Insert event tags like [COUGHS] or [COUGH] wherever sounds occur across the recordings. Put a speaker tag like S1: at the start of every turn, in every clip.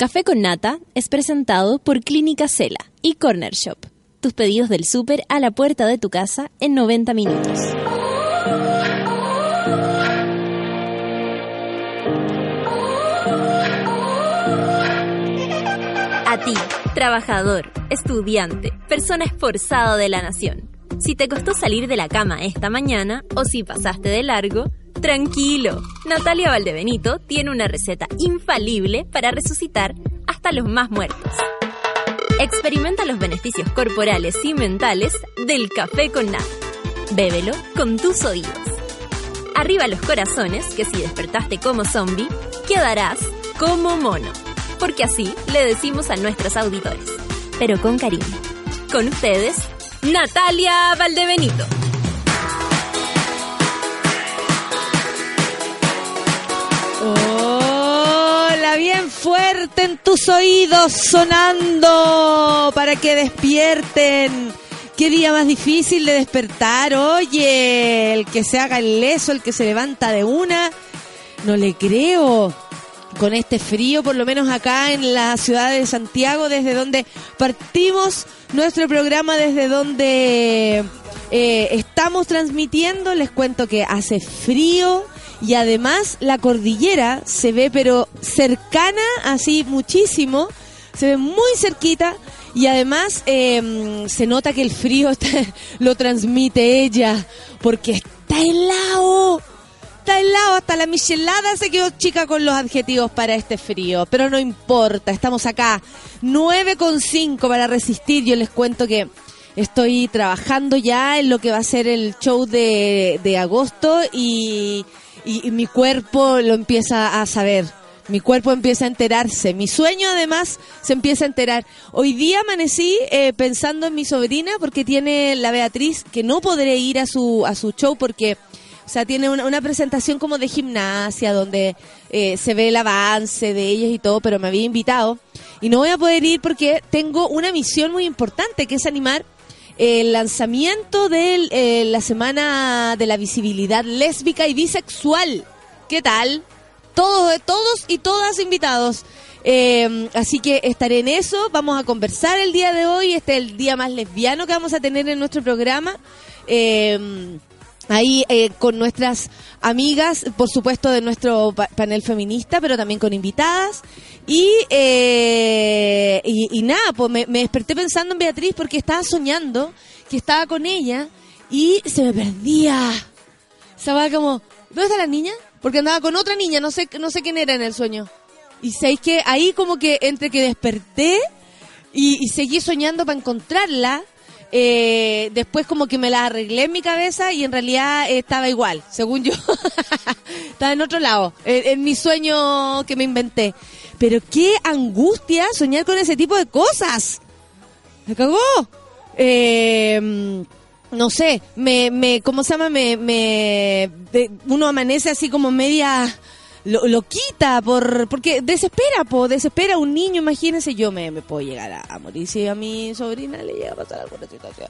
S1: Café con Nata es presentado por Clínica Cela y Corner Shop. Tus pedidos del súper a la puerta de tu casa en 90 minutos. A ti, trabajador, estudiante, persona esforzada de la nación. Si te costó salir de la cama esta mañana o si pasaste de largo, tranquilo. Natalia Valdebenito tiene una receta infalible para resucitar hasta los más muertos. Experimenta los beneficios corporales y mentales del café con nada. Bébelo con tus oídos. Arriba los corazones, que si despertaste como zombie, quedarás como mono porque así le decimos a nuestros auditores, pero con cariño. Con ustedes, Natalia Valdebenito.
S2: Fuerte en tus oídos, sonando para que despierten. Qué día más difícil de despertar. Oye, el que se haga el leso, el que se levanta de una. No le creo con este frío, por lo menos acá en la ciudad de Santiago, desde donde partimos nuestro programa, desde donde eh, estamos transmitiendo. Les cuento que hace frío y además la cordillera se ve pero cercana, así muchísimo, se ve muy cerquita. Y además em, se nota que el frío [LAUGHS] lo transmite ella, porque está helado. Está helado, hasta la michelada se quedó chica con los adjetivos para este frío, pero no importa, estamos acá. 9,5 para resistir, yo les cuento que estoy trabajando ya en lo que va a ser el show de, agosto y, mi cuerpo lo empieza a saber. Mi cuerpo empieza a enterarse. Mi sueño además se empieza a enterar. Hoy día amanecí eh, pensando en mi sobrina porque tiene la Beatriz que no podré ir a su, a su show porque o sea, tiene una, presentación como de gimnasia donde eh, se ve el avance de ellas y todo, pero me había invitado. Y no voy a poder ir porque tengo una misión muy importante, que es animar el lanzamiento de eh, la Semana de la Visibilidad Lésbica y Bisexual. ¿Qué tal? Todos, todos y todas invitados. Eh, así que estaré en eso. Vamos a conversar el día de hoy. Este es el día más lesbiano que vamos a tener en nuestro programa. Eh, ahí eh, con nuestras amigas, por supuesto de nuestro panel feminista, pero también con invitadas. Y, eh, y, nada, pues me, desperté pensando en Beatriz porque estaba soñando que estaba con ella y se me perdía. Estaba como, ¿dónde está la niña? Porque andaba con otra niña, no sé, no sé quién era en el sueño. Y sabéis que ahí como que entre que desperté y, y seguí soñando para encontrarla, eh, después como que me la arreglé en mi cabeza y en realidad estaba igual, según yo. [LAUGHS] estaba en otro lado, en, mi sueño que me inventé. Pero qué angustia soñar con ese tipo de cosas. Me cagó. Eh, no sé, me, me, ¿cómo se llama? Me, me, uno amanece así como media lo, quita por porque desespera, po, desespera un niño, imagínense, yo me, me puedo llegar a, morir si a mi sobrina le llega a pasar alguna situación.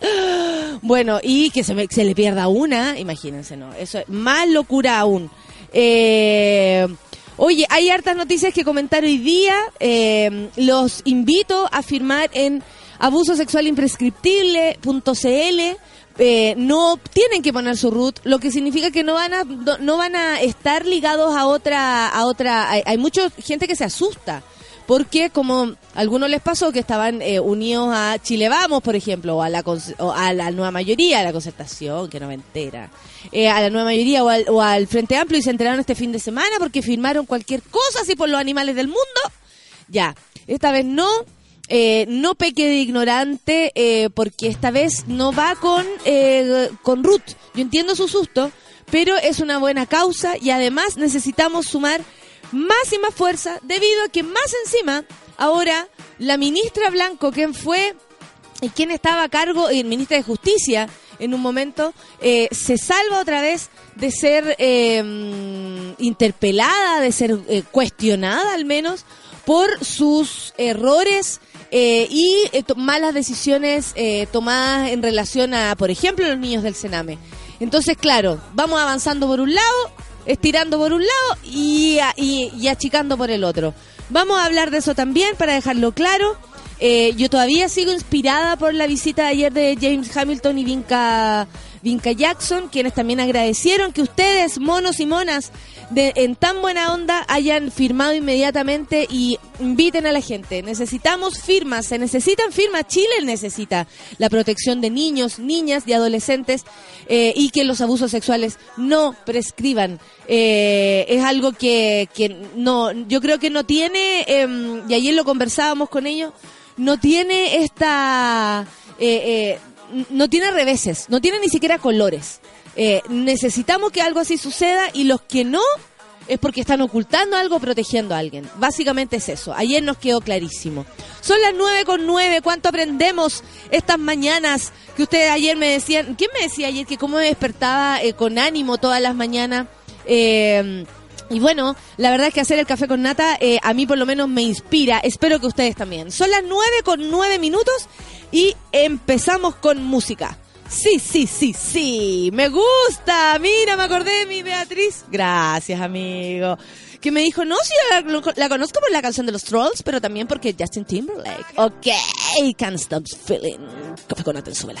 S2: [GASPS] Bueno, y que se, me, se le pierda una, imagínense, ¿no? Eso es más locura aún. Eh, oye, hay hartas noticias que comentar hoy día. Eh, los invito a firmar en abusosexualimprescriptible.cl eh, no tienen que poner su root, lo que significa que no van a no van a estar ligados a otra a otra hay, hay mucha gente que se asusta porque como a algunos les pasó que estaban eh, unidos a Chile Vamos, por ejemplo, o a la, a la nueva mayoría, a la concertación, que no me entera, eh, a la nueva mayoría o al, o al, Frente Amplio y se enteraron este fin de semana porque firmaron cualquier cosa así por los animales del mundo. Ya, esta vez no, eh, no peque de ignorante eh, porque esta vez no va con, eh, con Ruth. Yo entiendo su susto, pero es una buena causa y además necesitamos sumar más y más fuerza debido a que más encima ahora la ministra Blanco, quien fue y quien estaba a cargo, el ministra de Justicia en un momento, se salva otra vez de ser interpelada, de ser cuestionada al menos por sus errores eh, y eh, malas decisiones eh, tomadas en relación a, por ejemplo, los niños del Sename. Entonces, claro, vamos avanzando por un lado estirando por un lado y, y, y achicando por el otro. Vamos a hablar de eso también para dejarlo claro. Yo todavía sigo inspirada por la visita de ayer de James Hamilton y Vinca, Vinca Jackson, quienes también agradecieron que ustedes, monos y monas, de, en tan buena onda hayan firmado inmediatamente y inviten a la gente. Necesitamos firmas, se necesitan firmas. Chile necesita la protección de niños, niñas y adolescentes eh, y que los abusos sexuales no prescriban. Eh, es algo que, no, yo creo que no tiene, eh, y ayer lo conversábamos con ellos, no tiene esta, eh, eh, no tiene reveses, no tiene ni siquiera colores. Eh, necesitamos que algo así suceda y los que no es porque están ocultando algo, protegiendo a alguien. Básicamente es eso. Ayer nos quedó clarísimo. Son las nueve con nueve. ¿Cuánto aprendemos estas mañanas? Que ustedes ayer me decían. ¿Quién me decía ayer que cómo me despertaba eh, con ánimo todas las mañanas? Eh, y bueno, la verdad es que hacer el café con nata eh, a mí por lo menos me inspira. Espero que ustedes también. Son las nueve con nueve minutos y empezamos con música. Sí, sí, sí, sí. Me gusta. Mira, me acordé de mi Beatriz. Gracias, amigo. Que me dijo, no, sí, la, la conozco por la canción de los Trolls, pero también porque Justin Timberlake. Ok, can't stop feeling. Café con nata en suela.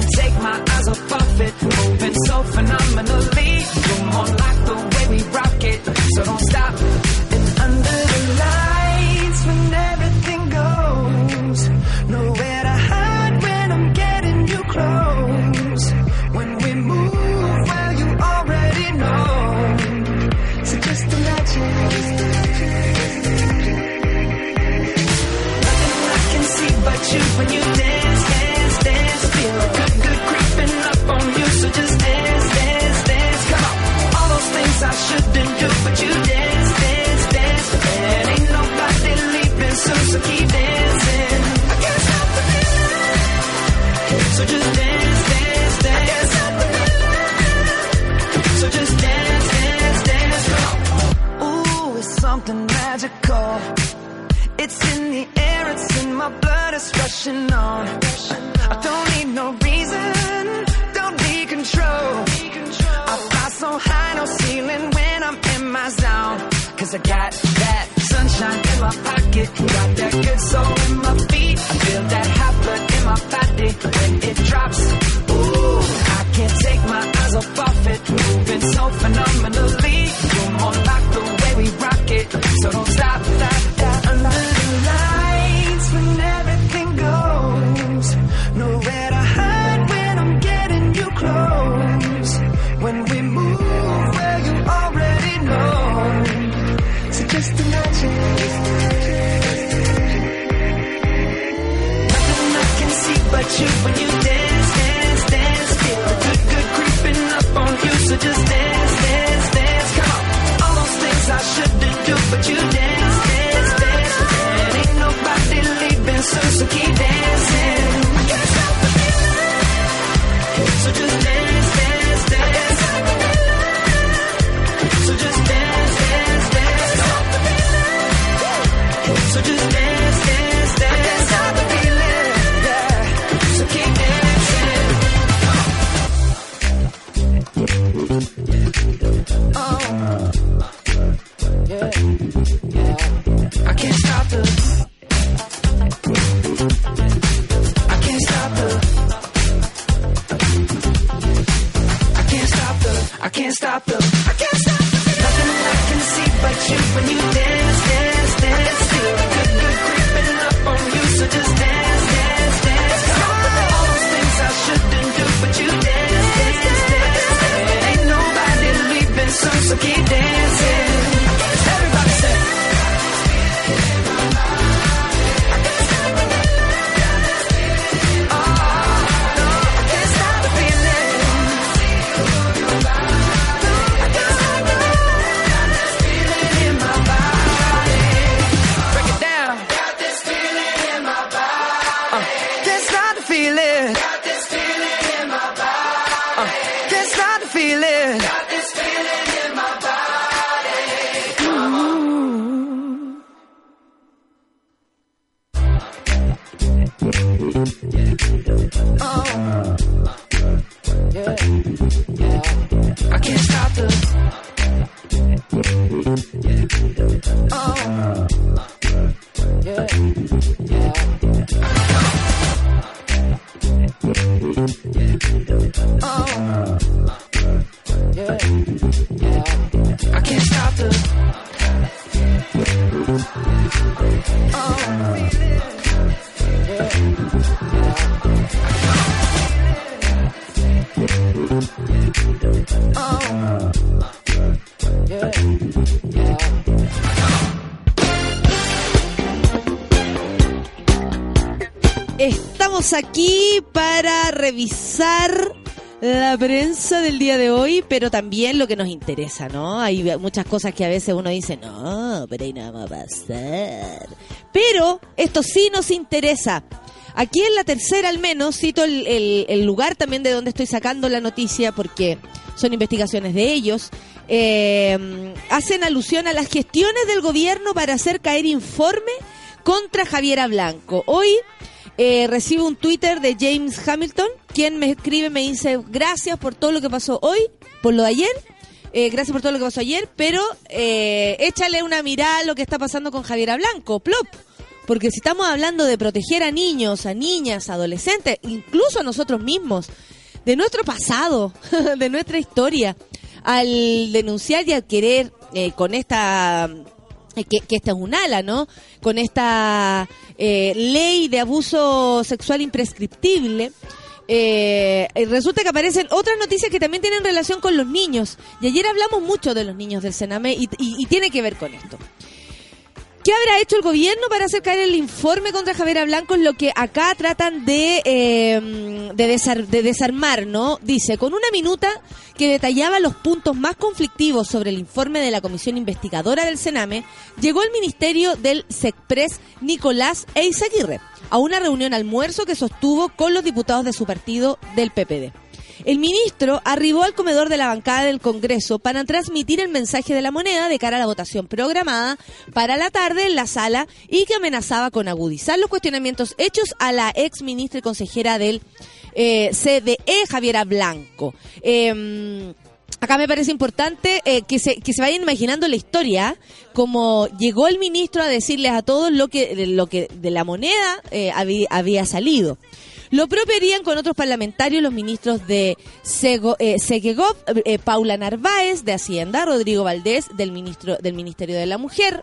S3: Can't take my eyes off of it, moving so phenomenally. You're more like the way we rock it, so don't stop. And under the lights, when everything goes, nowhere to hide when I'm getting you close. When we move, well, you already know. So just imagine. Nothing I can see but you when you
S2: Aquí para revisar la prensa del día de hoy, pero también lo que nos interesa, ¿no? Hay muchas cosas que a veces uno dice, no, pero ahí nada va a pasar. Pero esto sí nos interesa. Aquí en la tercera al menos, cito el, lugar también de donde estoy sacando la noticia porque son investigaciones de ellos. Eh, hacen alusión a las gestiones del gobierno para hacer caer informe contra Javiera Blanco. Hoy eh, recibo un Twitter de James Hamilton, quien me escribe, me dice, gracias por todo lo que pasó hoy, por lo de ayer, eh, gracias por todo lo que pasó ayer, pero eh, échale una mirada a lo que está pasando con Javiera Blanco, plop. Porque si estamos hablando de proteger a niños, a niñas, a adolescentes, incluso a nosotros mismos, de nuestro pasado, [LAUGHS] de nuestra historia, al denunciar y al querer eh, con esta que, esta es un ala, ¿no? Con esta eh, ley de abuso sexual imprescriptible. eh, resulta que aparecen otras noticias que también tienen relación con los niños. Y ayer hablamos mucho de los niños del Sename y- y tiene que ver con esto. ¿Qué habrá hecho el gobierno para hacer caer el informe contra Javiera Blanco? Es lo que acá tratan de, eh, de, desar- de desarmar, ¿no? Dice, con una minuta que detallaba los puntos más conflictivos sobre el informe de la comisión investigadora del Sename, llegó el ministerio del SECPRES Nicolás Eizaguirre a una reunión almuerzo que sostuvo con los diputados de su partido del PPD. El ministro arribó al comedor de la bancada del Congreso para transmitir el mensaje de la moneda de cara a la votación programada para la tarde en la sala y que amenazaba con agudizar los cuestionamientos hechos a la ex ministra y consejera del eh, CDE, Javiera Blanco. Em, Acá me parece importante eh, que, se, que se vayan imaginando la historia, como llegó el ministro a decirles a todos lo que, lo que de la moneda eh, había salido. Lo propio con otros parlamentarios los ministros de Sego, eh, Segegov, eh, Paula Narváez, de Hacienda, Rodrigo Valdés, del, ministro, del Ministerio de la Mujer,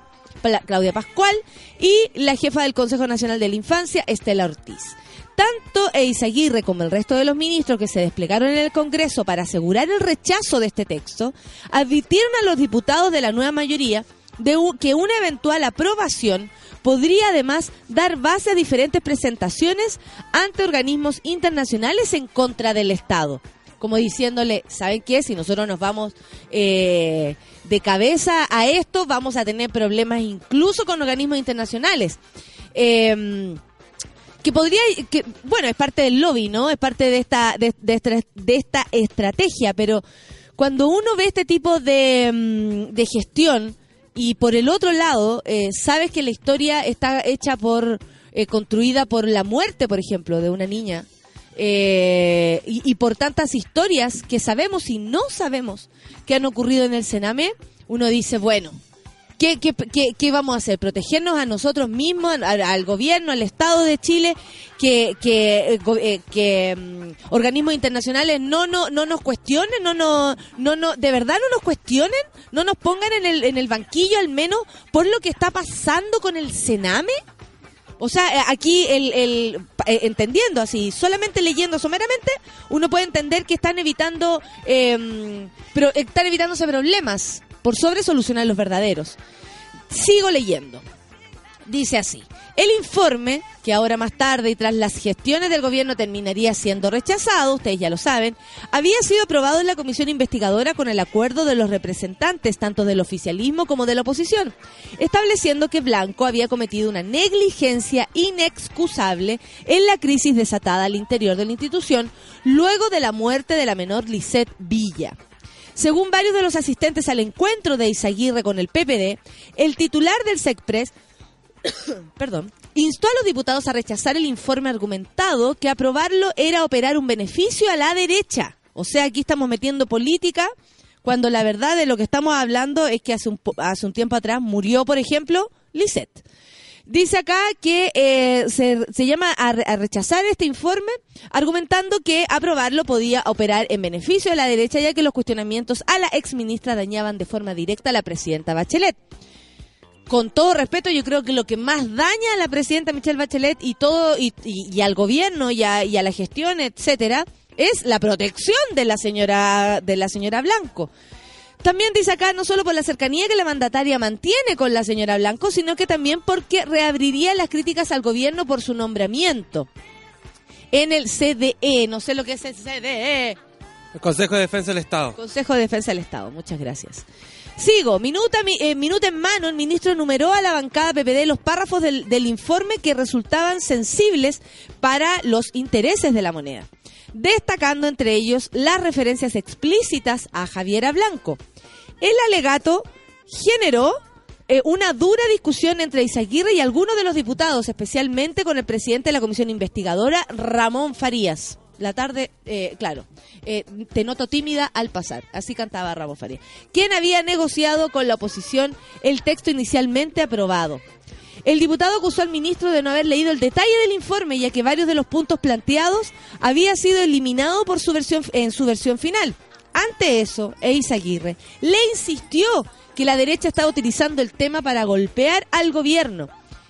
S2: Claudia Pascual, y la jefa del Consejo Nacional de la Infancia, Estela Ortiz. Tanto Eizaguirre como el resto de los ministros que se desplegaron en el Congreso para asegurar el rechazo de este texto, advirtieron a los diputados de la nueva mayoría de que una eventual aprobación podría además dar base a diferentes presentaciones ante organismos internacionales en contra del Estado. Como diciéndole, ¿saben qué? Si nosotros nos vamos eh, de cabeza a esto, vamos a tener problemas incluso con organismos internacionales. Eh, que podría que bueno es parte del lobby no es parte de esta de, esta, estrategia pero cuando uno ve este tipo de, mm, de gestión y por el otro lado eh, sabes que la historia está hecha por eh, construida por la muerte por ejemplo de una niña eh, y, y por tantas historias que sabemos y no sabemos que han ocurrido en el Sename uno dice bueno ¿Qué, qué, qué, qué vamos a hacer? ¿Protegernos a nosotros mismos, al, gobierno, al Estado de Chile, que, que, eh, eh, que mm, organismos internacionales no, no, no nos cuestionen, no, no, no, no, de verdad no nos cuestionen, no nos pongan en el, en el banquillo al menos por lo que está pasando con el Sename? O sea, eh, aquí el, el eh, entendiendo así, solamente leyendo someramente, uno puede entender que están evitando, eh, pero están evitándose problemas por sobre solucionar los verdaderos. Sigo leyendo. Dice así, el informe, que ahora más tarde y tras las gestiones del gobierno terminaría siendo rechazado, ustedes ya lo saben, había sido aprobado en la comisión investigadora con el acuerdo de los representantes tanto del oficialismo como de la oposición, estableciendo que Blanco había cometido una negligencia inexcusable en la crisis desatada al interior de la institución luego de la muerte de la menor Lisette Villa. Según varios de los asistentes al encuentro de Izaguirre con el PPD, el titular del SECPRES [COUGHS] perdón, instó a los diputados a rechazar el informe argumentado que aprobarlo era operar un beneficio a la derecha. O sea, aquí estamos metiendo política cuando la verdad de lo que estamos hablando es que hace un, hace un tiempo atrás murió, por ejemplo, Lisette. Dice acá que eh, se, llama a, a rechazar este informe, argumentando que aprobarlo podía operar en beneficio de la derecha, ya que los cuestionamientos a la exministra dañaban de forma directa a la presidenta Bachelet. Con todo respeto, yo creo que lo que más daña a la presidenta Michelle Bachelet y todo y- y al gobierno y a, y a la gestión, etcétera, es la protección de la señora de la señora Blanco. También dice acá, no solo por la cercanía que la mandataria mantiene con la señora Blanco, sino que también porque reabriría las críticas al gobierno por su nombramiento en el CDE. No sé lo que es el CDE.
S4: El Consejo de Defensa del Estado.
S2: Consejo de Defensa del Estado. Muchas gracias. Sigo. Minuta, mi- eh, minuta en mano, el ministro enumeró a la bancada PPD los párrafos del, del informe que resultaban sensibles para los intereses de la moneda, destacando entre ellos las referencias explícitas a Javiera Blanco. El alegato generó eh, una dura discusión entre Izaguirre y algunos de los diputados, especialmente con el presidente de la comisión investigadora, Ramón Farías. La tarde, eh, claro, eh, te noto tímida al pasar, así cantaba Ramón Farías, quien había negociado con la oposición el texto inicialmente aprobado. El diputado acusó al ministro de no haber leído el detalle del informe, ya que varios de los puntos planteados había sido eliminado por su versión, en su versión final. Ante eso, Eizaguirre le insistió que la derecha estaba utilizando el tema para golpear al gobierno.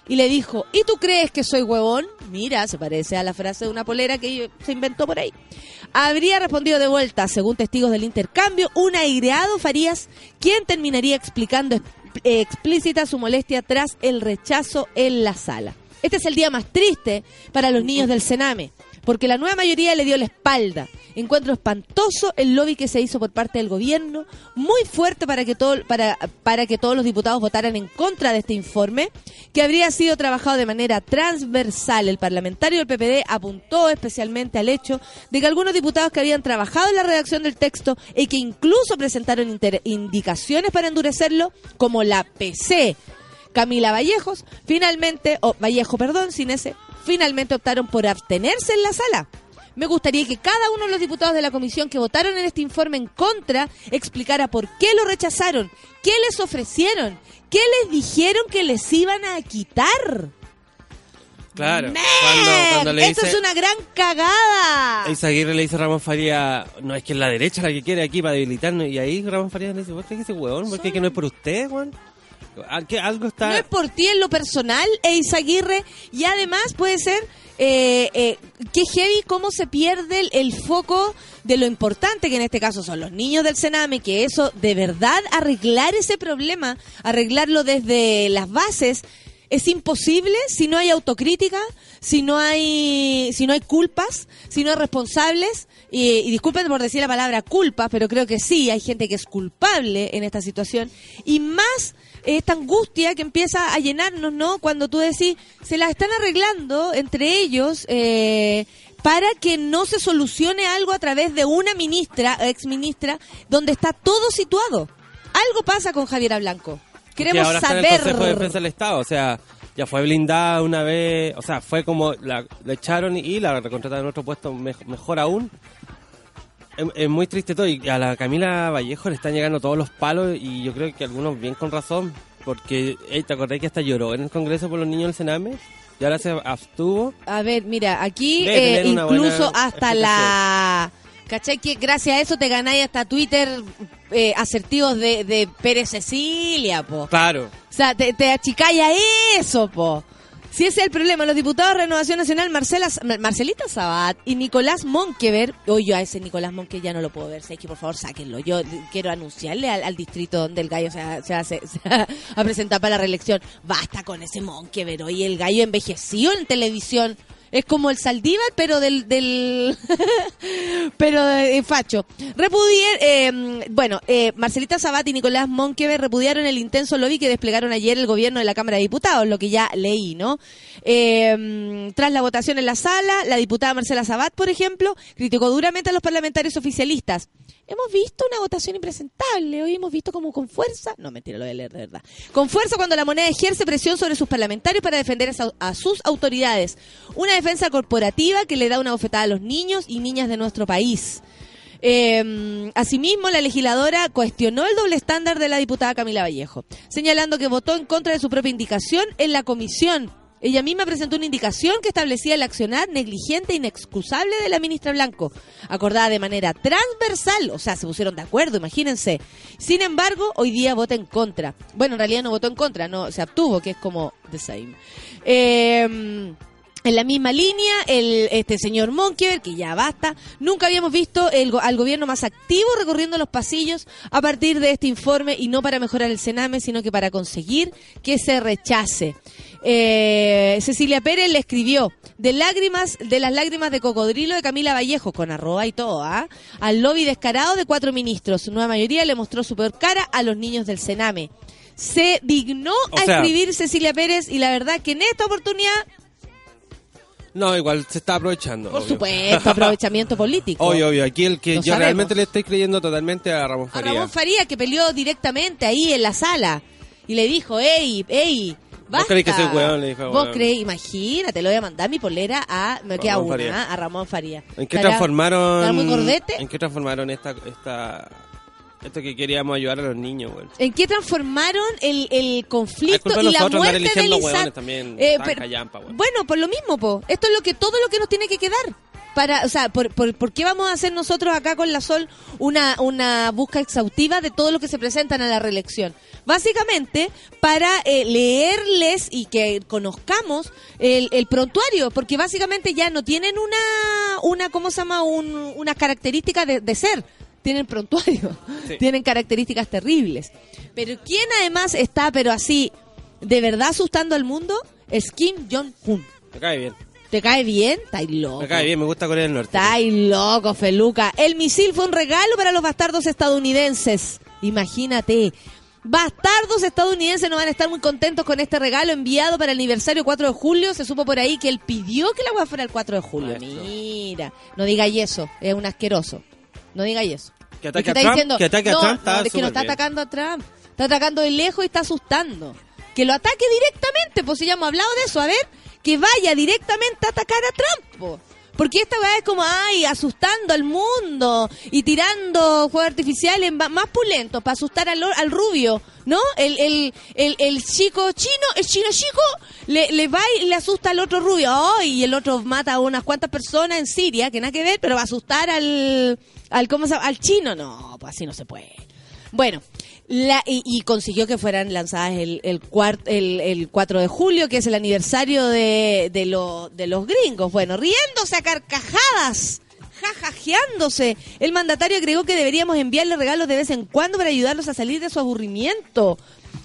S2: Y le dijo, ¿y tú crees que soy huevón? Mira, se parece a la frase de una polera que se inventó por ahí. Habría respondido de vuelta, según testigos del intercambio, un aireado Farías, quien terminaría explicando exp- eh, explícita su molestia tras el rechazo en la sala. Este es el día más triste para los niños del Sename, porque la nueva mayoría le dio la espalda. Encuentro espantoso el lobby que se hizo por parte del gobierno, muy fuerte para que, para, para que todos los diputados votaran en contra de este informe, que habría sido trabajado de manera transversal. El parlamentario del PPD apuntó especialmente al hecho de que algunos diputados que habían trabajado en la redacción del texto y que incluso presentaron indicaciones para endurecerlo, como la PC, Camila Vallejos, finalmente, o Vallejo, perdón, sin ese, finalmente optaron por abstenerse en la sala. Me gustaría que cada uno de los diputados de la comisión que votaron en este informe en contra explicara por qué lo rechazaron, qué les ofrecieron, qué les dijeron que les iban a quitar.
S4: Claro. Cuando, cuando le
S2: Esto
S4: dice...
S2: es una gran cagada.
S4: Izaguirre le dice a Ramón Faría, no, es que es la derecha la que quiere aquí para debilitarnos. Y ahí Ramón Faría le dice, ¿vos crees que ese huevón? ¿Por qué que no es por usted, Juan? Algo está...
S2: No es por ti en lo personal, Eizaguirre, y además puede ser eh, eh, que heavy cómo se pierde el, el foco de lo importante que en este caso son los niños del Sename, que eso de verdad arreglar ese problema, arreglarlo desde las bases es imposible si no hay autocrítica, si no hay si no hay culpas, si no hay responsables. Y, y disculpen por decir la palabra culpa, pero creo que sí hay gente que es culpable en esta situación. Y más esta angustia que empieza a llenarnos, ¿no? Cuando tú decís, se la están arreglando entre ellos eh, para que no se solucione algo a través de una ministra, ex ministra, donde está todo situado. Algo pasa con Javiera Blanco.
S4: que
S2: Queremos
S4: ahora está en el
S2: saber.
S4: Consejo de Defensa del Estado, o sea, ya fue blindada una vez, o sea, fue como la, la echaron y la recontrataron en otro puesto me- mejor aún. Es, es muy triste todo y a la Camila Vallejo le están llegando todos los palos y yo creo que algunos bien con razón, porque eh, te acordás que hasta lloró en el Congreso por los niños del Sename y ahora se abstuvo.
S2: A ver, mira, aquí eh, incluso hasta la... ¿Cachai? Que gracias a eso te ganáis hasta Twitter eh, asertivos de, de Pérez Cecilia, po.
S4: Claro.
S2: O sea, te, te achicáis a eso, po. Si ese es el problema, los diputados de Renovación Nacional, Marcela, Mar- Marcelita Sabat y Nicolás Monkever, hoy yo a ese Nicolás Monke ya no lo puedo ver, sé que por favor sáquenlo. Yo quiero anunciarle al, distrito donde el gallo se, se, hace- [LAUGHS] se va a presentar para la reelección. Basta con ese Monkever, hoy el gallo envejeció en televisión. Es como el Saldívar, pero del... del [LAUGHS] pero de facho. Repudier, eh, bueno, eh, Marcelita Sabat y Nicolás Monkever repudiaron el intenso lobby que desplegaron ayer el gobierno de la Cámara de Diputados, lo que ya leí, ¿no? Eh, tras la votación en la sala, la diputada Marcela Sabat, por ejemplo, criticó duramente a los parlamentarios oficialistas. Hemos visto una votación impresentable, hoy hemos visto como con fuerza, no mentira, lo voy a leer de verdad, con fuerza cuando la moneda ejerce presión sobre sus parlamentarios para defender a, sus autoridades. Una defensa corporativa que le da una bofetada a los niños y niñas de nuestro país. Eh, asimismo, la legisladora cuestionó el doble estándar de la diputada Camila Vallejo, señalando que votó en contra de su propia indicación en la comisión. Ella misma presentó una indicación que establecía el accionar negligente e inexcusable de la ministra Blanco, acordada de manera transversal, o sea, se pusieron de acuerdo, imagínense. Sin embargo, hoy día vota en contra. Bueno, en realidad no votó en contra, no, se abstuvo, que es como the same. Eh, en la misma línea, el este señor Monkever, que ya basta, nunca habíamos visto el al gobierno más activo recorriendo los pasillos a partir de este informe y no para mejorar el Sename, sino que para conseguir que se rechace. Eh, Cecilia Pérez le escribió de lágrimas, de las lágrimas de cocodrilo de Camila Vallejo, con arroba y todo, ¿ah? al lobby descarado de cuatro ministros. Su nueva mayoría le mostró su peor cara a los niños del Sename. Se dignó
S4: O
S2: a
S4: sea-
S2: escribir Cecilia Pérez y la verdad que en esta oportunidad
S4: No, igual se está aprovechando.
S2: Por
S4: obvio.
S2: supuesto, aprovechamiento [LAUGHS] político.
S4: Obvio, obvio. Aquí el que
S2: Lo
S4: yo
S2: sabemos.
S4: realmente le estoy creyendo totalmente a Ramón
S2: A
S4: Faría.
S2: Ramón Faría, que peleó directamente ahí en la sala y le dijo, ey, ey, basta.
S4: crees que soy hueón? Le dijo,
S2: Vos crees, imagínate, le voy a mandar mi polera a, me queda una,
S4: Faría.
S2: a Ramón Faría.
S4: ¿En qué
S2: Estará-
S4: transformaron?
S2: muy?
S4: ¿En qué transformaron esta, esta, esto que queríamos ayudar a los niños, güey?
S2: ¿En qué transformaron el, el conflicto y la muerte de Lizard?
S4: también,
S2: Eh, pero-
S4: callampa,
S2: bueno, por lo mismo, po. Esto es lo que todo lo que nos tiene que quedar. Para, o sea, por, por, ¿por qué vamos a hacer nosotros acá con la Sol una, una búsqueda exhaustiva de todo lo que se presentan a la reelección? Básicamente, para eh, leerles y que conozcamos el, el prontuario, porque básicamente ya no tienen una, una ¿cómo se llama? Un, unas características de, de ser. Tienen prontuario,
S4: Sí. [LAUGHS]
S2: tienen características terribles. Pero ¿quién además está, pero así, de verdad asustando al mundo? Es Kim Jong-un.
S4: Me cae bien.
S2: ¿Te cae bien? Estáis loco.
S4: Me cae bien, me gusta Corea del Norte.
S2: Estáis loco, Feluca. El misil fue un regalo para los bastardos estadounidenses. Imagínate. Bastardos estadounidenses no van a estar muy contentos con este regalo enviado para el aniversario 4 de julio. Se supo por ahí que él pidió que la hueá fuera el 4 de julio.
S4: Maestro.
S2: Mira, no digáis eso, es un asqueroso. No digáis eso.
S4: Que ataque a Trump, que ataque a Trump, está
S2: no, es que no está
S4: bien.
S2: atacando a Trump. Está atacando de lejos y está asustando. Que lo ataque directamente, pues si ya hemos hablado de eso. A ver, que vaya directamente a atacar a Trump. po. Porque esta weá es como, ay, asustando al mundo y tirando juegos artificiales más pulentos para asustar al, al rubio, ¿no? El, el, el, el chico chino, el chino chico, le, le va y le asusta al otro rubio. Ay, y el otro mata a unas cuantas personas en Siria, que nada que ver, pero va a asustar al, al, ¿cómo se al chino. No, pues así no se puede. Bueno, la, y, y consiguió que fueran lanzadas el, el, cuart- el, el 4 de julio, que es el aniversario de, de, lo- de los gringos. Bueno, riéndose a carcajadas, jajajeándose. El mandatario agregó que deberíamos enviarle regalos de vez en cuando para ayudarlos a salir de su aburrimiento.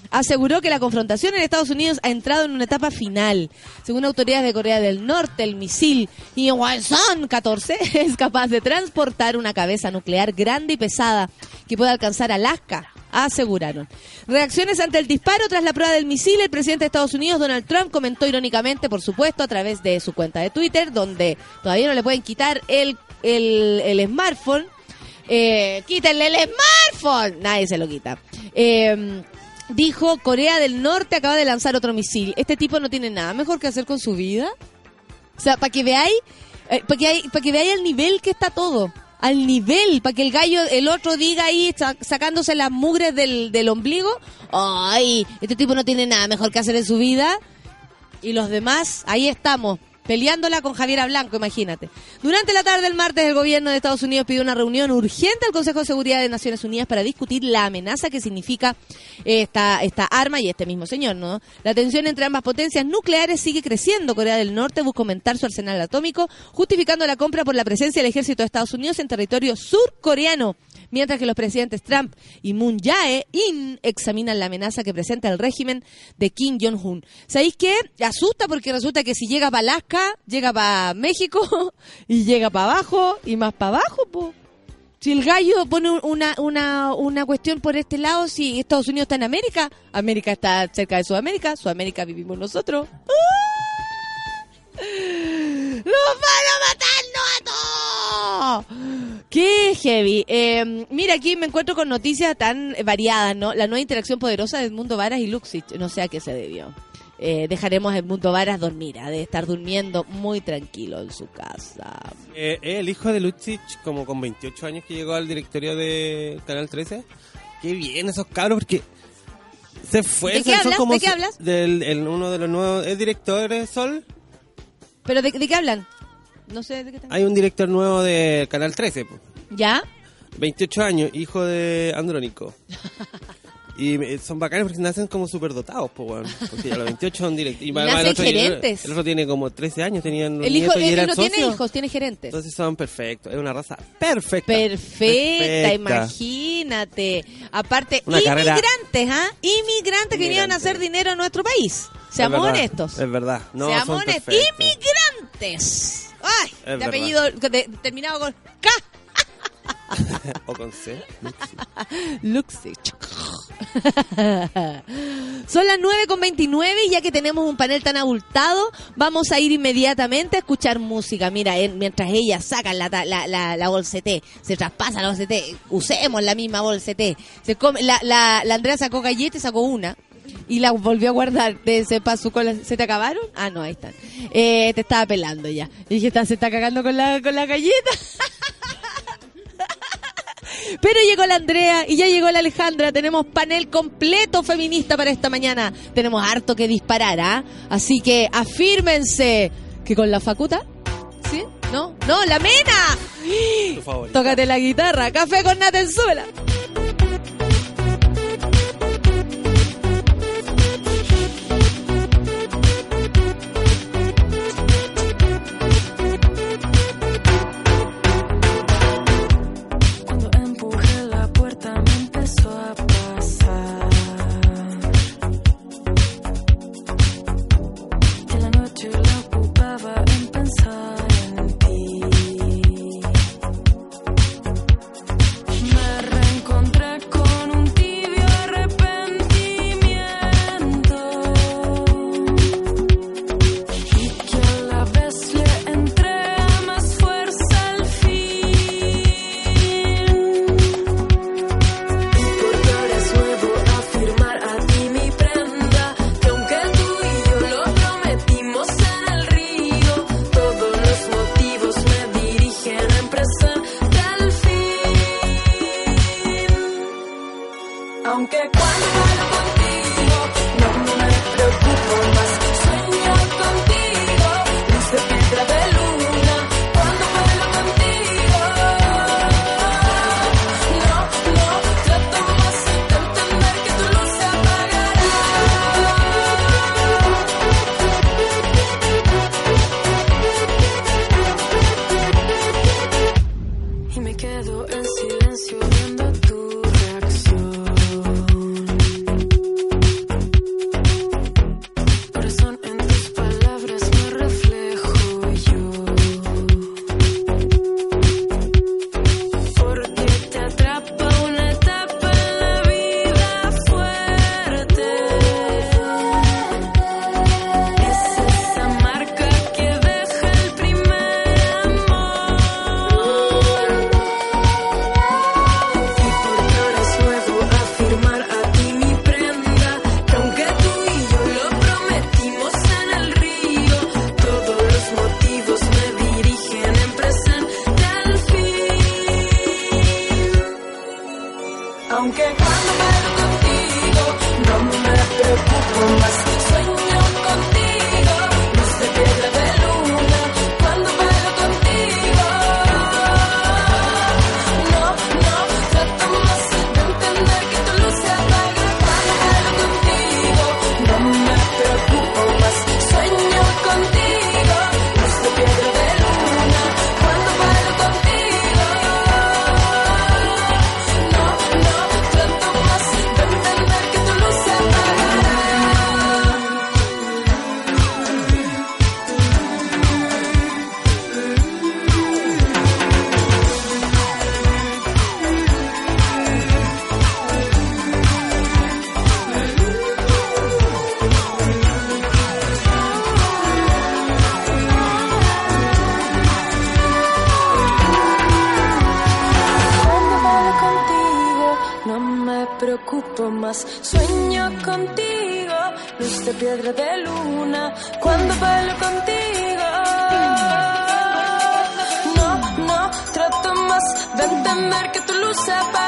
S2: Aseguró que la confrontación en Estados Unidos ha entrado en una etapa final. Según autoridades de Corea del Norte, el misil Hwasong [LAUGHS] 14 es capaz de transportar una cabeza nuclear grande y pesada que puede alcanzar Alaska, aseguraron. Reacciones ante el disparo tras la prueba del misil, el presidente de Estados Unidos, Donald Trump, comentó irónicamente, por supuesto, a través de su cuenta de Twitter, donde todavía no le pueden quitar el, el, el smartphone. Eh, quítenle el smartphone. Nadie se lo quita. Eh, dijo, Corea del Norte acaba de lanzar otro misil. Este tipo no tiene nada mejor que hacer con su vida. O sea, para que veáis, para que, hay- pa' que veáis al nivel que está todo. Al nivel, para que el gallo, el otro diga ahí, sa- sacándose las mugres del, del ombligo, ay, este tipo no tiene nada mejor que hacer en su vida. Y los demás, ahí estamos, peleándola con Javiera Blanco, imagínate. Durante la tarde del martes, el gobierno de Estados Unidos pidió una reunión urgente al Consejo de Seguridad de Naciones Unidas para discutir la amenaza que significa esta, esta arma y este mismo señor, ¿no? La tensión entre ambas potencias nucleares sigue creciendo. Corea del Norte busca aumentar su arsenal atómico, justificando la compra por la presencia del ejército de Estados Unidos en territorio surcoreano. Mientras que los presidentes Trump y Moon Jae-in examinan la amenaza que presenta el régimen de Kim Jong-un. ¿Sabéis qué? Asusta porque resulta que si llega para Alaska, llega para México [LAUGHS] y llega para abajo y más para abajo, po. Si el gallo pone un- una, una, una cuestión por este lado, si Estados Unidos está en América, América está cerca de Sudamérica, Sudamérica vivimos nosotros. ¡Ah! ¡Nos van a matarnos a todos! ¡Qué heavy! Eh, mira, aquí me encuentro con noticias tan variadas, ¿no? La nueva interacción poderosa de Edmundo Varas y Luxich, no sé a qué se debió.
S5: eh, dejaremos el mundo varas dormir, ha de estar durmiendo muy tranquilo en su casa.
S4: Eh, es el hijo de Luchich, como con 28 años que llegó al directorio de Canal 13. Qué bien esos cabros, porque se fue.
S5: ¿De qué hablas?
S4: como
S5: ¿De qué hablas?
S4: Del, el- uno de los nuevos. ¿Es director de Sol?
S5: ¿Pero de, de qué hablan? No sé de qué están-
S4: Hay un director nuevo de Canal 13. po.
S5: ¿Ya?
S4: 28 años, hijo de Andrónico. [LAUGHS] Y eh, son bacanes porque nacen como superdotados, pues, weón. Porque a los 28 son directores. Y
S5: Nacen
S4: el otro,
S5: gerentes.
S4: El otro tiene como 13 años, tenían los
S5: El hijo él no tiene hijos, tiene gerentes.
S4: Entonces son perfectos. Es una raza perfecta.
S5: Perfecta, imagínate. Aparte,
S4: Una
S5: inmigrantes, ¿ah? Inmigrantes que vinieron a hacer dinero a nuestro país. Seamos
S4: Es verdad,
S5: honestos.
S4: Es verdad. No,
S5: Seamos honestos. Inmigrantes. Ay, de
S4: verdad.
S5: apellido de- terminado con K. [LAUGHS]
S4: o con C.
S5: Son las 9 con 29 y ya que tenemos un panel tan abultado, vamos a ir inmediatamente a escuchar música. Mira, en- mientras ellas sacan la, la, la, la bolsete, se traspasa la bolsete, usemos la misma bolsete. Se come, la, la, la Andrea sacó galletas, sacó una. Y la volvió a guardar de ese paso con la- ¿Se te acabaron? Ah, no, ahí están. Eh, te estaba pelando ya. Y dije, "Está- se está cagando con la, con la galleta. [LAUGHS] Pero llegó la Andrea y ya llegó la Alejandra. Tenemos panel completo feminista para esta mañana. Tenemos harto que disparar, ¿ah? Así que afírmense que con la facuta. ¿Sí? ¿No? ¡No, la mena! Tócate la guitarra. Café con nata en
S6: No, no, trato más de entender que tu luz apaga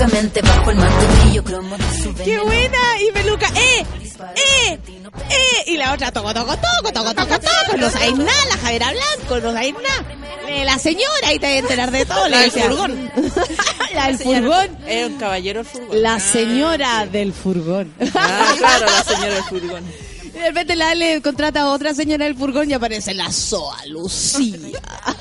S7: bajo el manto brillo cromo de su
S2: ¡Qué buena! Y Peluca, ¡eh! ¡eh! ¡eh! Y la otra, toco, toco, toco, toco, toco, toco. No sabéis nada, la Javiera Blanco, no sabéis nada. Eh, la señora, ahí te voy a enterar de todo.
S8: La [LAUGHS] del furgón.
S2: la del furgón.
S8: Era un caballero el furgón.
S2: La señora del furgón.
S8: Ah, claro, la señora del furgón. [LAUGHS]
S2: Y de repente la Ale contrata a otra señora del furgón y aparece la Soa Lucía.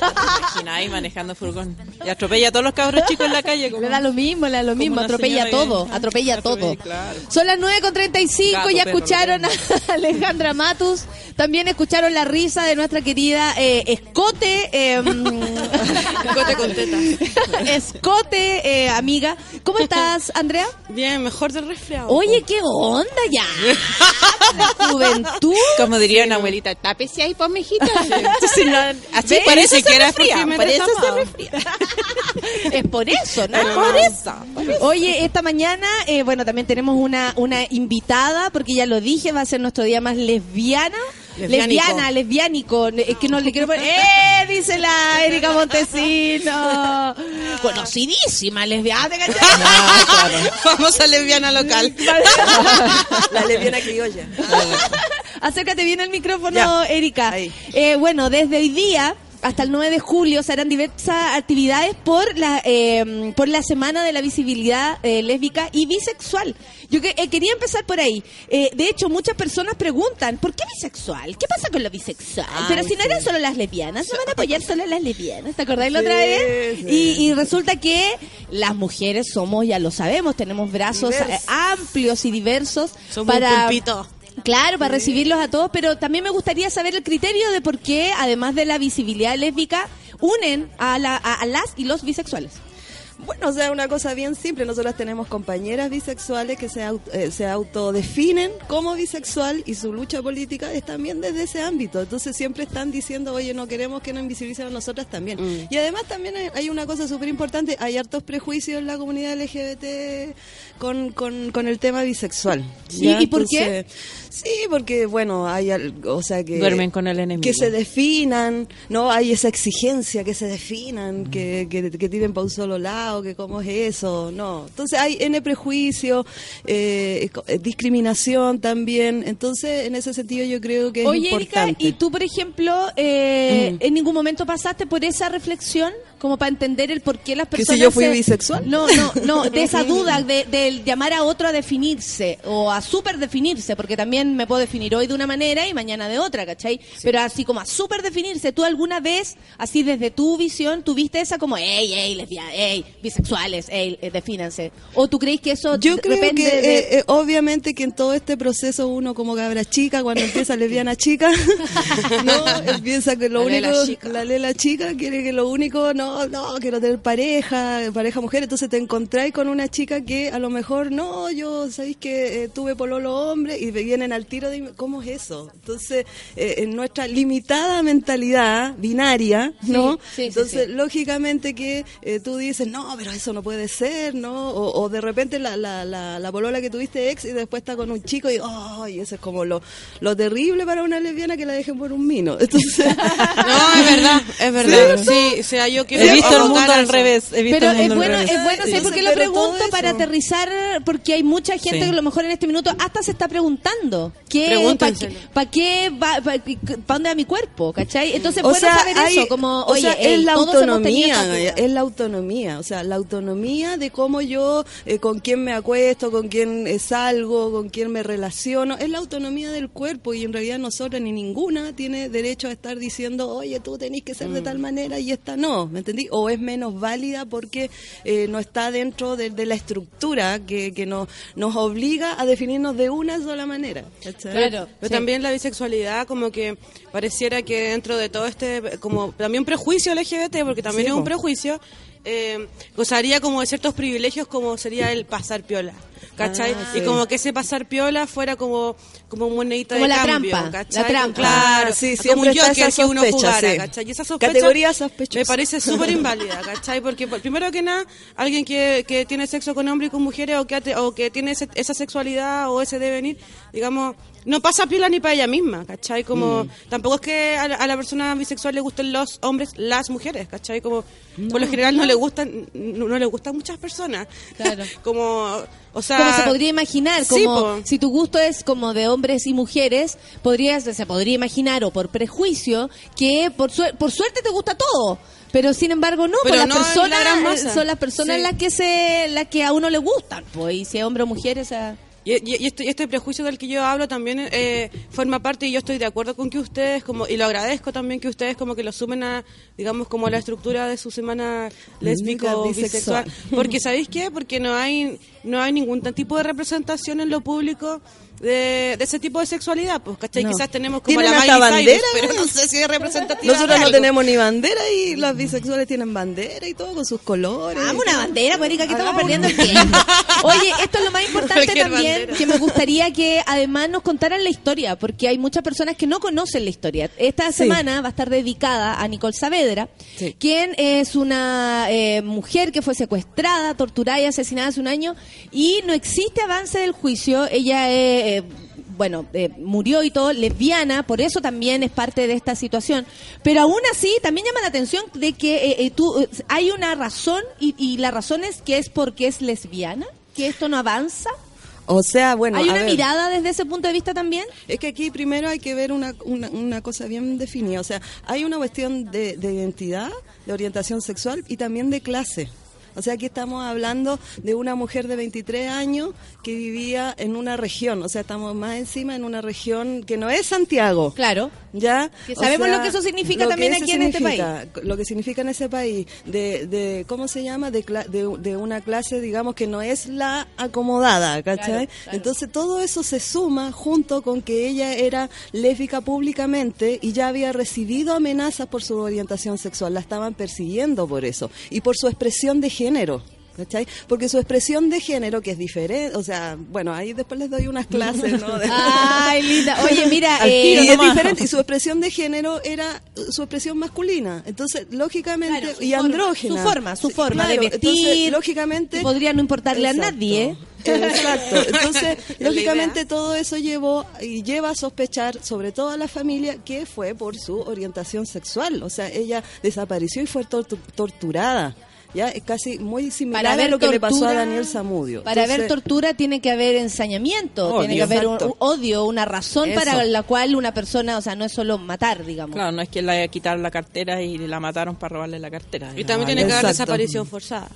S8: Imagina ahí manejando furgón. Y atropella a todos los cabros chicos en la calle. Como...
S2: Le da lo mismo, le da lo mismo, atropella todo,
S8: que-
S2: atropella
S8: Atropella,
S2: todo.
S8: claro.
S2: Son las 9 con 35,
S8: Gato,
S2: ya
S8: perro,
S2: escucharon [LAUGHS] a Alejandra Matus, también escucharon la risa de nuestra querida eh, Escote, eh, [LAUGHS]
S8: Escote con teta. [LAUGHS]
S2: Escote, eh, amiga. ¿Cómo estás, Andrea?
S8: Bien, mejor del resfriado.
S2: Oye, qué onda ya. Juventud.
S8: Como diría una abuelita, tápese ahí, pues, mijita. Sí, no, así, se
S2: siquiera
S8: resfría.
S2: porque me
S8: Por eso se
S2: resfriado.
S8: resfría. [LAUGHS]
S2: Es por eso, ¿no?
S8: Es por eso.
S2: Oye, esta mañana, eh, bueno, también tenemos una, una invitada, porque ya lo dije, va a ser nuestro día más lesbiana. Lesbiana, lesbiánico. Es que no le quiero poner. ¡Eh! Dice la Erika Montesino. Conocidísima lesbiana, ¿cachai? [LAUGHS]
S8: Famosa lesbiana local. [LAUGHS]
S9: La lesbiana criolla.
S2: Acércate bien al micrófono,
S9: Ya.
S2: Erika. Eh, bueno, desde hoy día hasta el 9 de julio se harán diversas actividades por la eh, por la semana de la visibilidad eh, lésbica y bisexual. Yo que, eh, quería empezar por ahí. Eh, de hecho, muchas personas preguntan, ¿por qué bisexual? ¿Qué pasa con lo bisexual? Pero si no eran solo las lesbianas, no van a apoyar solo las lesbianas. ¿Te acordáis la otra vez?
S9: sí.
S2: Y, y resulta que las mujeres somos, ya lo sabemos, tenemos brazos eh, amplios y diversos
S8: Somos un
S2: para
S8: pulpito.
S2: Claro, para recibirlos a todos, pero también me gustaría saber el criterio de por qué, además de la visibilidad lésbica, unen a, la, a, a las y los bisexuales.
S9: Bueno, o sea, una cosa bien simple. Nosotras tenemos compañeras bisexuales que se, au- eh, se autodefinen como bisexual y su lucha política es también desde ese ámbito. Entonces siempre están diciendo, oye, no queremos que nos invisibilicen a nosotras también. Y además también hay, una cosa súper importante. Hay hartos prejuicios en la comunidad LGBT con, con, con el tema bisexual.
S2: ¿Y- y por qué?
S9: Sí, porque, bueno, hay algo, o sea, que...
S8: Duermen con el enemigo.
S9: Que se definan, ¿no? Hay esa exigencia que se definan, que, que, que tiren para un solo lado, que cómo es eso, no. Entonces hay N prejuicio, eh, eh, discriminación también. Entonces, en ese sentido yo creo que es
S2: Oye, Erika,
S9: importante.
S2: ¿y tú, por ejemplo, eh, en ningún momento pasaste por esa reflexión? Como para entender el por qué las
S9: ¿Que
S2: personas...
S9: si yo fui
S2: se-
S9: bisexual?
S2: No, no, no, [LAUGHS] de esa duda, de, del llamar a otro a definirse o a super definirse, porque también me puedo definir hoy de una manera y mañana de otra, ¿cachai? Pero así como a super definirse, ¿tú alguna vez, así desde tu visión, tuviste esa como, ey, ey, lesbianas, ey, bisexuales, ey, eh, defínanse? ¿O tú crees que eso
S9: Yo creo
S2: depende
S9: que
S2: de...
S9: eh, eh, obviamente que en todo este proceso uno como cabra chica, cuando empieza lesbiana chica, [LAUGHS] no, [LAUGHS] empieza que lo
S8: La
S9: único,
S8: lela
S9: la lela chica quiere que lo único, no, no, quiero tener pareja, pareja mujer, entonces te encontráis con una chica que a lo mejor, no, yo, sabéis que eh, tuve pololo hombre y me vienen al tiro de, ¿cómo es eso? Entonces, eh, en nuestra limitada mentalidad binaria, ¿no?
S2: sí, sí,
S9: entonces,
S2: sí.
S9: lógicamente que eh, tú dices, no, pero eso no puede ser, ¿no? O, o de repente la, la, la, la polola que tuviste ex y después está con un chico y, ay, eso es como lo, lo terrible para una lesbiana que la dejen por un mino. Entonces, [LAUGHS]
S8: No, es verdad, es verdad. [LAUGHS] Sí, o sea, yo que He visto el mundo al revés. He visto
S2: Pero
S8: el
S2: es
S8: mundo al
S2: bueno,
S8: revés.
S2: es bueno,
S9: Sí.
S2: ¿sabes por qué lo pregunto? Para aterrizar, porque hay mucha gente
S8: Sí.
S2: que a lo mejor en este minuto hasta se está preguntando. ¿Qué, ¿Para qué, pa' qué va, pa, pa dónde va mi cuerpo? ¿Cachai? Entonces,
S9: O
S2: bueno
S9: sea,
S2: saber
S9: hay-
S2: eso, como,
S9: o
S2: oye,
S9: sea,
S2: ey,
S9: es la autonomía, es la autonomía, o sea, la autonomía de cómo yo, eh, con quién me acuesto, con quién eh, salgo, con quién me relaciono, es la autonomía del cuerpo y en realidad nosotras ni ninguna tiene derecho a estar diciendo, oye, tú tenés que ser de tal manera y esta no, ¿me entendí? O es menos válida porque eh, no está dentro de, de la estructura que, que nos, nos obliga a definirnos de una sola manera. ¿cachai?
S2: Claro.
S10: Pero
S2: sí.
S10: también la bisexualidad como que pareciera que dentro de todo este, como también prejuicio LGBT, porque también
S9: Sí,
S10: es un prejuicio, eh, gozaría como de ciertos privilegios como sería el pasar piola. ¿Cachai?
S9: Ah,
S10: Y
S9: sí.
S10: como que ese pasar piola fuera como como monedita
S2: Como
S10: de
S2: la
S10: cambio,
S2: trampa,
S10: ¿cachai?
S2: la trampa.
S10: Claro,
S9: Ah, sí,
S10: como un Joker que uno jugara,
S9: sí.
S10: ¿cachai? Y esa sospecha
S9: Categoría sospechosa.
S10: me parece súper inválida, ¿cachai? Porque por- primero que nada, alguien que, que tiene sexo con hombres y con mujeres o que, o que tiene ese- esa sexualidad o ese devenir, digamos, no pasa piola ni para ella misma, ¿cachai? Como,
S9: Mm.
S10: tampoco es que a la, a la persona bisexual le gusten los hombres, las mujeres, ¿cachai? Como, por lo general no le gustan, no, no le gustan muchas personas.
S2: Claro. [LAUGHS]
S10: como, o sea...
S2: como se podría imaginar, como si tu gusto es como de hombres y mujeres, podrías, se podría imaginar o por prejuicio que por, suer- por suerte te gusta todo. Pero sin embargo no,
S10: Pero
S2: pues las
S10: no en la
S2: personas son las personas
S10: Sí.
S2: las que se las que a uno le gustan, pues y si es hombre o mujer esa
S10: Y, y- este, y este prejuicio del que yo hablo también eh, forma parte y yo estoy de acuerdo con que ustedes como y lo agradezco también que ustedes como que lo sumen a digamos como a la estructura de su semana lésbico
S9: bisexual.
S10: porque sabéis qué porque no hay no hay ningún tipo de representación en lo público de, de ese tipo de sexualidad pues ¿cachai?
S9: No.
S10: quizás tenemos como la
S9: hasta
S10: Miley Cyrus,
S9: bandera,
S10: pero
S9: ¿no?
S10: sé si es representativa
S9: Nosotros no tenemos ni bandera y las bisexuales tienen bandera y todo con sus colores.
S2: Hagamos una bandera, pues Erika, que estamos perdiendo el tiempo. Oye, esto es lo más importante también,
S10: bandera.
S2: que me gustaría que además nos contaran la historia, porque hay muchas personas que no conocen la historia. Esta
S9: Sí.
S2: semana va a estar dedicada a Nicole Saavedra,
S9: Sí.
S2: quien es una eh, mujer que fue secuestrada, torturada y asesinada hace un año, y no existe avance del juicio. Ella eh, eh, bueno, eh, murió y todo, lesbiana, por eso también es parte de esta situación. Pero aún así, también llama la atención de que eh, eh, tú, eh, hay una razón, y, y la razón es que es porque es lesbiana, que esto no avanza.
S9: O sea, bueno,
S2: ¿Hay una
S9: ver,
S2: mirada desde ese punto de vista también?
S9: Es que aquí primero hay que ver una, una, una cosa bien definida. O sea, hay una cuestión de, de identidad, de orientación sexual y también de clase. O sea, aquí estamos hablando de una mujer de 23 años que vivía en una región, o sea, estamos más encima en una región que no es Santiago.
S2: Claro.
S9: ¿Ya?
S2: Que
S9: O
S2: sabemos
S9: sea,
S2: lo que eso significa también aquí en este
S9: significa, Lo que significa en ese país, de, de ¿cómo se llama? De, de, de una clase, digamos, que no es la acomodada, ¿cachai?
S2: Claro, claro.
S9: Entonces todo eso se suma junto con que ella era lésbica públicamente y ya había recibido amenazas por su orientación sexual, la estaban persiguiendo por eso y por su expresión de género. ¿Cachai? Porque su expresión de género, que es diferente, o sea, bueno, ahí después les doy unas clases, ¿no? De-
S2: Ay, linda. Oye, mira, [LAUGHS]
S9: Al
S2: eh,
S9: y es diferente. Y su expresión de género era uh, su expresión masculina. Entonces, lógicamente,
S2: Claro,
S9: y andrógena.
S2: Su forma, su forma de vestir.
S9: Entonces, lógicamente.
S2: podría no importarle
S9: Exacto.
S2: a nadie.
S9: Exacto. [LAUGHS] Entonces, lógicamente, todo eso llevó y lleva a sospechar, sobre todo a la familia, que fue por su orientación sexual. O sea, ella desapareció y fue tortu- torturada. Ya es casi muy similar
S2: Para
S9: a
S2: ver
S9: lo que le pasó a Daniel Zamudio.
S2: Para ver
S9: Entonces,
S2: tortura tiene que haber ensañamiento,
S9: Odio.
S2: tiene que haber un,
S9: Exacto.
S2: un odio, una razón
S9: Eso.
S2: para la cual una persona, o sea, no es solo matar, digamos.
S8: Claro, no es que le quitaron la cartera y la mataron para robarle la cartera.
S10: y también tiene que haber desaparición forzada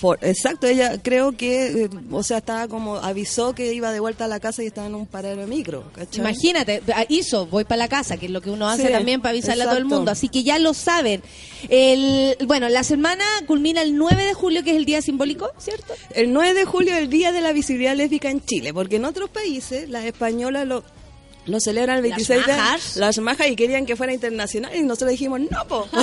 S9: For- exacto, ella creo que, eh, o sea, estaba como, avisó que iba de vuelta a la casa y estaba en un paradero de micro, ¿cachai?
S2: Imagínate, ah, hizo, voy para la casa, que es lo que uno hace
S9: Sí,
S2: también para avisarle a todo el mundo. Así que ya lo saben. El, bueno, la semana culmina el 9 de julio, que es el día simbólico, ¿cierto?
S9: El 9 de julio es el Día de la Visibilidad Lésbica en Chile, porque en otros países las españolas lo, lo celebran el 26 de
S2: majas.
S9: las majas y querían que fuera internacional y nosotros dijimos, no, po. [LAUGHS]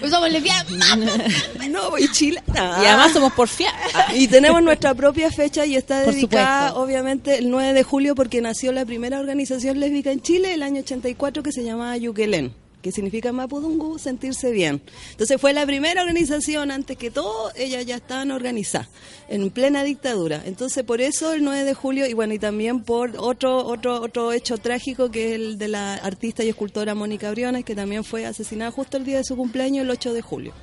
S2: Pues somos lesbianas. [LAUGHS]
S9: no, y Chile,
S8: Y además somos porfiadas.
S9: Y tenemos nuestra propia fecha y está dedicada, obviamente, el 9 de julio porque nació la primera organización lésbica en Chile el año 84 que se llamaba Yuquelén. Que significa Mapudungu, sentirse bien. Entonces fue la primera organización, antes que todo, ellas ya estaban organizadas, en plena dictadura. Entonces por eso el 9 de julio, y bueno, y también por otro, otro, otro hecho trágico, que es el de la artista y escultora Mónica Briones, que también fue asesinada justo el día de su cumpleaños, el 8 de julio.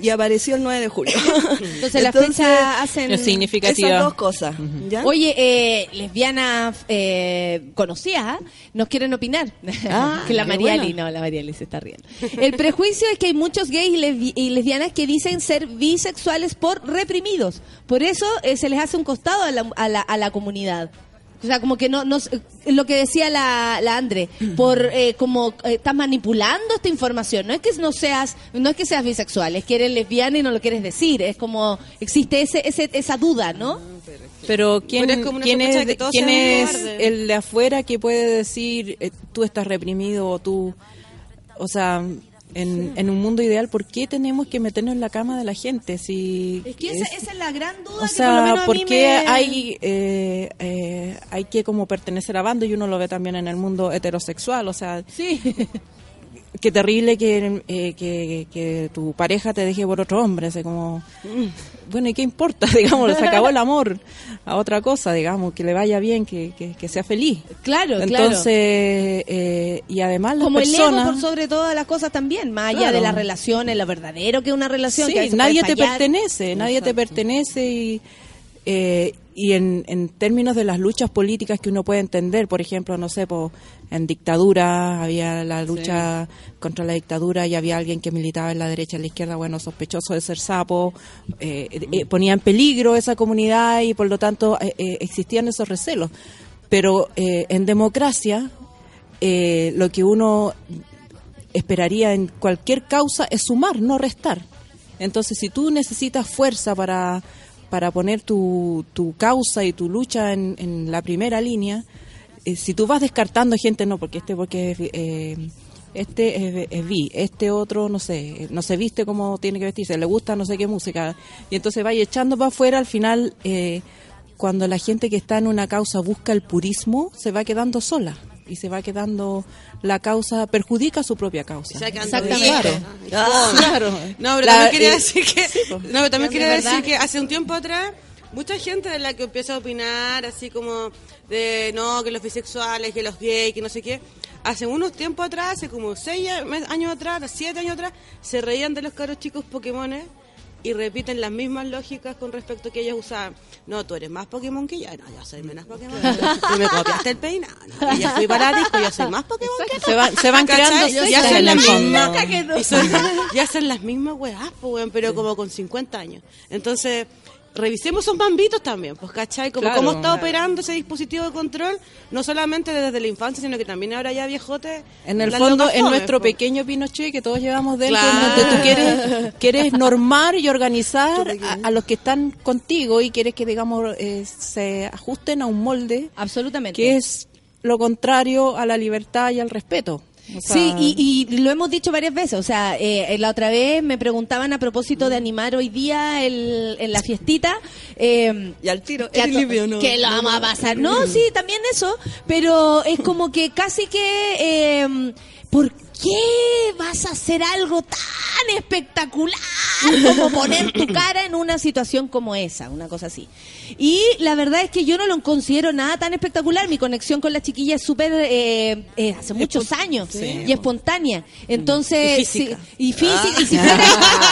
S9: Y apareció el 9 de julio. [LAUGHS]
S2: Entonces la fecha hacen...
S8: Es significativa.
S9: Esas dos cosas. ¿ya?
S2: Oye, eh, lesbianas eh, conocidas, nos quieren opinar.
S9: Ah, [LAUGHS]
S2: que la
S9: qué
S2: Mariali,
S9: buena.
S2: no, la Mariali se está riendo. El prejuicio es que hay muchos gays y, lesbi- y lesbianas que dicen ser bisexuales por reprimidos. Por eso eh, se les hace un costado a la, a la, a la comunidad. O sea, como que no, no s- lo que decía la, la Andre, por eh, como eh, estás manipulando esta información. No es que no seas, no es que seas bisexual, es que eres lesbiana y no lo quieres decir. Es como existe ese, ese esa duda, ¿no?
S8: Pero ¿quién,
S10: Pero es
S8: quién es,
S10: de que todos
S8: quién es el de afuera que puede decir eh, tú estás reprimido o tú... O sea, en, en un mundo ideal, ¿por qué tenemos que meternos en la cama de la gente? Si
S2: Es que esa,
S8: es-
S2: esa es la gran duda.
S8: o
S2: que por lo
S8: sea,
S2: a
S8: ¿por
S2: mí
S8: qué
S2: me-
S8: hay, eh, eh, hay que como pertenecer a bando? Y uno lo ve también en el mundo heterosexual. O sea,
S2: Sí. [LAUGHS]
S8: qué terrible que, eh, que, que tu pareja te deje por otro hombre. Así como, mm, bueno, ¿y qué importa? [LAUGHS] Digamos, se acabó el [LAUGHS] amor a otra cosa, digamos, que le vaya bien, que, que, que sea feliz.
S2: Claro,
S8: Entonces,
S2: claro.
S8: eh, y además las
S2: Como el ego
S8: personas...
S2: por sobre todas las cosas también, más allá
S8: Claro.
S2: de las relaciones, lo verdadero que es una relación.
S8: Sí,
S2: que
S8: nadie te pertenece, nadie te pertenece y, eh, y en, en términos de las luchas políticas que uno puede entender, por ejemplo, no sé, po, en dictadura había la lucha contra la dictadura y había alguien que militaba en la derecha, en la izquierda, bueno, sospechoso de ser sapo, eh, eh, ponía en peligro esa comunidad y por lo tanto eh, eh, existían esos recelos. Pero eh, en democracia, eh, lo que uno esperaría en cualquier causa es sumar, no restar. Entonces, si tú necesitas fuerza para, para poner tu, tu causa y tu lucha en, en la primera línea, eh, si tú vas descartando gente, no, porque este, porque es, eh, este es, es bi, este otro, no sé, no se viste como tiene que vestirse, le gusta no sé qué música, y entonces vaya echando para afuera, al final, eh, cuando la gente que está en una causa busca el purismo, se va quedando sola. Y se va quedando, la causa perjudica su propia causa.
S2: Exactamente.
S10: toditos.
S8: Claro. claro.
S10: No, pero
S8: La-
S10: también quería
S8: eh,
S10: decir que, no, pero también
S2: ¿De
S10: quería
S2: verdad?
S10: decir que hace un tiempo atrás mucha gente de la que empieza a opinar así como de no que los bisexuales, que los gays, que no sé qué, hace unos tiempos atrás, hace como seis años atrás, siete años atrás, se reían de los caros chicos Pokémones y repiten las mismas lógicas con respecto a que ellos usaban. No, tú eres más Pokémon que yo. No, yo soy menos Pokémon. Tú [LAUGHS] me copiaste el peinado. No, y ya fui para disco, yo soy más Pokémon que tú.
S8: Se van, se van creando
S10: Y hacen
S8: en
S10: la
S8: el
S10: misma
S8: fondo.
S10: y son, y hacen las mismas weas, pues, pero como con 50 años. Entonces, revisemos esos bambitos también, pues, ¿cachai? Como
S8: Claro.
S10: cómo está operando ese dispositivo de control, no solamente desde la infancia, sino que también ahora ya viejote.
S8: En el fondo, en nuestro
S10: pues.
S8: pequeño Pinochet que todos llevamos dentro,
S10: Claro.
S8: donde tú quieres, [LAUGHS] quieres normar y organizar a, a los que están contigo y quieres que, digamos, eh, se ajusten a un molde
S2: Absolutamente.
S8: que es lo contrario a la libertad y al respeto. O sea,
S2: Sí, y, y lo hemos dicho varias veces. O sea, eh, la otra vez me preguntaban a propósito de animar hoy día el, en la fiestita. eh,
S9: Y al tiro,
S2: que,
S9: limpio, ¿no?
S2: que lo vamos a pasar. No, sí, también eso. Pero es como que casi que. eh, ¿Por qué vas a hacer algo tan espectacular como poner tu cara en una situación como esa? Una cosa así. Y la verdad es que yo no lo considero nada tan espectacular. Mi conexión con la chiquilla es súper. eh, eh, hace muchos años y espontánea. Entonces.
S10: Y física.
S2: y física. Y, si fuera,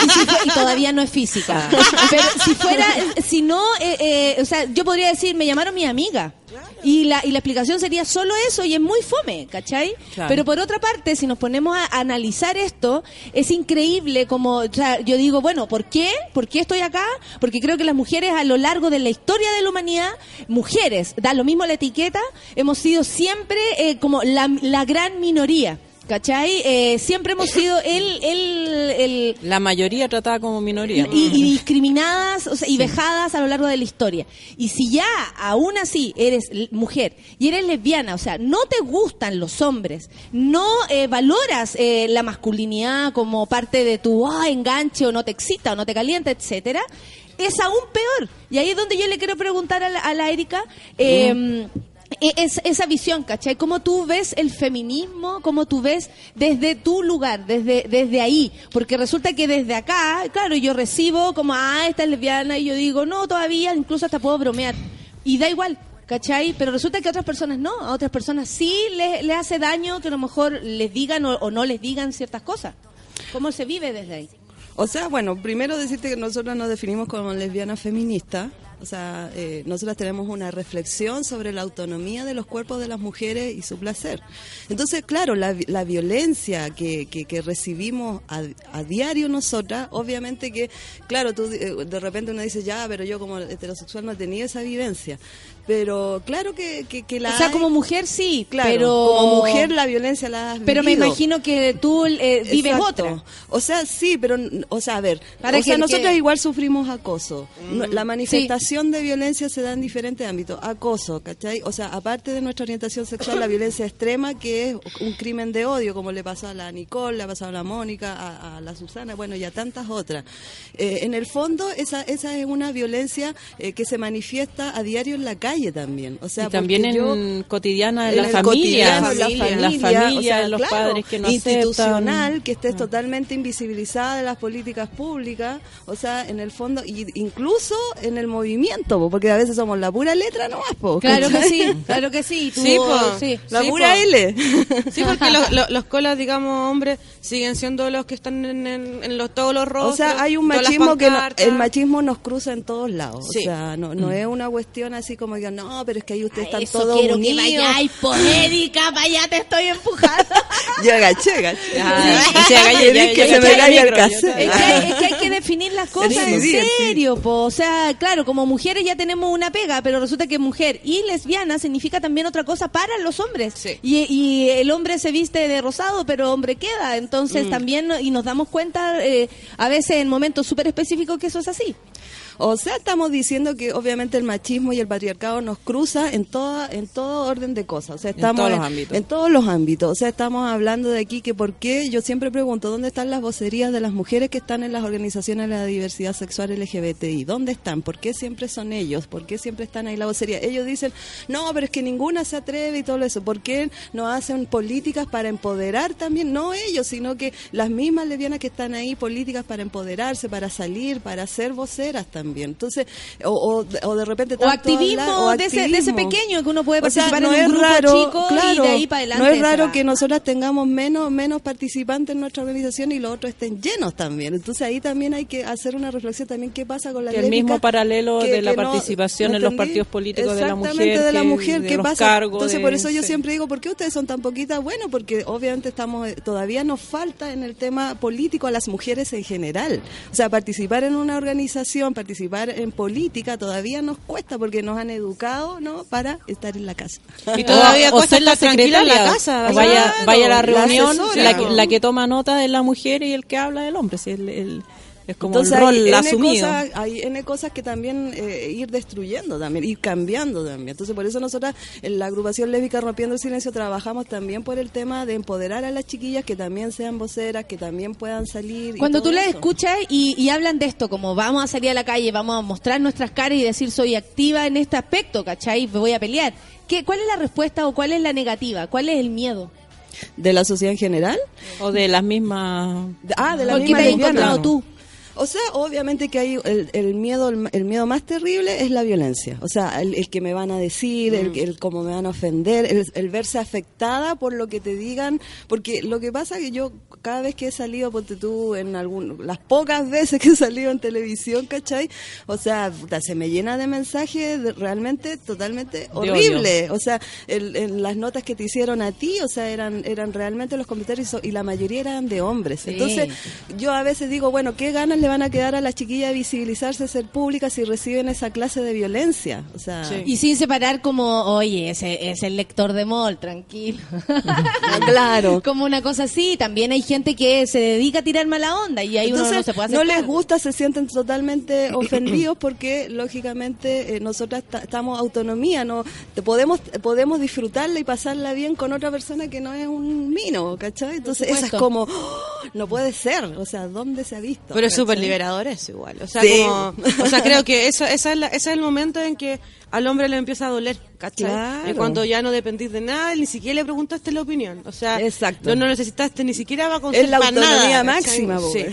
S2: y, si [LAUGHS] y todavía no es física. Pero si fuera. Si no. eh, eh, o sea, yo podría decir, me llamaron mi amiga. Y la, y la explicación sería solo eso y es muy fome, ¿cachai?
S8: Claro.
S2: Pero por otra parte, si nos ponemos a analizar esto, es increíble como, o sea, yo digo, bueno, ¿por qué? ¿Por qué estoy acá? Porque creo que las mujeres a lo largo de la historia de la humanidad, mujeres, da lo mismo la etiqueta, hemos sido siempre eh, como la, la gran minoría. ¿Cachai? Eh, siempre hemos sido el, el, el,
S8: La mayoría tratada como minoría.
S2: y, y discriminadas o sea, y vejadas a lo largo de la historia. Y si ya aún así eres mujer y eres lesbiana, o sea, no te gustan los hombres, no eh, valoras eh, la masculinidad como parte de tu ah, enganche o no te excita o no te calienta, etcétera, es aún peor. Y ahí es donde yo le quiero preguntar a la, a la Erika. eh, e- es, esa visión, ¿cachai? ¿Cómo tú ves el feminismo? ¿Cómo tú ves desde tu lugar, desde, desde ahí? Porque resulta que desde acá, claro, yo recibo como, ah, esta es lesbiana, y yo digo, no, todavía, incluso hasta puedo bromear. Y da igual, ¿cachai? Pero resulta que a otras personas no, a otras personas sí les, hace daño que a lo mejor les digan o, o no les digan ciertas cosas. ¿Cómo se vive desde ahí?
S9: O sea, bueno, primero decirte que nosotros nos definimos como lesbianas feministas. O sea, eh, nosotras tenemos una reflexión sobre la autonomía de los cuerpos de las mujeres y su placer. Entonces, claro, la, la violencia que, que, que recibimos a, a diario nosotras, obviamente que, claro, tú eh, de repente uno dice, ya, pero yo como heterosexual no he tenido esa vivencia. Pero claro que, que, que la
S2: O sea,
S9: hay.
S2: como mujer sí,
S9: Claro,
S2: pero...
S9: como mujer la violencia la has
S2: Pero me imagino que tú eh, vives
S9: Exacto.
S2: otra.
S9: O sea, sí, pero, o sea, a ver,
S2: Para
S9: o sea, nosotros igual sufrimos acoso.
S2: Mm.
S9: La manifestación de violencia se da en diferentes ámbitos. Acoso, ¿cachai? O sea, aparte de nuestra orientación sexual, la violencia [COUGHS] extrema, que es un crimen de odio, como le pasó a la Nicole, le ha pasado a la Mónica, a, a la Susana, bueno, y a tantas otras. Eh, en el fondo, esa, esa es una violencia eh, que se manifiesta a diario en la calle también. O sea,
S8: y también
S9: yo-
S8: en cotidiana en la familia,
S9: la familia,
S8: la familia,
S9: o sea,
S8: en los
S9: claro,
S8: padres que no
S9: institucional,
S8: aceptan.
S9: que estés totalmente invisibilizada de las políticas públicas, o sea, en el fondo, y incluso en el movimiento, po, porque a veces somos la pura letra nomás, po,
S2: Claro que sí, claro que sí. Tú-
S10: Sí, po.
S2: sí.
S9: La
S10: Sí,
S9: pura
S10: po.
S9: L.
S10: Sí, porque los, los, los colas, digamos, hombres, siguen siendo los que están en, en- en los, todos los rostros.
S9: O sea, hay un machismo que no- el machismo nos cruza en todos lados.
S10: Sí.
S9: O sea, no, no es una cuestión así como que no, pero es que ahí ustedes están
S2: Eso
S9: todos
S2: quiero
S9: unidos.
S2: que vayáis, Erika, para allá te estoy empujando.
S9: Yo agaché, agaché.
S8: Ah,
S9: Sí. que se me caiga el cassette.
S2: Es que, hay, es que hay que definir las cosas en serio, po. O sea, claro, como mujeres ya tenemos una pega, pero resulta que mujer y lesbiana significa también otra cosa para los hombres.
S10: Sí.
S2: Y, y el hombre se viste de rosado, pero hombre queda. Entonces
S9: Mm.
S2: también, y nos damos cuenta eh, a veces en momentos súper específicos que eso es así.
S9: O sea, estamos diciendo que obviamente el machismo y el patriarcado nos cruza en toda en todo orden de cosas. O sea, estamos
S8: todos los ámbitos.
S9: En todos los ámbitos. O sea, estamos hablando de aquí que por qué yo siempre pregunto dónde están las vocerías de las mujeres que están en las organizaciones de la diversidad sexual LGBTI. ¿Dónde están? ¿Por qué siempre son ellos? ¿Por qué siempre están ahí la vocería? Ellos dicen, "No, pero es que ninguna se atreve y todo eso. ¿Por qué no hacen políticas para empoderar también no ellos, sino que las mismas lesbianas que están ahí políticas para empoderarse, para salir, para ser voceras también. Entonces, o, o, o de repente
S2: O activismo,
S9: hablar- o
S2: de, ese, de ese pequeño que uno puede
S9: O sea,
S2: participar
S9: no
S2: en un
S9: es
S2: grupo
S9: raro,
S2: chico
S9: claro,
S2: y de ahí para adelante.
S9: No es raro que nosotras tengamos menos menos participantes en nuestra organización y los otros estén llenos también. Entonces ahí también hay que hacer una reflexión también qué pasa con la
S8: Que el mismo paralelo
S9: que-
S8: de la
S9: no-
S8: participación
S9: ¿me
S8: en los partidos políticos de la mujer,
S9: de la
S8: cargos,
S9: Entonces
S8: de-
S9: por eso yo
S8: sí.
S9: siempre digo, ¿por qué ustedes son tan poquitas? Bueno, porque obviamente estamos eh, todavía nos falta en el tema político a las mujeres en general. O sea, participar en una organización, participar en política todavía nos cuesta porque nos han educado, ¿no? Para estar en la casa.
S10: Y todavía
S8: o, o
S10: cuesta
S8: la
S10: estar tranquila en la casa.
S8: Vaya,
S9: Claro,
S8: vaya a la reunión, la, que- la que toma nota de la mujer y el que habla del hombre. Si el, el- es como
S9: Entonces
S8: el rol
S9: hay N
S8: asumido.
S9: cosas, hay N cosas que también eh, ir destruyendo también, ir cambiando también. Entonces por eso nosotras en la agrupación lésbica Rompiendo el Silencio trabajamos también por el tema de empoderar a las chiquillas que también sean voceras, que también puedan salir.
S2: Cuando tú las escuchas y, y hablan de esto, como vamos a salir a la calle, vamos a mostrar nuestras caras y decir soy activa en este aspecto, ¿cachai? Me voy a pelear. ¿Qué, ¿Cuál es la respuesta o cuál es la negativa? ¿Cuál es el miedo?
S9: ¿De la sociedad en general?
S8: O de las mismas...
S9: Ah, de la
S2: ¿Por qué
S9: misma
S2: te has encontrado tú?
S9: O sea, obviamente que hay el, el miedo, el, el miedo más terrible es la violencia. O sea, el, el que me van a decir, el, el cómo me van a ofender, el, el verse afectada por lo que te digan. Porque lo que pasa que yo cada vez que he salido, ponte tú, en algún, las pocas [LAUGHS] veces que he salido en televisión, ¿cachai? O sea, puta, se me llena de mensajes de- realmente totalmente horrible. O sea, el- en las notas que te hicieron a ti, o sea, eran, eran realmente los comentarios y la mayoría eran de hombres.
S2: Sí.
S9: Entonces, yo a veces digo, bueno, ¿qué ganas le van a quedar a las chiquillas de visibilizarse, ser públicas si reciben esa clase de violencia? O sea,
S10: Sí.
S2: Y sin separar como, oye, ese es el lector de mall, tranquilo. [LAUGHS]
S9: claro.
S2: como una cosa así. También hay gente que se dedica a tirar mala onda y ahí uno no se puede hacer
S9: no les
S2: cargo.
S9: gusta, se sienten totalmente [CLEARS THROAT] ofendidos porque, lógicamente, eh, nosotras ta- estamos autonomía, no te podemos podemos disfrutarla y pasarla bien con otra persona que no es un mino, ¿cachai? Entonces, eso es como, ¡oh! no puede ser, o sea, ¿dónde se ha visto?
S10: Pero es súper liberador eso igual. O sea,
S9: Sí.
S10: como, o sea creo que [LAUGHS] eso, esa es la- ese es el momento en que al hombre le empieza a doler, ¿cachai?
S9: Claro.
S10: Y cuando ya no dependís de nada, ni siquiera le preguntaste la opinión. O sea,
S9: Exacto.
S10: no, no necesitaste ni siquiera va a
S9: Es la autonomía
S10: nada.
S9: máxima,
S10: Sí.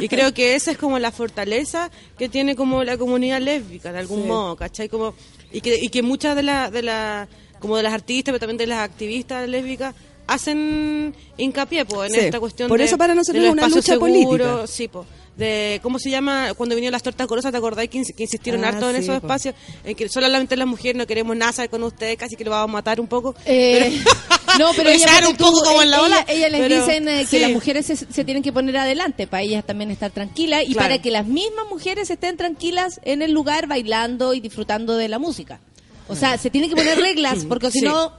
S10: Y creo que esa es como la fortaleza que tiene como la comunidad lésbica, de algún
S9: Sí.
S10: modo, ¿cachai? Como, y, que, y que muchas de las de la, como de las artistas, pero también de las activistas lésbicas, hacen hincapié po, en
S9: Sí.
S10: esta cuestión
S9: Por
S10: de-
S9: eso para nosotros es una lucha
S10: seguro,
S9: política.
S10: sí, po, de cómo se llama cuando vinieron las tortas gorosas, ¿te acordáis que, ins- que insistieron
S9: Ah,
S10: harto en esos espacios? En que solamente las mujeres no queremos nada con ustedes, casi que lo vamos a matar un poco.
S2: Eh, [LAUGHS] no, pero [LAUGHS] ella,
S10: un poco
S2: tú,
S10: como en la
S2: ella-
S10: ola,
S2: ella les
S10: pero-
S2: dicen eh, que las mujeres se, se tienen que poner adelante para ellas también estar tranquilas y
S10: Claro.
S2: para que las mismas mujeres estén tranquilas en el lugar bailando y disfrutando de la música. O sea, se tienen que poner reglas [LAUGHS] porque si no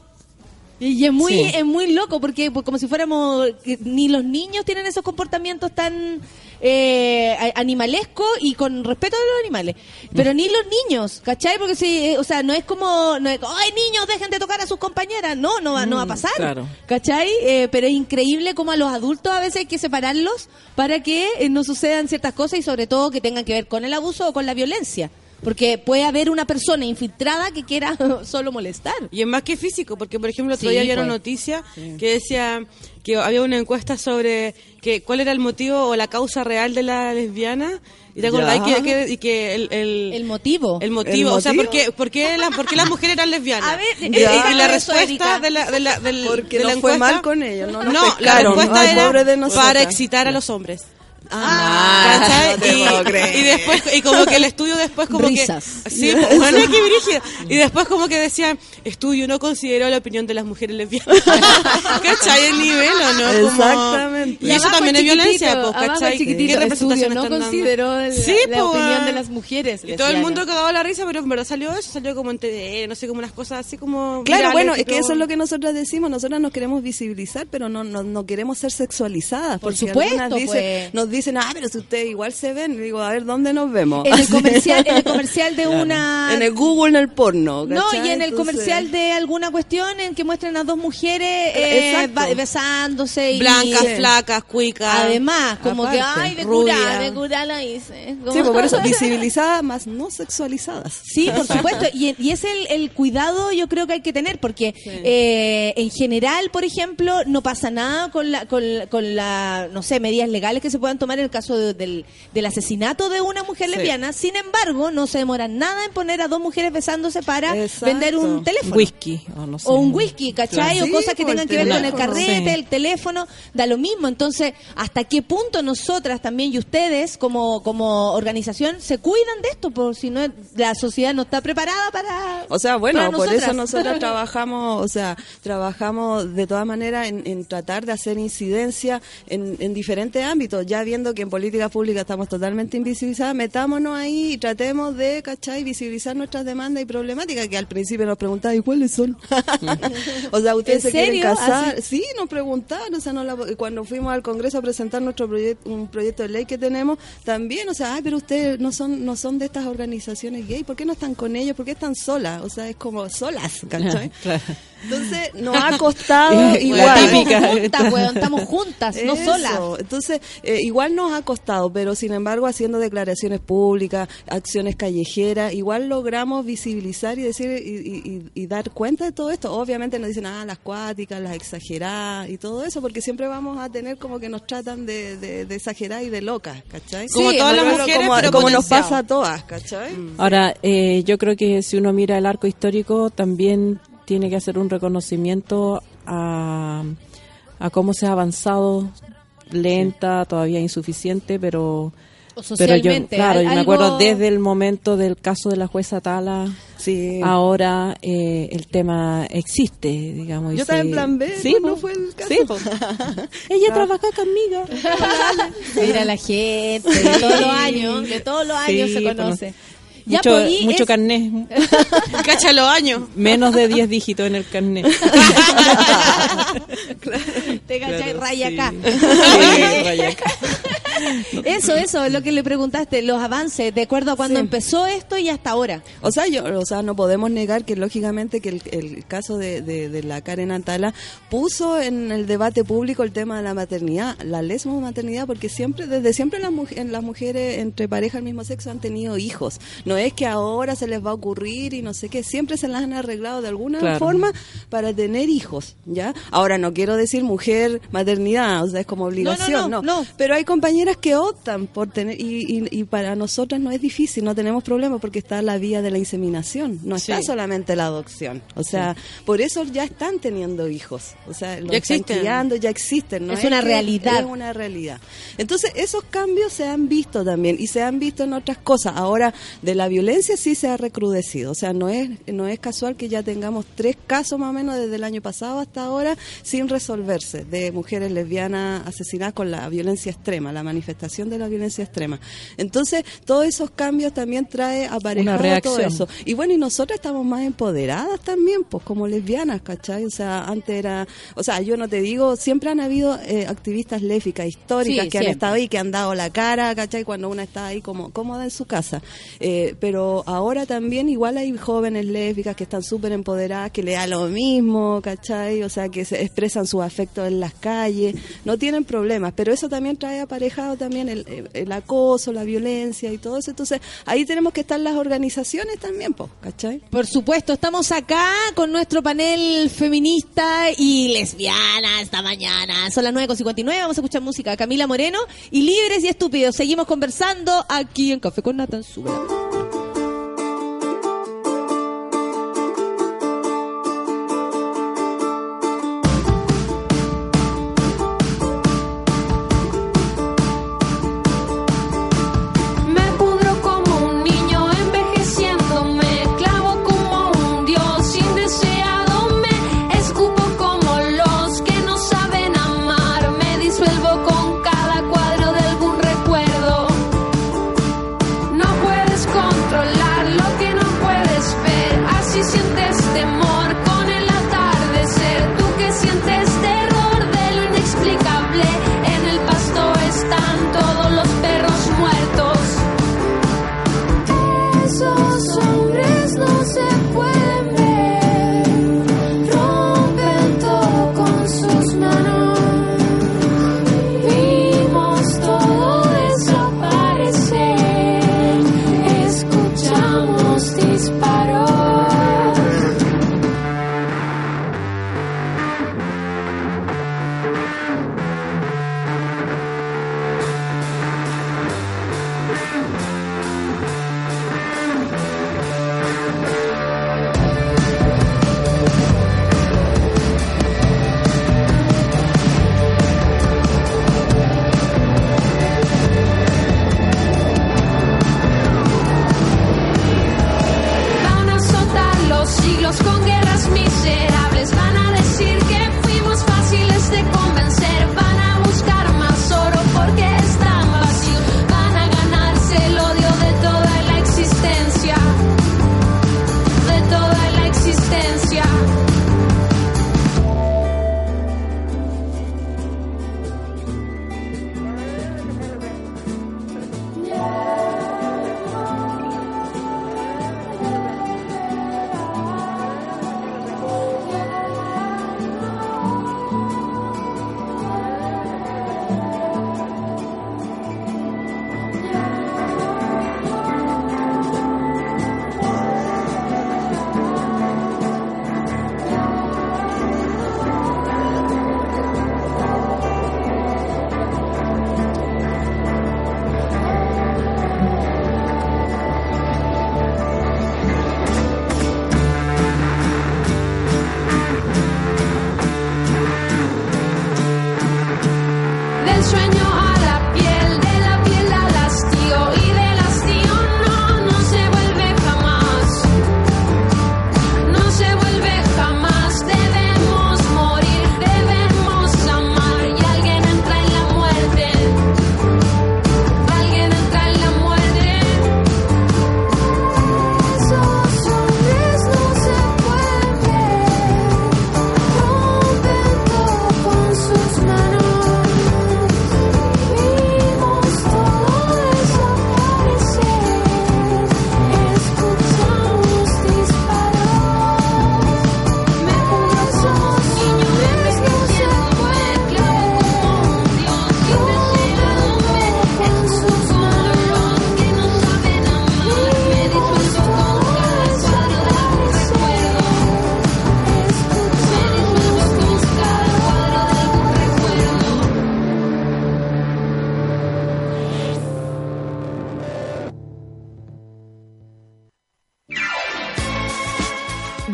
S2: y es muy
S9: Sí.
S2: es muy loco porque pues, como si fuéramos ni los niños tienen esos comportamientos tan eh, animalescos y con respeto de los animales pero ni los niños ¿cachai? porque si eh, o sea no es como no es ay niños dejen de tocar a sus compañeras no no va no va a pasar
S9: claro.
S2: ¿cachai? Eh, pero es increíble como a los adultos a veces hay que separarlos para que eh, no sucedan ciertas cosas y sobre todo que tengan que ver con el abuso o con la violencia porque puede haber una persona infiltrada que quiera [LAUGHS] solo molestar
S10: Y es más que físico, porque por ejemplo, otro
S2: Sí,
S10: día había una noticia que decía que había una encuesta sobre que cuál era el motivo o la causa real de la lesbiana. ¿Y te acordás que, que- y que el, el,
S2: el motivo
S10: el motivo,
S9: ¿El
S10: o sea? ¿por qué, por qué la- por qué las mujeres eran lesbianas? [LAUGHS]
S2: A ver,
S10: y, y la respuesta de la, de la, del-
S9: Porque
S10: de la
S9: nos fue
S10: encuesta-
S9: mal con ellos, no nos
S10: No, la respuesta era para excitar a los hombres.
S9: Ah, te
S10: y, después y como que el estudio después como
S2: Risas.
S10: que sí [LAUGHS] pues, bueno, qué brígido. y después como que decían estudio no consideró la opinión de las mujeres lesbianas [LAUGHS] ¿cachai? el nivel o no Como-
S9: Exactamente.
S10: y eso también es violencia pues, ¿cachai? ¿qué representación
S2: no consideró el-
S10: Sí,
S2: la
S10: pues,
S2: opinión de las mujeres
S10: y todo el mundo cagaba la risa pero en verdad salió eso salió como en no sé como unas cosas así como
S9: Claro,
S10: virales,
S9: bueno, es que eso es lo que nosotras decimos. Nosotras nos queremos visibilizar, pero no, no, no queremos ser sexualizadas.
S2: Por supuesto,
S9: dicen-
S2: pues.
S9: Nos dicen, ah, pero si ustedes igual se ven. Digo, a ver, ¿dónde nos vemos?
S2: en el comercial en el comercial de [LAUGHS] una
S9: en el Google, en el porno.
S2: No, y en el
S9: Entonces-
S2: comercial de alguna cuestión en que muestran a dos mujeres eh, besándose y
S10: blancas flacas cuicas
S2: además como que
S9: Aparte,
S2: ay de
S10: rubia.
S2: cura, de cura lo hice. Como-
S9: Sí, pues por eso, [LAUGHS] visibilizadas, más no sexualizadas.
S2: Sí, por supuesto. Y, y es el, el cuidado yo creo que hay que tener, porque eh, en general, por ejemplo, no pasa nada con la, con, la- con la, no sé, medidas legales que se puedan tomar en el caso de- del, del asesinato de una mujer
S9: Sí.
S2: lesbiana. Sin embargo, no se demoran nada en poner a dos mujeres besándose para
S9: Exacto.
S2: vender un teléfono.
S8: Whisky, o no sé.
S2: O un whisky, ¿cachai?
S9: Claro.
S2: O cosas que
S9: Sí, pues,
S2: tengan que ver con el carrete,
S8: Sí.
S2: el teléfono, da lo mismo. Entonces, ¿hasta qué punto nosotras también y ustedes como, como organización se cuidan de esto? Por si no la sociedad no está preparada para...
S9: O sea, bueno, por eso
S2: nosotras.
S9: nosotros [LAUGHS] trabajamos, o sea, trabajamos de todas maneras en, en tratar de hacer incidencia en, en diferentes ámbitos, ya viendo que en política pública estamos totalmente invisibilizadas, metámonos ahí y tratemos de, ¿cachai?, visibilizar nuestras demandas y problemáticas, que al principio nos preguntaban, ¿y cuáles son? [LAUGHS] o sea, ¿ustedes
S2: ¿En
S9: se quieren casar?
S2: Así-
S9: Sí, nos preguntaron, o sea, no la- cuando fuimos al Congreso a presentar nuestro proyecto, un proyecto de ley que tenemos, también, o sea, ay, pero ustedes no son no son de estas organizaciones gay, ¿por qué no están con ellos? ¿Por qué están solas? O sea, es como solas, [LAUGHS] ¿cachai?
S8: Claro.
S9: Entonces, [LAUGHS] nos ha costado
S8: La
S9: igual.
S8: típica.
S2: Estamos juntas, weón, estamos juntas, no solas.
S9: Entonces, eh, igual nos ha costado, pero sin embargo, haciendo declaraciones públicas, acciones callejeras, igual logramos visibilizar y decir y, y- y dar cuenta de todo esto. Obviamente nos dicen, ah, las cuáticas, las exageradas y todo eso, porque siempre vamos a tener como que nos tratan de, de, de exageradas y de locas, ¿cachai?
S10: Como
S2: Sí,
S10: todas las mujeres
S9: como,
S10: pero
S9: como nos pasa a todas, ¿cachai?
S8: Ahora, eh, yo creo que si uno mira el arco histórico, también tiene que hacer un reconocimiento a, a cómo se ha avanzado lenta, todavía insuficiente, pero
S2: O
S8: pero yo, claro,
S2: al-
S8: yo me
S2: algo-
S8: acuerdo desde el momento del caso de la jueza Tala,
S9: Sí.
S8: ahora eh, el tema existe, digamos. y
S9: Yo estaba en plan B
S8: Sí, po.
S9: fue el caso.
S8: Sí. Ella trabaja conmigo. [LAUGHS]
S2: Mira la gente, de todos los años, de todos los años
S8: Sí,
S2: se conoce. Ya,
S8: mucho
S2: y
S8: mucho
S2: es-
S8: carnet, [LAUGHS]
S10: cacha los años
S8: menos de 10 dígitos en el carnet. [LAUGHS] [LAUGHS]
S2: Te cachai,
S8: Claro,
S2: raya
S8: sí.
S2: acá.
S8: Sí, raya acá.
S5: Eso, eso, lo que le preguntaste, los avances, de acuerdo a cuando
S9: Sí.
S5: empezó esto y hasta ahora.
S9: O sea, yo, o sea, no podemos negar que lógicamente que el, el caso de, de- de la Karen Antala puso en el debate público el tema de la maternidad, la lesmo maternidad, porque siempre, desde siempre las, las mujeres entre pareja del mismo sexo han tenido hijos. No es que ahora se les va a ocurrir y no sé qué, siempre se las han arreglado de alguna
S8: Claro.
S9: forma para tener hijos, ¿ya? Ahora no quiero decir mujer maternidad, o sea, es como obligación,
S5: no,
S9: no,
S5: no.
S9: pero hay compañeras que optan por tener, y, y- y para nosotras no es difícil, no tenemos problema porque está la vía de la inseminación, no está
S8: Sí.
S9: solamente la adopción. O sea, por eso ya están teniendo hijos. O sea, los
S8: Ya
S9: están
S8: existen.
S9: criando, ya existen. No
S5: Es una
S9: que-
S5: realidad.
S9: Es una realidad. Entonces, esos cambios se han visto también y se han visto en otras cosas. Ahora, de la violencia sí se ha recrudecido. O sea, no es, no es casual que ya tengamos tres casos más o menos desde el año pasado hasta ahora sin resolverse de mujeres lesbianas asesinadas con la violencia extrema, la manifestación de la violencia extrema. Entonces, todos esos cambios también trae aparejado todo
S8: reacción.
S9: eso. Y bueno, y nosotras estamos más empoderadas también, pues como lesbianas, ¿cachai? O sea, antes era, o sea, yo no te digo, siempre han habido eh, activistas lésbicas históricas
S5: Sí,
S9: que han estado ahí, que han dado la cara, ¿cachai? Cuando una está ahí como cómoda en su casa. Eh, pero ahora también igual hay jóvenes lésbicas que están súper empoderadas, que le da lo mismo, ¿cachai? O sea, que se expresan sus afectos en las calles, no tienen problemas, pero eso también trae aparejado también el, el- el acoso, la violencia y todo eso. Entonces, ahí tenemos que estar las organizaciones también, pues, ¿cachai?
S5: Por supuesto, estamos acá con nuestro panel feminista y lesbiana esta mañana. Son las 9.59, vamos a escuchar música. Camila Moreno y Libres y Estúpidos. Seguimos conversando aquí en Café con Nathan. Súbela.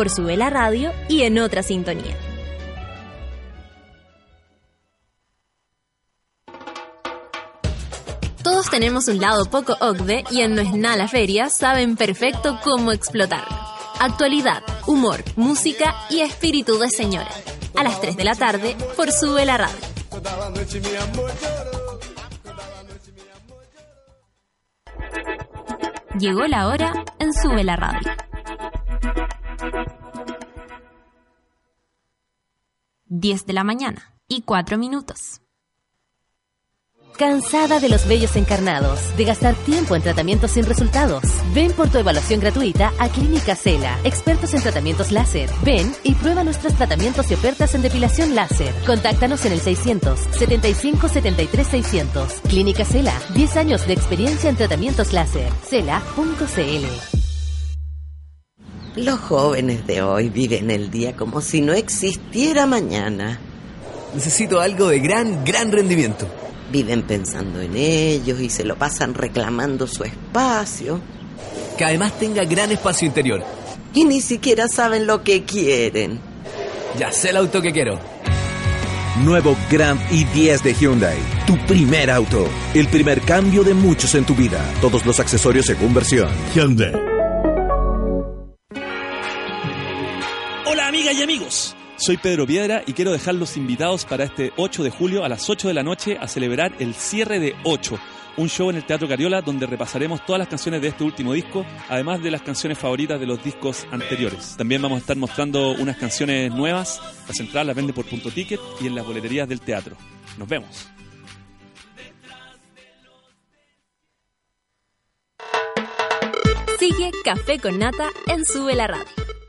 S1: Por Sube la Radio y en otra sintonía. Todos tenemos un lado poco OCDE y en No es nada la feria saben perfecto cómo explotarlo. Actualidad, humor, música y espíritu de señora. A las 3 de la tarde por Sube la Radio. Llegó la hora en Sube la Radio. 10 de la mañana y 4 minutos.
S11: ¿Cansada de los vellos encarnados? ¿De gastar tiempo en tratamientos sin resultados? Ven por tu evaluación gratuita a Clínica Cela, expertos en tratamientos láser. Ven y prueba nuestros tratamientos y ofertas en depilación láser. Contáctanos en el 600 75 73 600. Clínica Cela, 10 años de experiencia en tratamientos láser. Cela.cl.
S12: Los jóvenes de hoy viven el día como si no existiera mañana.
S13: Necesito algo de gran, gran rendimiento.
S12: Viven pensando en ellos y se lo pasan reclamando su espacio.
S13: Que además tenga gran espacio interior.
S12: Y ni siquiera saben lo que quieren.
S13: Ya sé el auto que quiero.
S14: Nuevo Grand i10 de Hyundai. Tu primer auto. El primer cambio de muchos en tu vida. Todos los accesorios según versión. Hyundai.
S15: Amigas y amigos. Soy Pedro Piedra y quiero dejarlos invitados para este 8 de julio a las 8 de la noche a celebrar el cierre de 8, un show en el Teatro Cariola donde repasaremos todas las canciones de este último disco, además de las canciones favoritas de los discos anteriores. También vamos a estar mostrando unas canciones nuevas, las entradas las vende por punto ticket y en las boleterías del teatro. Nos vemos.
S1: Sigue Café con Nata en Sube la Radio.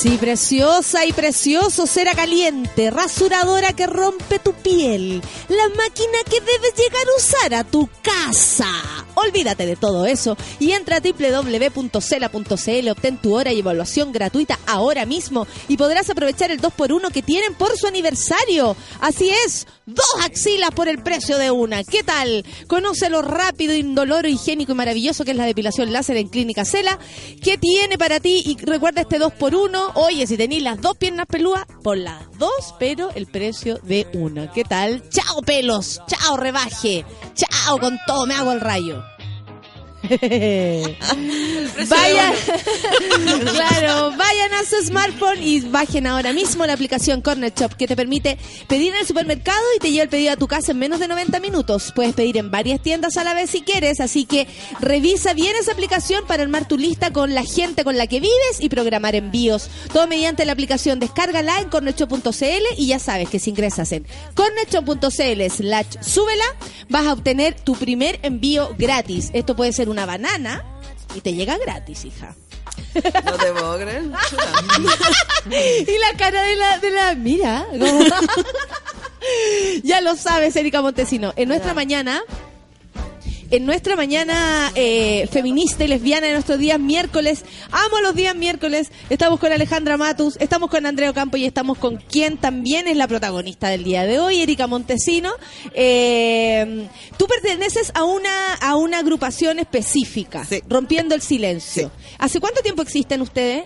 S2: Sí, preciosa y precioso, cera caliente, rasuradora que rompe tu piel, la máquina que debes llegar a usar a tu casa. Olvídate de todo eso y entra a www.cela.cl, obtén tu hora y evaluación gratuita ahora mismo y podrás aprovechar el 2x1 que tienen por su aniversario. Así es, dos axilas por el precio de una. ¿Qué tal? Conoce lo rápido, indoloro, higiénico y maravilloso que es la depilación láser en Clínica Cela. ¿Qué tiene para ti? Y recuerda este 2x1. Oye, si tenéis las dos piernas pelúas, por las dos, pero el precio de una. ¿Qué tal? Chao pelos, chao rebaje, chao con todo, me hago el rayo. [LAUGHS] vayan, [LAUGHS] claro, vayan a su smartphone y bajen ahora mismo la aplicación Corner Shop que te permite pedir en el supermercado y te lleva el pedido a tu casa en menos de 90 minutos. Puedes pedir en varias tiendas a la vez si quieres, así que revisa bien esa aplicación para armar tu lista con la gente con la que vives y programar envíos. Todo mediante la aplicación, descárgala en cornershop.cl y ya sabes que si ingresas en cornershop.cl slash súbela vas a obtener tu primer envío gratis. Esto puede ser una banana y te llega gratis, hija.
S9: No te puedo creer. [LAUGHS]
S2: y la cara de la, de la mira. como- [LAUGHS] ya lo sabes, Erika Montesino. En nuestra mañana, en nuestra mañana eh, feminista y lesbiana de nuestros días miércoles, amo los días miércoles, estamos con Alejandra Matus, estamos con Andrea Campo y estamos con quien también es la protagonista del día de hoy, Erika Montesino. Eh, tú perteneces a una, a una agrupación específica, Rompiendo el Silencio. ¿Hace cuánto tiempo existen ustedes?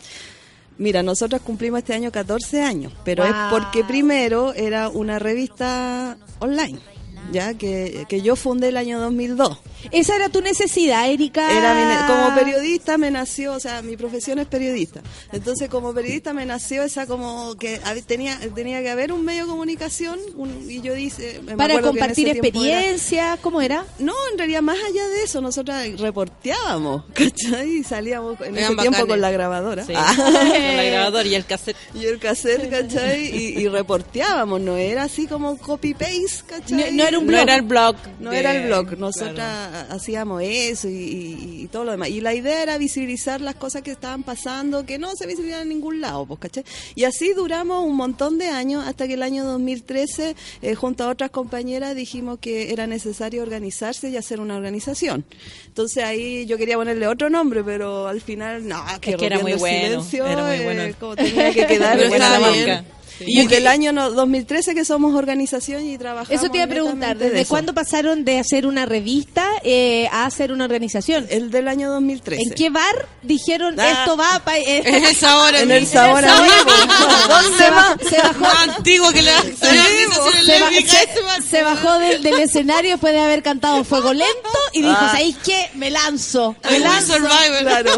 S9: Mira, nosotros cumplimos este año 14 años, pero es porque primero era una revista online. Ya que, que yo fundé el año 2002.
S2: Esa era tu necesidad, Erika.
S9: Era mi ne- como periodista me nació, o sea, mi profesión es periodista. Entonces, como periodista me nació esa como que tenía tenía que haber un medio de comunicación un- y yo dice
S2: Para compartir experiencias, ¿cómo era?
S9: no, en realidad más allá de eso, nosotras reporteábamos, [LAUGHS] ¿cachai? Y salíamos en
S10: Eran
S9: ese tiempo con la grabadora.
S10: Sí.
S9: Ah. [LAUGHS]
S10: Con la grabadora y el cassette. [LAUGHS]
S9: Y el cassette, ¿cachai? Y, y reporteábamos, no era así como copy-paste, ¿cachai?
S2: No- no era un
S10: No era el blog.
S9: No
S10: de-
S9: era el blog, nosotras hacíamos eso y, y- y todo lo demás. Y la idea era visibilizar las cosas que estaban pasando, que no se visibilizaban en ningún lado, pues, ¿cachai? Y así duramos un montón de años hasta que el año 2013, eh, junto a otras compañeras, dijimos que era necesario organizarse y hacer una organización. Entonces ahí yo quería ponerle otro nombre, pero al final, no, que,
S10: Es que era muy bueno,
S9: silencio,
S10: era muy
S9: eh,
S10: bueno.
S9: como tenía que quedar [LAUGHS]
S10: Bien.
S9: Y desde el año no- 2013 que somos organización y trabajamos
S2: Eso te iba a preguntar,
S9: de
S2: ¿desde
S9: eso.
S2: cuándo pasaron de hacer una revista eh, a hacer una organización?
S9: El del año 2013.
S2: ¿En qué bar dijeron
S9: Ah.
S2: esto va para [LAUGHS]
S10: En el sabor
S9: En el sabor. [LAUGHS] ¿Dónde
S2: se,
S9: va?
S2: se bajó
S10: Más antiguo que la
S2: se, ba- se- se bajó del, del escenario después de haber cantado Fuego [LAUGHS] Lento y dijo,
S9: Ah.
S2: ¿sabéis qué? Me lanzo. Me
S10: I'm a
S2: lanzo.
S10: survivor.
S9: Claro.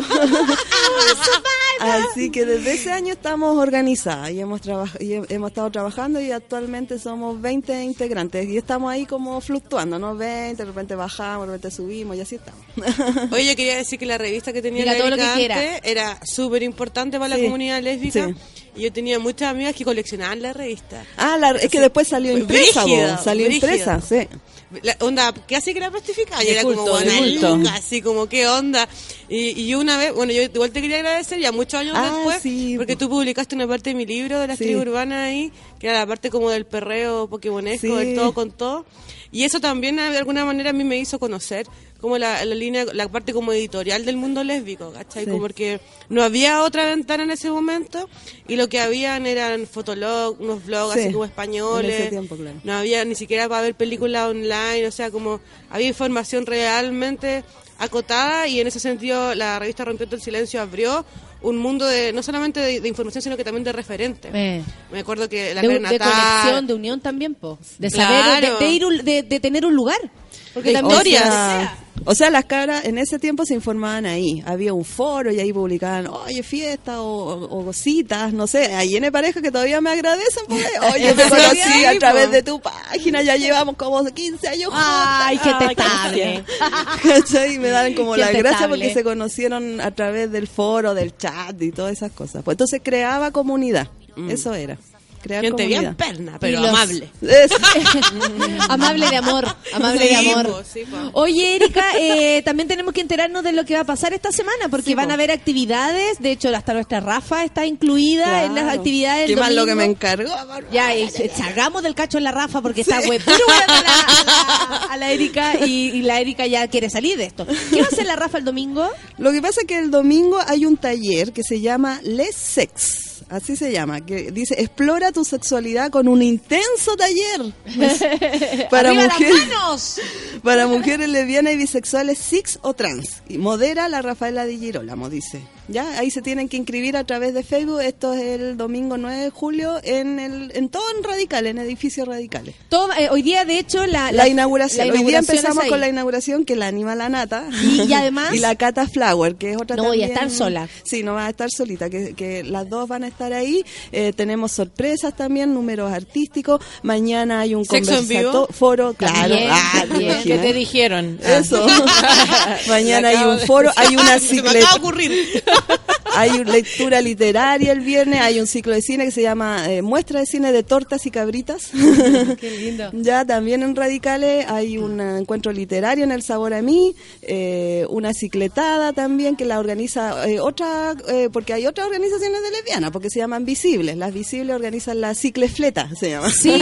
S9: Así que desde ese año estamos organizadas y hemos trabaj- y hemos estado trabajando y actualmente somos 20 integrantes y estamos ahí como fluctuando, ¿no? 20, de repente bajamos, de repente subimos y así estamos. [LAUGHS]
S10: Oye, yo quería decir que la revista que tenía
S2: Diga
S10: la
S2: todo lo que quiera.
S10: era súper importante para
S9: Sí.
S10: la comunidad lésbica.
S9: Sí.
S10: Y yo tenía muchas amigas que coleccionaban la revista.
S9: Ah, la- es que después salió impresa,
S10: brígido,
S9: salió
S10: brígido.
S9: impresa, sí.
S10: La onda, ¿qué hace que era plastificada? Y era
S8: culto,
S10: como
S8: culto.
S10: loca, así como, ¿qué onda? Y, y una vez, bueno, yo igual te quería agradecer ya muchos años
S9: Ah,
S10: después,
S9: sí,
S10: porque tú publicaste una parte de mi libro de las
S9: Sí.
S10: tribus urbanas ahí, que era la parte como del perreo pokémonesco,
S9: Sí.
S10: del todo con todo. Y eso también de alguna manera a mí me hizo conocer como la, la línea, la parte como editorial del mundo lésbico, ¿cachai?
S9: Sí.
S10: Como porque no había otra ventana en ese momento y lo que habían eran fotolog, unos blogs
S9: Sí,
S10: así como
S9: en
S10: españoles.
S9: ese tiempo, claro.
S10: No había ni siquiera para ver películas online, o sea, como había información realmente acotada y en ese sentido la revista Rompiendo el Silencio abrió un mundo de no solamente de, de información, sino que también de referentes.
S2: Eh.
S10: Me acuerdo que la
S2: de, de
S10: Natal-
S2: conexión, de unión también, po. De
S10: Claro.
S2: saber, de, de ir un- de, de tener un lugar. Porque también
S10: historias.
S9: O sea, o sea, las cabras en ese tiempo se informaban ahí. Había un foro y ahí publicaban, oye, fiesta o, o, o cositas, no sé. Ahí en pareja que todavía me agradecen porque, oye, [LAUGHS] te conocí a
S10: po.
S9: través de tu página, ya llevamos como 15 años juntas.
S2: Ay, qué testable. [LAUGHS]
S9: ¿Cachai? Y me dan como la gracia porque se conocieron a través del foro, del chat y todas esas cosas. Pues entonces creaba comunidad. Eso era. Crear
S10: Gente
S9: comunidad.
S10: bien perna, pero
S2: los-
S10: amable. [LAUGHS] [LAUGHS]
S2: Amable de amor, amable de
S10: Sí,
S2: amor.
S10: sí.
S2: Oye, Erika, eh, también tenemos que enterarnos de lo que va a pasar esta semana, porque
S9: Sí,
S2: van
S9: po.
S2: a haber actividades. De hecho, hasta nuestra Rafa está incluida en las actividades. del
S9: Qué más lo que me encargó.
S2: Ya, y se- salgamos del cacho en la Rafa porque está la, a la- a la Erika y, y la Erika ya quiere salir de esto. ¿Qué va a hacer la Rafa el domingo?
S9: Lo que pasa es que el domingo hay un taller que se llama Les Sex, así se llama, que dice explora tu sexualidad con un intenso taller [LAUGHS] para
S2: ¡Arriba las
S9: mujeres, para mujeres lesbianas y bisexuales, cis o trans. Y modera la Rafaela Di Girolamo, dice. Ya, ahí se tienen que inscribir a través de Facebook. Esto es el domingo 9 de julio en el en todo en Radical, en edificios radicales.
S2: Todo, eh, hoy día, de hecho, la,
S9: La, inauguración.
S2: la
S9: Hoy día empezamos con la inauguración que la anima la Nata.
S2: Y- y además- [LAUGHS]
S9: y la Cata Flower, que es otra
S2: No voy a
S9: también-
S2: estar sola.
S9: Sí, no va a estar solita, que, que las dos van a estar ahí. Eh, tenemos sorpresas también, números artísticos. Mañana hay un
S10: ¿Sexo en vivo?
S9: conversato- foro, claro.
S2: También,
S9: Ah, ¿te
S2: también.
S8: ¿Qué te dijeron?
S9: Eso. [LAUGHS] Mañana hay un foro, hay una
S10: Se me acaba
S9: cicleta.
S10: de ocurrir. [LAUGHS]
S9: Hay una lectura literaria el viernes, hay un ciclo de cine que se llama eh, Muestra de Cine de Tortas y Cabritas. [LAUGHS]
S2: Qué lindo. [LAUGHS]
S9: Ya también en Radicales hay un encuentro literario en El Sabor a Mí, eh, una cicletada también que la organiza eh, otra, eh, porque hay otras organizaciones de lesbianas, porque se llaman Visibles. Las Visibles organizan la ciclefleta, se llama.
S2: Sí,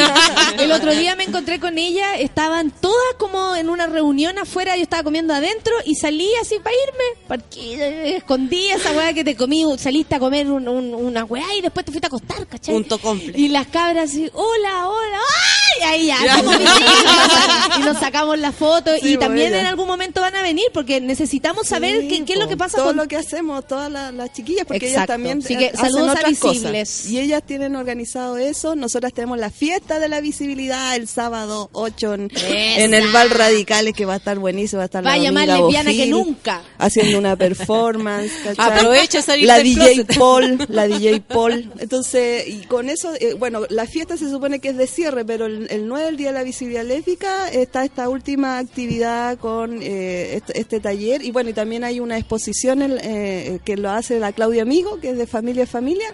S2: el otro día me encontré con ella, estaban todas como en una reunión afuera, yo estaba comiendo adentro y salí así para irme, eh, escondí esa weá que te comí, saliste a comer un- un- una weá y después te fuiste a acostar, ¿cachai?
S10: Punto comple.
S2: Y las cabras así, hola, hola, ¡ay! ahí ya,
S9: Ya.
S2: somos [LAUGHS] y nos sacamos la foto
S9: Sí,
S2: y también
S9: pues, ya.
S2: en algún momento van a venir porque necesitamos saber
S9: Sí,
S2: qué, qué es lo que pasa
S9: todo
S2: con
S9: lo que hacemos todas las, las chiquillas porque ellas también
S2: Así que
S9: eh, hacen
S2: saludos a Visibles.
S9: cosas. y ellas tienen organizado eso nosotras tenemos la fiesta de la visibilidad el sábado 8 en, en el Val Radicales que va a estar buenísimo va a estar la
S2: Vaya más lesbiana que nunca.
S9: haciendo una performance [LAUGHS] ¿cachai?
S8: Aprovecha salir
S9: la
S8: del
S9: DJ
S8: closet.
S9: Paul la DJ [LAUGHS] Paul entonces y con eso eh, bueno la fiesta se supone que es de cierre pero el, el 9 el día de la visibilidad lésbica está esta última actividad con eh, este, este taller y bueno y también hay una exposición en- eh, que lo hace la Claudia Amigo que es de Familia a Familia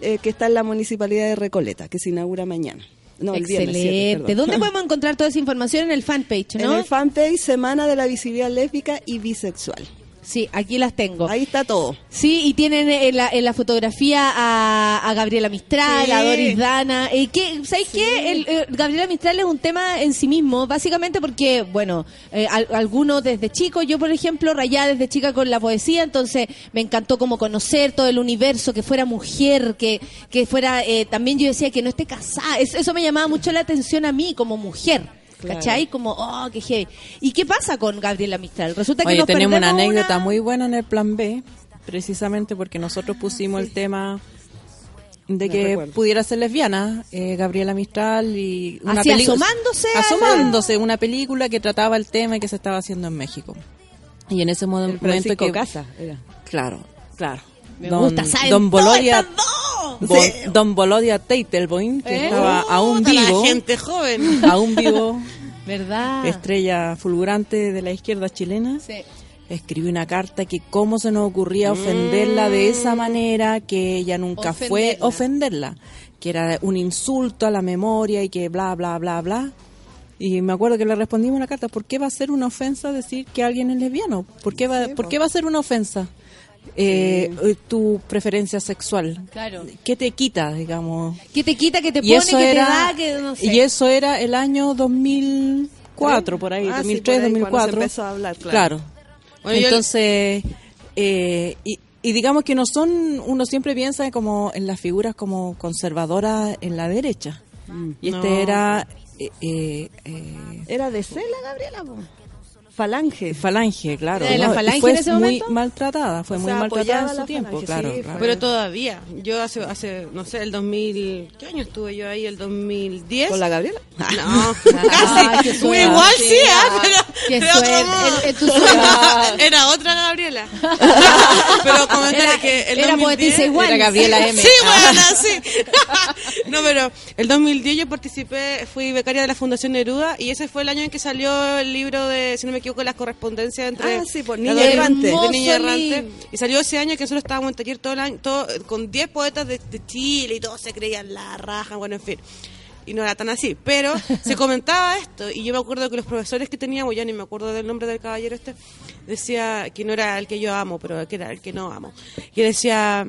S9: eh, que está en la municipalidad de Recoleta que se inaugura mañana no, el viernes, siete,
S2: Excelente. ¿Dónde [LAUGHS] podemos encontrar toda esa información? En el fanpage, ¿no?
S9: En el fanpage Semana de la Visibilidad Lésbica y Bisexual.
S2: Sí, aquí las tengo.
S9: Ahí está todo.
S2: Sí, y tienen en la, en la fotografía a, a Gabriela Mistral,
S9: Sí.
S2: a Doris Dana. Eh, ¿qué, ¿Sabéis qué? El, eh, Gabriela Mistral es un tema en sí mismo, básicamente porque, bueno, eh, al- algunos desde chico, yo por ejemplo, rayada desde chica con la poesía, entonces me encantó como conocer todo el universo, que fuera mujer, que, que fuera, eh, también yo decía que no esté casada. Es- eso me llamaba mucho la atención a mí como mujer.
S8: Claro.
S2: ¿Cachai? Como, oh, qué heavy. ¿Y qué pasa con Gabriela Mistral? Resulta que
S8: Oye,
S2: nos
S8: tenemos una anécdota muy buena en el plan B, precisamente porque nosotros pusimos el tema de que pudiera ser lesbiana, eh, Gabriela Mistral y una
S2: Así,
S8: peli-
S2: asomándose a la-
S8: asomándose una película que trataba el tema y que se estaba haciendo en México. Y en ese momento que
S9: Casa, era.
S8: claro, claro.
S2: Me gusta, ¿saben
S8: Don Bolodia,
S2: estas
S8: Bo- Don Bolodia Teitelboim, que
S2: ¿Eh?
S8: estaba aún
S10: Puta, la
S8: vivo,
S10: gente joven. [LAUGHS]
S8: aún vivo, [LAUGHS]
S2: ¿Verdad?
S8: estrella fulgurante de la izquierda chilena
S2: Sí.
S8: escribió una carta que cómo se nos ocurría ofenderla de esa manera que ella nunca fue
S2: Ofenderla.
S8: que era un insulto a la memoria y que bla, bla, bla, bla. Y me acuerdo que le respondimos una carta, ¿por qué va a ser una ofensa decir que alguien es lesbiano? ¿Por qué va, ¿por qué va a ser una ofensa eh, eh, tu preferencia sexual?
S2: Claro.
S8: ¿Qué te quita, digamos?
S2: ¿Qué te quita, que te
S8: Y
S2: pone,
S8: eso
S2: que
S8: era-
S2: te da, que no sé?
S8: Y eso era el año 2004, por ahí,
S9: Ah, sí,
S8: 2003,
S9: por ahí, cuando se
S8: 2004.
S9: empezó a hablar, claro.
S8: Claro.
S10: Bueno, yo-
S8: Entonces, eh, y, y digamos que no son, uno siempre piensa como en las figuras como conservadoras en la derecha. Y este
S9: No.
S8: era eh, eh, eh,
S9: Era de Cela, Gabriela. po. Falange.
S8: Falange, claro.
S2: ¿Era de la Falange
S8: fue
S2: en ese
S8: muy
S2: momento?
S8: maltratada, fue
S9: O
S8: muy
S9: sea,
S8: maltratada en su tiempo,
S9: Falange,
S8: claro.
S9: sí,
S8: claro.
S10: Pero todavía, yo hace, hace, no sé, el 2000, ¿qué año estuve yo ahí? ¿El 2010?
S9: ¿Con la Gabriela?
S10: No,
S2: Ay, [LAUGHS]
S10: casi.
S2: qué suerte.
S10: Igual sí, ¿ah? pero
S2: en tu [LAUGHS] sueño.
S10: Era otra Gabriela. [LAUGHS] pero comentarle
S2: Era-
S10: que el
S2: era
S10: 2010
S2: poetisa igual.
S8: Era Gabriela M.
S10: Sí, bueno, sí. [LAUGHS] no, pero el 2010 yo participé, fui becaria de la Fundación Neruda y ese fue el año en que salió el libro de, si no me equivoco, las correspondencias entre
S9: Ah, sí, por Niña Errante.
S10: de Niña Errante. Y salió ese año que nosotros estábamos en taller todo el año, todo, con 10 poetas de, de Chile y todos se creían la raja, bueno, en fin. Y no era tan así, pero se [LAUGHS] comentaba esto. Y yo me acuerdo que los profesores que teníamos, ya ni me acuerdo del nombre del caballero este, decía que no era el que yo amo, pero que era el que no amo. Y decía,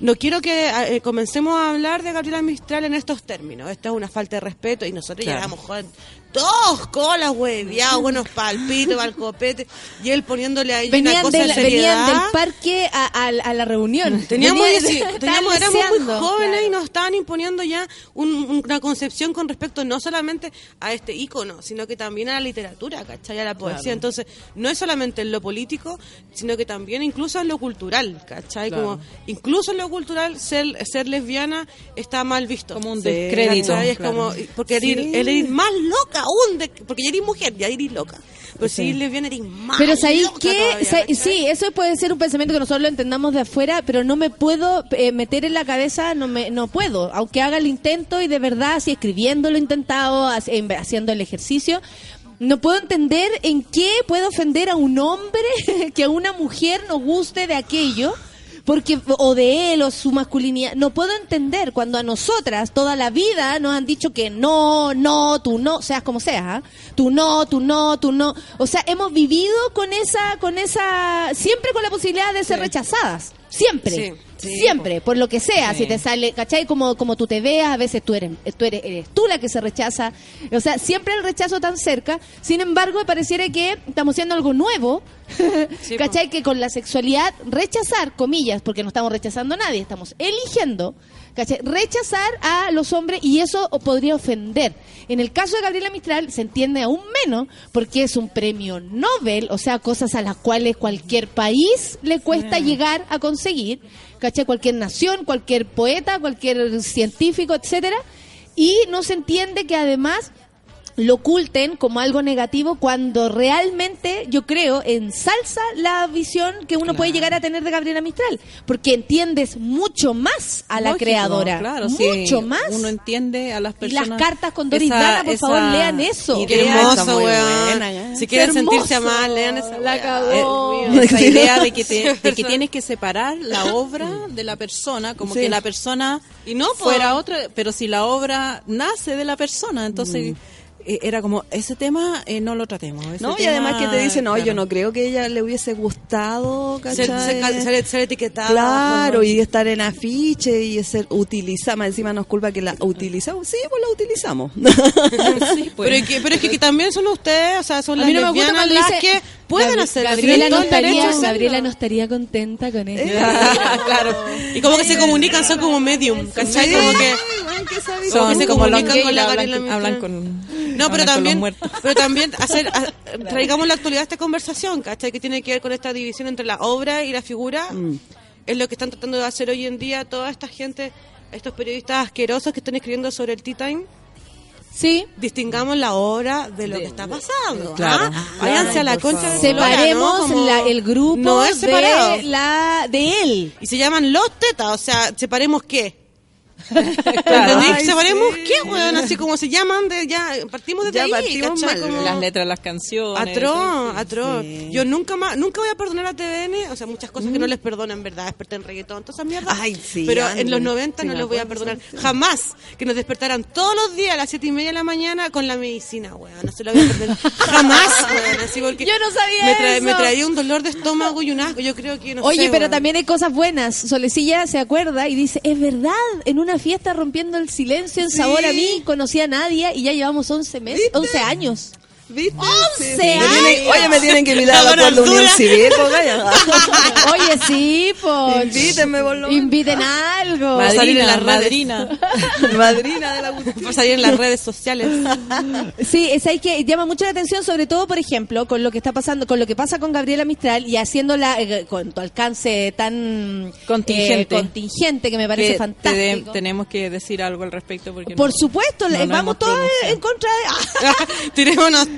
S10: no quiero que eh, comencemos a hablar de Gabriela Mistral en estos términos. Esto es una falta de respeto y nosotros ya
S8: Claro.
S10: éramos jóvenes. Dos colas, hueveados, buenos palpitos, [LAUGHS] al copete. Y él poniéndole ahí una
S2: Venían,
S10: cosa
S2: de
S10: de
S2: la- venían
S10: seriedad.
S2: del parque a, a- a la reunión.
S10: Teníamos,
S2: Venían- [LAUGHS]
S10: teníamos éramos muy jóvenes y nos estaban imponiendo ya un- una concepción con respecto no solamente a este ícono, sino que también a la literatura, ¿cachai? A la poesía.
S8: Claro.
S10: Entonces, no es solamente en lo político, sino que también incluso en lo cultural, ¿cachai?
S8: Claro.
S10: Como incluso en lo cultural ser, ser lesbiana está mal visto.
S8: Como un descrédito.
S10: Es como, porque
S9: Sí.
S10: eres, eres más loca aún, de- porque ya eres mujer, ya eres loca. Pero si eres lesbiana eres más
S2: Pero ¿sabéis
S10: loca
S2: qué? Sí, eso puede ser un pensamiento que nosotros lo entendamos de afuera, pero no me puedo eh, meter en la cabeza, no me no puedo, aunque haga el intento y de verdad, así escribiendo lo he intentado, haci- en- haciendo el ejercicio, no puedo entender en qué puede ofender a un hombre [LAUGHS] que a una mujer no guste de aquello. Porque, o de él, o su masculinidad. No puedo entender cuando a nosotras toda la vida nos han dicho que no, no, tú no, seas como seas, ¿ah? tú no, tú no, tú no. O sea, hemos vivido con esa, con esa, siempre con la posibilidad de ser rechazadas. Siempre.
S10: Sí.
S2: Siempre, por lo que sea,
S8: Sí.
S2: si te sale, ¿cachai? Como, como tú te veas, a veces tú eres, tú eres, eres tú la que se rechaza. O sea, siempre el rechazo tan cerca. Sin embargo, me pareciera que estamos haciendo algo nuevo, [LAUGHS] ¿cachai? Que con la sexualidad rechazar, comillas, porque no estamos rechazando a nadie, estamos eligiendo, ¿cachai? Rechazar a los hombres y eso podría ofender. En el caso de Gabriela Mistral se entiende aún menos porque es un premio Nobel, o sea, cosas a las cuales cualquier país le cuesta llegar a conseguir, ¿cachai? Cualquier nación, cualquier poeta, cualquier científico, etcétera, y no se entiende que además lo oculten como algo negativo cuando realmente yo creo ensalza la visión que uno puede llegar a tener de Gabriela Mistral porque entiendes mucho más a la
S8: Lógico,
S2: creadora
S8: claro,
S2: mucho
S8: sí.
S2: más
S8: Uno entiende a las
S2: y
S8: personas.
S2: las cartas con Doris
S8: esa-
S2: Dana por
S8: esa
S2: favor lean eso
S10: Qué hermoso, weón. Si quieren sentirse
S2: hermoso.
S10: mal, lean esa
S2: la cagó
S8: Eh, [LAUGHS] esa idea de que, te- de que tienes que separar la obra de la persona, como
S9: Sí.
S8: que la persona
S10: Y no,
S8: fuera otra, pero si la obra nace de la persona, entonces eh, era como, ese tema eh, no lo tratemos. ese
S9: No, y además que te dicen, no,
S8: claro.
S9: yo no creo que ella le hubiese gustado,
S10: Ser,
S9: ¿cachai?
S10: ser, ser- ser etiquetada.
S9: Claro, y estar en afiche y ser utilizada, más encima nos culpa que la utilizamos. Sí, pues la utilizamos. [LAUGHS]
S8: Sí, [LAUGHS] pues.
S10: Pero, es que, pero es que, que también son ustedes, o sea, son
S2: A
S10: las
S2: mí no me gusta
S10: las
S2: dice
S10: que pueden
S2: Gabri-
S10: hacerlo.
S2: Gabriela no estaría
S10: a.
S2: Gabriela no estaría contenta con eso [LAUGHS]
S10: claro. Y como que se comunican, son como medium, ¿cachai? Como que...
S9: que
S10: Como que
S8: Son
S10: se comunican con la
S8: hablan,
S10: Gabriela
S8: hablan con
S10: No, pero también, [LAUGHS] pero también hacer, a- traigamos la actualidad a esta conversación, ¿cachai? Que tiene que ver con esta división entre la obra y la figura. Es lo que están tratando de hacer hoy en día toda esta gente, estos periodistas asquerosos que están escribiendo sobre el Tea Time.
S2: Sí.
S10: Distingamos la obra de lo que está pasando.
S8: Claro.
S10: ¿ah? Váyanse a la concha de
S2: separemos
S10: ¿no? Como-
S2: la- el grupo
S10: no es separado.
S2: de la de él
S10: Y se llaman los tetas, o sea, separemos qué.
S8: Claro.
S9: Ay,
S10: ¿Separemos
S9: sí.
S10: qué, weón? Así como se llaman, de, ya partimos desde
S9: Ya
S10: ahí,
S9: partimos mal.
S10: Como-
S8: las letras de las canciones.
S10: Atroz, atroz.
S9: Sí.
S10: Yo nunca más, nunca voy a perdonar a TVN, o sea, muchas cosas que no les perdono en verdad, desperté en reggaetón, todas esas mierdas.
S9: Ay, sí,
S10: Pero
S9: André.
S10: en los 90 no
S9: Sí,
S10: les voy a perdonar.
S9: sí.
S10: Jamás que nos despertaran todos los días a las siete y media de la mañana con la medicina, weón. No se lo voy a perdonar. Jamás, weón. Así porque
S2: Yo no sabía
S10: me, trae-
S2: eso.
S10: me traía un dolor de estómago y un asco. Yo creo que no
S2: Oye,
S10: sé,
S2: pero
S10: weón.
S2: también hay cosas buenas. Solecilla se acuerda y dice, es verdad, en una fiesta rompiendo el silencio en sabor a mí, conocí a Nadia y ya llevamos 11 meses,
S9: ¿Viste?
S2: 11 años.
S9: ¿Viste?
S2: ¡Once
S9: Me tienen-
S2: años!
S9: oye, me tienen que invitar a la Unión. Civil, pues. [LAUGHS]
S2: Oye, sí, pues.
S9: Invítenme, por lo.
S2: Inviten a algo.
S10: Va a salir en
S8: Madrina,
S10: las redes.
S8: madrina. [LAUGHS]
S9: Madrina de la
S10: Por salir en las redes sociales. [LAUGHS]
S2: Sí, es ahí que llama mucho la atención, sobre todo, por ejemplo, con lo que está pasando, con lo que pasa con Gabriela Mistral y haciéndola eh, con tu alcance tan
S8: Contingente.
S2: eh, contingente que me parece
S8: Que
S2: fantástico.
S8: te- tenemos que decir algo al respecto porque
S2: Por
S8: no-
S2: supuesto,
S8: no
S2: vamos todos en contra de.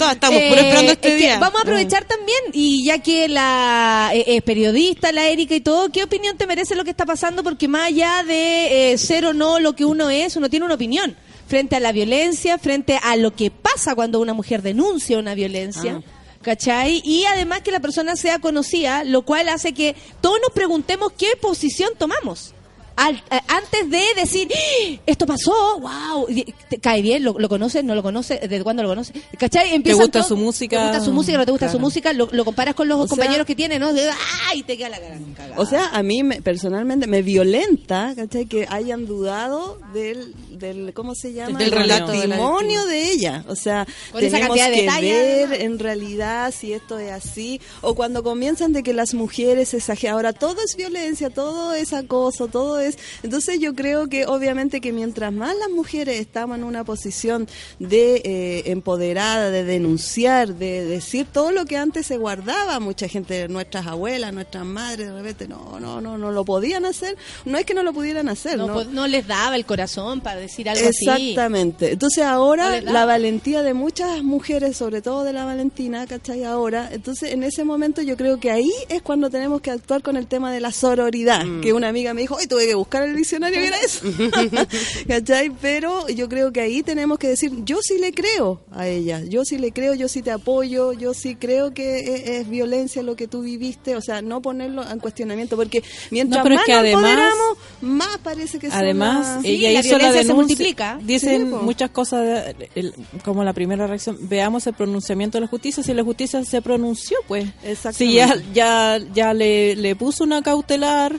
S10: Todas, estamos
S2: Eh,
S10: puro esperando este
S2: es
S10: día.
S2: Vamos a aprovechar también, y ya que la eh, periodista, la Erika y todo, ¿qué opinión te merece lo que está pasando? Porque más allá de eh, ser o no lo que uno es, uno tiene una opinión frente a la violencia, frente a lo que pasa cuando una mujer denuncia una violencia. ¿Cachai? Y además que la persona sea conocida, lo cual hace que todos nos preguntemos qué posición tomamos. Al- a- antes de decir, ¡Ah! esto pasó, wow, y- te cae bien, lo, lo conoces, no lo conoces, desde cuándo lo conoces, ¿cachai? Empiezan
S8: gusta
S2: todo-
S8: su música?
S2: ¿Te gusta su música? ¿No te gusta su música? Lo, lo comparas con los
S9: O sea-
S2: compañeros que tiene, ¿no? De, ¡Ay! Te queda la cara cagada.
S9: O sea, a mí me- personalmente me violenta, ¿cachai? Que hayan dudado del, del ¿cómo se llama?
S10: Del de
S9: testimonio de ella. O sea,
S2: Con esa
S9: tenemos
S2: cantidad de
S9: que
S2: detalles,
S9: ver en realidad si esto es así. O cuando comienzan de que las mujeres exageran. Ahora todo es violencia, todo es acoso, todo es... Entonces yo creo que obviamente que mientras más las mujeres estamos en una posición de eh, empoderada, de denunciar, de decir todo lo que antes se guardaba, mucha gente, nuestras abuelas, nuestras madres, de repente no, no, no, no lo podían hacer. No es que no lo pudieran hacer,
S2: no,
S9: ¿no?
S2: po- no les daba el corazón para decir algo así.
S9: Exactamente. Entonces ahora la valentía de muchas mujeres, sobre todo de la Valentina, ¿cachai? Ahora, entonces en ese momento yo creo que ahí es cuando tenemos que actuar con el tema de la sororidad,
S2: Mm.
S9: que una amiga me dijo, hoy tuve que buscar el diccionario era eso. [LAUGHS] ¿Cachai? Pero yo creo que ahí tenemos que decir, yo sí le creo a ella, yo sí le creo, yo sí te apoyo, yo sí creo que es, es violencia lo que tú viviste, o sea, no ponerlo en cuestionamiento, porque mientras
S8: No, pero es
S9: más
S8: que
S9: nos
S8: además-
S9: empoderamos, más parece que son
S8: Además,
S9: las-
S8: ella
S2: la
S8: hizo la
S2: violencia se multiplica.
S8: Dicen
S9: Sí,
S8: muchas cosas, de- el- como la primera reacción. Veamos el pronunciamiento de la justicia. Si la justicia se pronunció, pues. Si ya, ya, ya le, le puso una cautelar,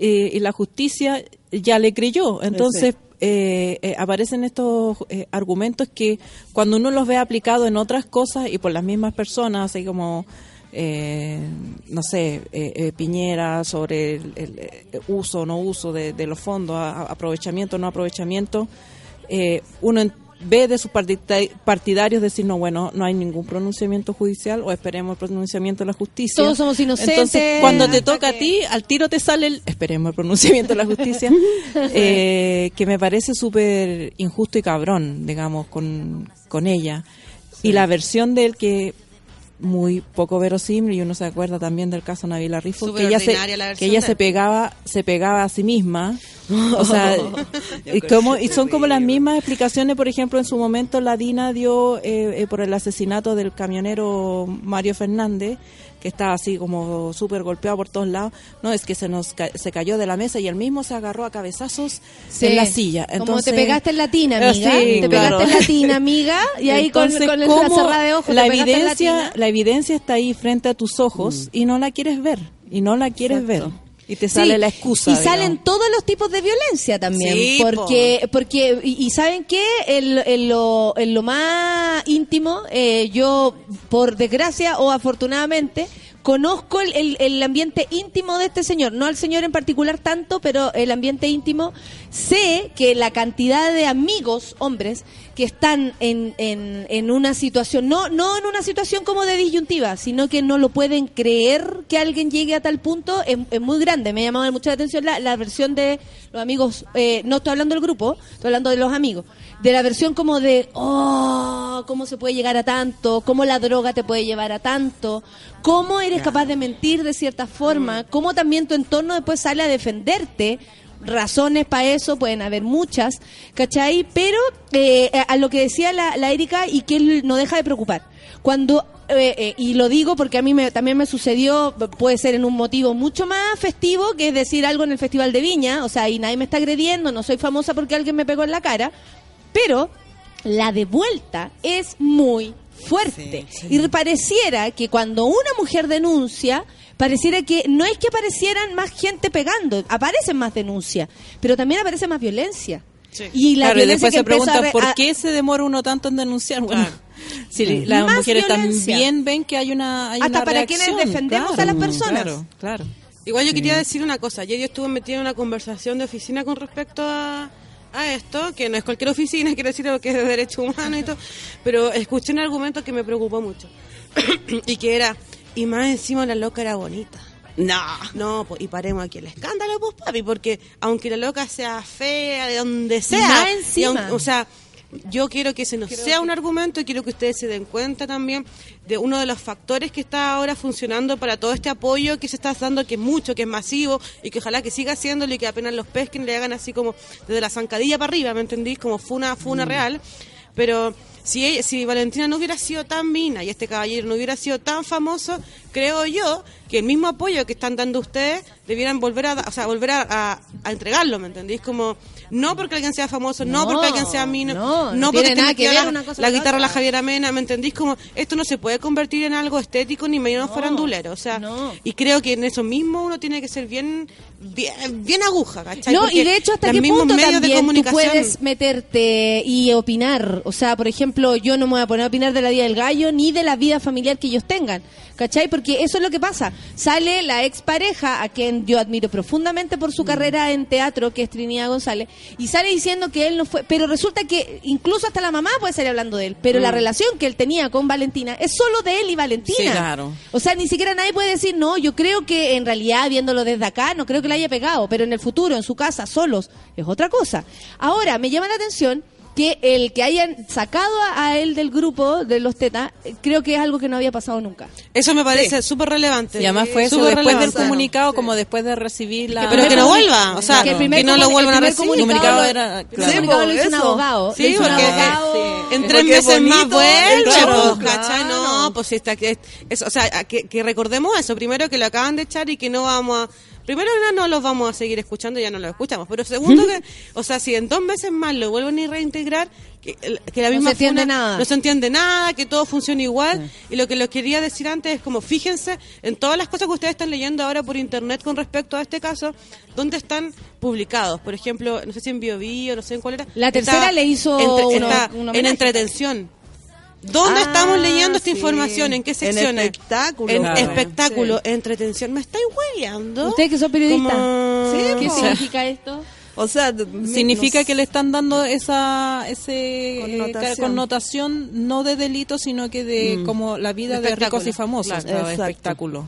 S8: eh, y la justicia ya le creyó. Entonces eh, eh, aparecen estos eh, argumentos que cuando uno los ve aplicados en otras cosas y por las mismas personas, así como, eh, no sé, Piñera sobre el, el, uso o no uso de, de los fondos, a- aprovechamiento o no aprovechamiento, eh, uno ve de sus partidarios decir, no, bueno, no hay ningún pronunciamiento judicial o esperemos el pronunciamiento de la justicia.
S2: Todos somos inocentes.
S8: Entonces, cuando te toca a ti, al tiro te sale el, esperemos el pronunciamiento de la justicia, [LAUGHS] eh, que me parece súper injusto y cabrón, digamos, con, con ella. Y la versión de él que muy poco verosímil y uno se acuerda también del caso Navila Rifo que ella se que ella
S10: de
S8: se pegaba se pegaba a sí misma. O sea [LAUGHS] y, como, y son como las mismas explicaciones por ejemplo en su momento la DINA dio eh, eh, por el asesinato del camionero Mario Fernández que estaba así como súper golpeado por todos lados no es que se nos ca- se cayó de la mesa y él mismo se agarró a cabezazos
S2: Sí.
S8: en la silla
S2: Como
S8: Entonces-
S2: te pegaste en latina,
S8: Eh,
S2: amiga.
S8: sí,
S2: te
S8: claro.
S2: pegaste en latina, amiga. Y ahí con,
S8: Entonces,
S2: con el-
S8: ¿cómo
S2: la cerrada de ojos
S8: la evidencia la evidencia está ahí frente a tus ojos y no la quieres ver y no la quieres ver y te
S2: Sí,
S8: sale la excusa
S2: Y salen todos los tipos de violencia también.
S8: Sí,
S2: porque, porque y, y ¿saben qué? En, en lo, en lo más íntimo, eh, yo, por desgracia o afortunadamente, conozco el, el- el ambiente íntimo de este señor. No al señor en particular tanto, pero el ambiente íntimo. Sé que la cantidad de amigos, hombres, que están en, en, en una situación, no, no en una situación como de disyuntiva, sino que no lo pueden creer que alguien llegue a tal punto, es, es muy grande. Me ha llamado mucho la atención la, la versión de los amigos, eh, no estoy hablando del grupo, estoy hablando de los amigos, de la versión como de, oh, cómo se puede llegar a tanto, cómo la droga te puede llevar a tanto, cómo eres capaz de mentir de cierta forma, cómo también tu entorno después sale a defenderte razones para eso, pueden haber muchas, ¿cachai? Pero eh, a lo que decía la, la Erika y que él no deja de preocupar. Cuando, eh, eh, y lo digo porque a mí me, también me sucedió, puede ser en un motivo mucho más festivo, que es decir algo en el Festival de Viña, o sea, y nadie me está agrediendo, no soy famosa porque alguien me pegó en la cara, pero la de vuelta es muy fuerte. Y pareciera que cuando una mujer denuncia, pareciera que no es que aparecieran más gente pegando, aparecen más denuncias, pero también aparece más violencia. Y la
S8: claro, y después
S2: que
S8: se preguntan
S2: a
S8: por qué se demora uno tanto en denunciar. Bueno, [LAUGHS] si
S2: Mm.
S8: las
S2: Más
S8: mujeres
S2: violencia.
S8: también ven que hay una hay
S2: Hasta
S8: una
S2: para quienes defendemos
S8: claro,
S2: a las personas.
S8: Claro, claro.
S10: Igual yo
S8: Sí.
S10: quería decir una cosa. Ayer yo estuve metida en una conversación de oficina con respecto a, a esto, que no es cualquier oficina, [LAUGHS] quiero decir que es de derechos humanos y todo, pero escuché un argumento que me preocupó mucho. [CLEARS THROAT] y que era, y más encima la loca era bonita. No. No, pues, y paremos aquí el escándalo, pues, papi, porque aunque la loca sea fea, de donde sea,
S2: Más encima.
S10: o sea, yo quiero que ese no sea un argumento y quiero que ustedes se den cuenta también de uno de los factores que está ahora funcionando para todo este apoyo que se está dando, que es mucho, que es masivo y que ojalá que siga haciéndolo y que apenas los pesquen le hagan así como desde la zancadilla para arriba, ¿me entendís? Como funa, funa real. Pero si, ella- si Valentina no hubiera sido tan mina y este caballero no hubiera sido tan famoso, creo yo que el mismo apoyo que están dando ustedes debieran volver a, o sea, volver a, a- a entregarlo, ¿me entendís? Como no porque alguien sea famoso, no,
S2: No,
S10: porque alguien sea mina,
S2: no,
S10: porque tenga
S2: que ver una cosa
S10: la guitarra a la. Javiera Mena, ¿me entendís? Como esto no se puede convertir en algo estético ni menos farandulero, o sea, y creo que en eso mismo uno tiene que ser bien bien, bien aguja, ¿cachai?
S2: No,
S10: Porque
S2: y de hecho, ¿hasta qué punto
S10: de
S2: también tú puedes meterte y opinar? O sea, por ejemplo, yo no me voy a poner a opinar de la vida del gallo ni de la vida familiar que ellos tengan, ¿cachai? Porque eso es lo que pasa. Sale la expareja, a quien yo admiro profundamente por
S10: Mm.
S2: su carrera en teatro, que es Trinidad González, y sale diciendo que él no fue... Pero resulta que incluso hasta la mamá puede salir hablando de él, pero la
S8: Mm.
S2: relación que él tenía con Valentina es solo de él y Valentina.
S8: Sí, claro.
S2: O sea, ni siquiera nadie puede decir, no, yo creo que en realidad, viéndolo desde acá, no creo que le haya pegado, pero en el futuro, en su casa, solos, es otra cosa. Ahora, me llama la atención que el que hayan sacado a, a él del grupo de los tetas, eh, creo que es algo que no había pasado nunca.
S10: Eso me parece súper relevante.
S8: Y además fue eso después del
S10: relevante.
S8: comunicado, como después de recibir la...
S10: Pero que no vuelva, o sea,
S8: Claro.
S10: que no lo vuelvan a recibir.
S8: El comunicado
S10: lo-
S8: era...
S2: El comunicado lo hizo un abogado.
S10: Sí, porque
S2: abogado.
S10: en
S8: Porque
S10: tres meses
S8: bonito,
S10: más vuelve,
S8: claro,
S10: pues, ¿cachai? No, pues si está, que- es- o sea, que, que recordemos eso, primero que lo acaban de echar y que no vamos a, primero no los vamos a seguir escuchando, ya no los escuchamos, pero segundo [LAUGHS] que, o sea, si en dos meses más lo vuelven a reintegrar, que, que la
S2: No
S10: misma
S2: se entiende
S10: funa
S2: nada.
S10: no se entiende nada, que todo funciona igual, y lo que les quería decir antes es como, fíjense en todas las cosas que ustedes están leyendo ahora por internet con respecto a este caso, dónde están publicados, por ejemplo, no sé si en BioBio, no sé en cuál era.
S2: La tercera
S10: Está
S2: le hizo
S10: entre-
S2: uno-
S10: está en entretención. ¿Dónde
S9: Ah,
S10: estamos leyendo esta
S9: sí.
S10: información? ¿En qué
S9: En
S10: secciones?
S9: espectáculo.
S10: En
S9: Claro.
S10: espectáculo, entretención. ¿Me estáis hueveando?
S2: Ustedes que son periodistas.
S10: Como-
S9: Sí,
S2: ¿Qué significa esto?
S9: O sea,
S8: Significa
S9: no
S8: que le están dando esa ese
S9: Connotación.
S8: no de delito, sino que de
S9: Mm.
S8: como la vida
S10: De
S8: ricos y famosos,
S9: Claro.
S8: espectáculo.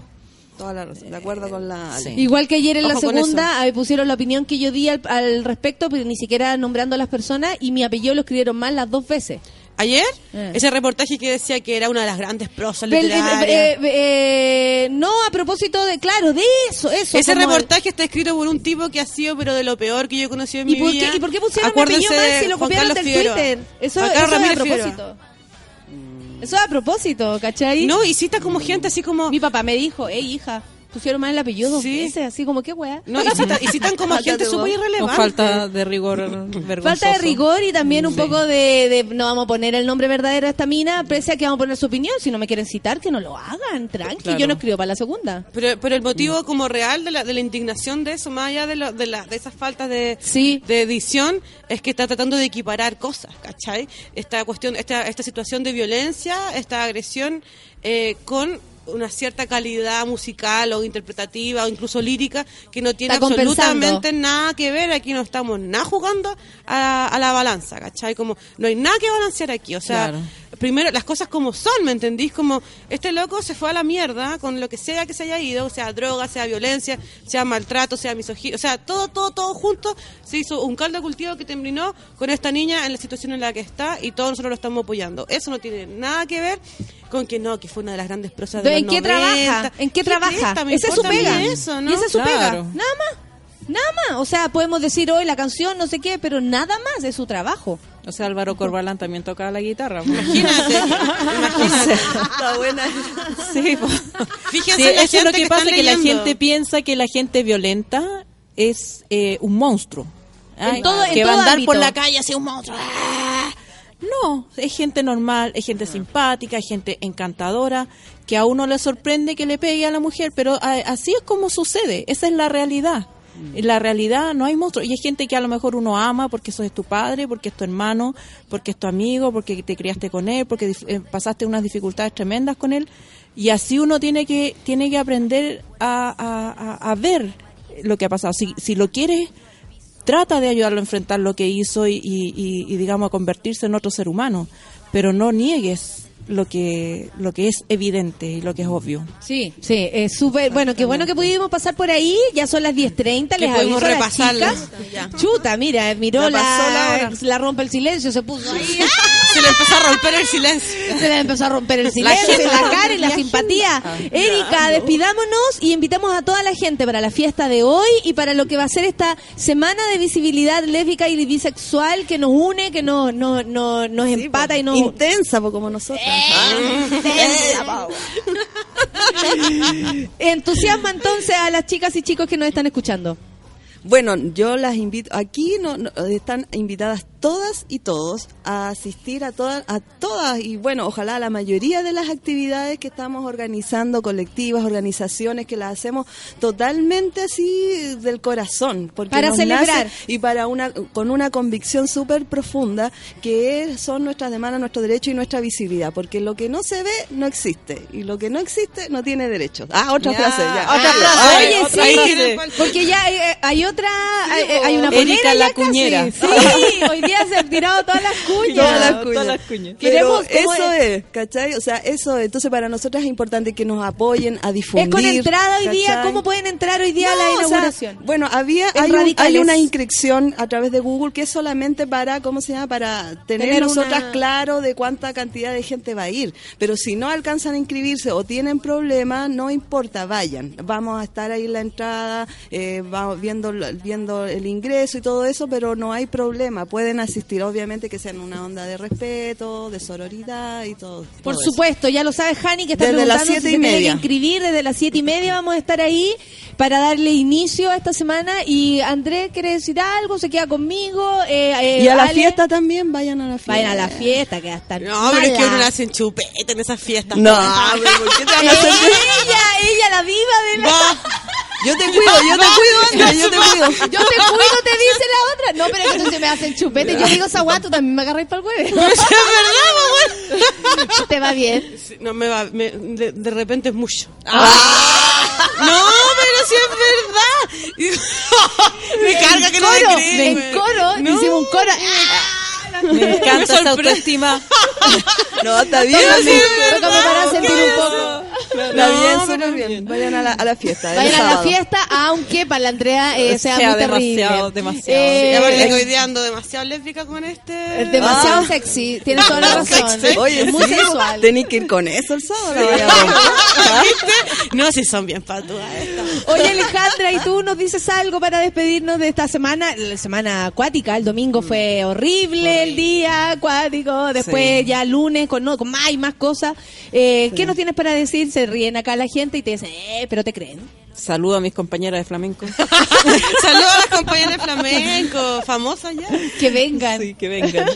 S9: Toda la razón, de acuerdo con la Ale.
S2: Igual que ayer en la
S10: Ojo
S2: segunda eh, pusieron la opinión que yo di al, al respecto, pero ni siquiera nombrando a las personas y mi apellido lo escribieron mal las dos veces.
S10: Ayer,
S2: Eh.
S10: ese reportaje que decía que era una de las grandes prosas
S2: Del-
S10: literarias.
S2: eh, eh, eh, no, a propósito de, claro, de eso, eso.
S10: Ese
S2: el-
S10: reportaje está escrito por un tipo que ha sido, pero de lo peor que yo he conocido en
S2: ¿Y
S10: mi
S2: por,
S10: vida.
S2: qué, ¿Y por qué pusieron mi
S10: Acuérdense de
S2: si lo copiaron del
S10: Figueroa.
S2: Twitter? Eso, eso es a propósito. Eso es a propósito, ¿cachai?
S10: No, y cita como gente así como...
S2: Mi papá me dijo, hey, hija, pusieron mal el apellido dos
S10: Sí.
S2: veces, así como, ¿qué weá?
S10: No, y citan, y citan [LAUGHS] como
S9: Falta
S10: gente súper irrelevante.
S8: falta de rigor [LAUGHS] vergonzoso.
S2: Falta de rigor y también un poco de, de- no vamos a poner el nombre verdadero de esta mina, pese a que vamos a poner su opinión, si no me quieren citar, que no lo hagan, tranqui,
S8: Claro.
S2: yo no escribo para la segunda.
S10: Pero, pero el motivo como real de la, de la indignación de eso, más allá de, lo- de, la- de esas faltas de,
S2: Sí.
S10: de edición, es que está tratando de equiparar cosas, ¿cachai? Esta cuestión, esta, esta situación de violencia, esta agresión eh, con una cierta calidad musical o interpretativa o incluso lírica que no tiene
S2: Está
S10: absolutamente nada que ver. Aquí no estamos nada jugando a, a la balanza, ¿cachai? Como no hay nada que balancear aquí. O sea,
S8: Claro.
S10: Primero las cosas como son, ¿me entendís? Como este loco se fue a la mierda con lo que sea que se haya ido, sea droga, sea violencia, sea maltrato, sea misoginia, o sea, todo, todo, todo junto se hizo un caldo de cultivo que terminó con esta niña en la situación en la que está y todos nosotros lo estamos apoyando. Eso no tiene nada que ver con que no, que fue una de las grandes prosas de
S2: ¿En
S10: los
S2: qué
S10: 90.
S2: trabaja? ¿En qué trabaja? Esa es su pega.
S10: Eso, ¿no?
S2: Y esa es su
S8: Claro.
S2: pega. Nada más. Nada más. O sea, podemos decir hoy la canción, no sé qué, pero nada más de su trabajo.
S8: O sea, Álvaro Corbalán también tocaba la guitarra. pues. [LAUGHS]
S10: Imagínate, imagínate.
S9: Está buena.
S8: Sí, pues.
S10: Fíjense
S8: Sí,
S10: la
S8: eso es lo
S10: gente
S8: que,
S10: que
S8: pasa, que la gente piensa que la gente violenta es eh, un monstruo.
S2: En todo- en
S8: que va a andar
S2: ámbito.
S8: por la calle así un monstruo. ¡Ah! No, es gente normal, es gente simpática, es gente encantadora, que a uno le sorprende que le pegue a la mujer, pero a- así es como sucede, esa es la realidad. En la realidad no hay monstruos. Y hay gente que a lo mejor uno ama porque eso es tu padre, porque es tu hermano, porque es tu amigo, porque te criaste con él, porque eh, pasaste unas dificultades tremendas con él. Y así uno tiene que, tiene que aprender a, a- a- ver lo que ha pasado. Si, si lo quieres, trata de ayudarlo a enfrentar lo que hizo y- y, digamos, a convertirse en otro ser humano. Pero no niegues lo que, lo que es evidente y lo que es obvio.
S2: Sí, sí, es súper. Bueno, qué bueno que pudimos pasar por ahí. Ya son las 10.30, les
S10: pudimos
S2: aviso a las chicas. Chuta, mira, miró la,
S9: la hora.
S2: la rompe el silencio, se puso ahí. [LAUGHS]
S10: Se le empezó a romper el silencio.
S2: Se le empezó a romper el silencio, la, cara y la, simpatía. Erika, despidámonos y invitamos a toda la gente para la fiesta de hoy y para lo que va a ser esta semana de visibilidad lésbica y bisexual que nos une, que nos, nos, nos, nos empata y nos...
S9: Intensa, po, como nosotros. [LAUGHS]
S2: Entusiasma entonces a las chicas y chicos que nos están escuchando.
S9: Bueno, yo las invito, aquí no, no- están invitadas todas y todos a asistir a todas, a todas y bueno, ojalá a la mayoría de las actividades que estamos organizando, colectivas, organizaciones, que las hacemos totalmente así del corazón. Porque
S2: Para
S9: nos
S2: celebrar.
S9: nace y para una, con una convicción súper profunda que son nuestras demandas, nuestro derecho y nuestra visibilidad, porque lo que no se ve no existe y lo que no existe no tiene derechos. Ah, otra
S8: Ya,
S9: frase, ya.
S8: otra
S9: Ah,
S8: frase.
S2: Oye,
S9: otra
S2: sí,
S9: frase.
S2: porque ya hay, hay otra, hay, hay una
S8: Erika la
S2: ya casi.
S8: cuñera.
S2: Sí, [LAUGHS] hoy día se han tirado todas las [LAUGHS] cuñas.
S9: Todas las cuñas.
S8: Todas las cuñas.
S2: Queremos
S9: Pero
S2: como
S9: eso
S2: es-
S9: es, ¿cachai? O sea, eso es. Entonces, para nosotros es importante que nos apoyen a difundir.
S2: Es con entrada hoy día. ¿cómo pueden entrar hoy día a la
S9: No, o sea,
S2: inauguración?
S9: bueno, había hay, un- hay una inscripción a través de Google que es solamente para, ¿cómo se llama? Para tener,
S2: Tener
S9: nosotras
S2: una-
S9: claro de cuánta cantidad de gente va a ir. Pero si no alcanzan a inscribirse o tienen problemas, no importa, vayan. Vamos a estar ahí en la entrada, eh, vamos viendo, viendo el ingreso y todo eso, pero no hay problema. Pueden asistir, obviamente que sean una onda de respeto, de sororidad y todo.
S2: Por
S9: todo eso.
S2: supuesto, ya lo sabe Hani que está
S9: Desde las
S2: preguntando si
S9: siete
S2: se
S9: y
S2: tiene que inscribir desde las siete y media vamos a estar ahí para darle inicio a esta semana. Y Andrés quiere decir algo, se queda conmigo. eh, eh,
S9: Y a la
S2: Ale,
S9: fiesta también, vayan a la fiesta.
S2: Vayan a la fiesta, que va a estar
S10: No, pero es que uno le hacen chupete en esas fiestas.
S9: No, pero ¿por qué te van a hacer-
S2: ella, ella, la viva de la... [LAUGHS]
S9: Yo te cuido, yo te cuido, Andrea, yo te cuido.
S2: Yo te cuido, te dice la otra. No, pero es que tú se me hacen chupete. Yo digo esa tú también me agarráis para el huevo.
S10: Si [LAUGHS] es verdad, mamá. [LAUGHS]
S2: ¿Te va bien?
S10: Sí, No, me va, me- de, de repente es mucho.
S2: Ah. [LAUGHS]
S10: No, pero si es verdad. me carga que no
S2: coro,
S10: me creen.
S2: En coro,
S10: No.
S2: hicimos un coro.
S8: Me encanta esa autoestima. [LAUGHS]
S9: No, está bien.
S2: Tócame para sentir un poco.
S9: Está bien, súper bien. Vayan a la, a la fiesta.
S2: Vayan a la fiesta, aunque para la Andrea eh, sea,
S8: Sea
S2: muy terrible.
S8: demasiado, demasiado.
S2: Eh,
S10: Y aparte hoy día ando demasiado lésbica con este.
S2: es demasiado
S9: Ah.
S2: sexy, tienes toda la [LAUGHS] razón.
S9: Oye,
S2: es muy
S9: sí,
S2: sensual.
S9: Tenés que ir con eso el sábado. la vaya a romper.
S10: ¿Viste? No, si son bien patuas estas.
S2: Oye Alejandra, ¿y tú nos dices algo para despedirnos de esta semana? La semana acuática, el domingo fue horrible el día acuático, después
S8: Sí.
S2: ya lunes con, no, con más y más cosas. Eh, ¿Qué nos tienes para decir? Se ríen acá la gente y te dicen, eh, pero te creen.
S8: Saludo a mis compañeras de flamenco. [LAUGHS]
S10: Saludos a las compañeras de flamenco, famosas ya.
S2: Que vengan.
S8: Sí, que vengan.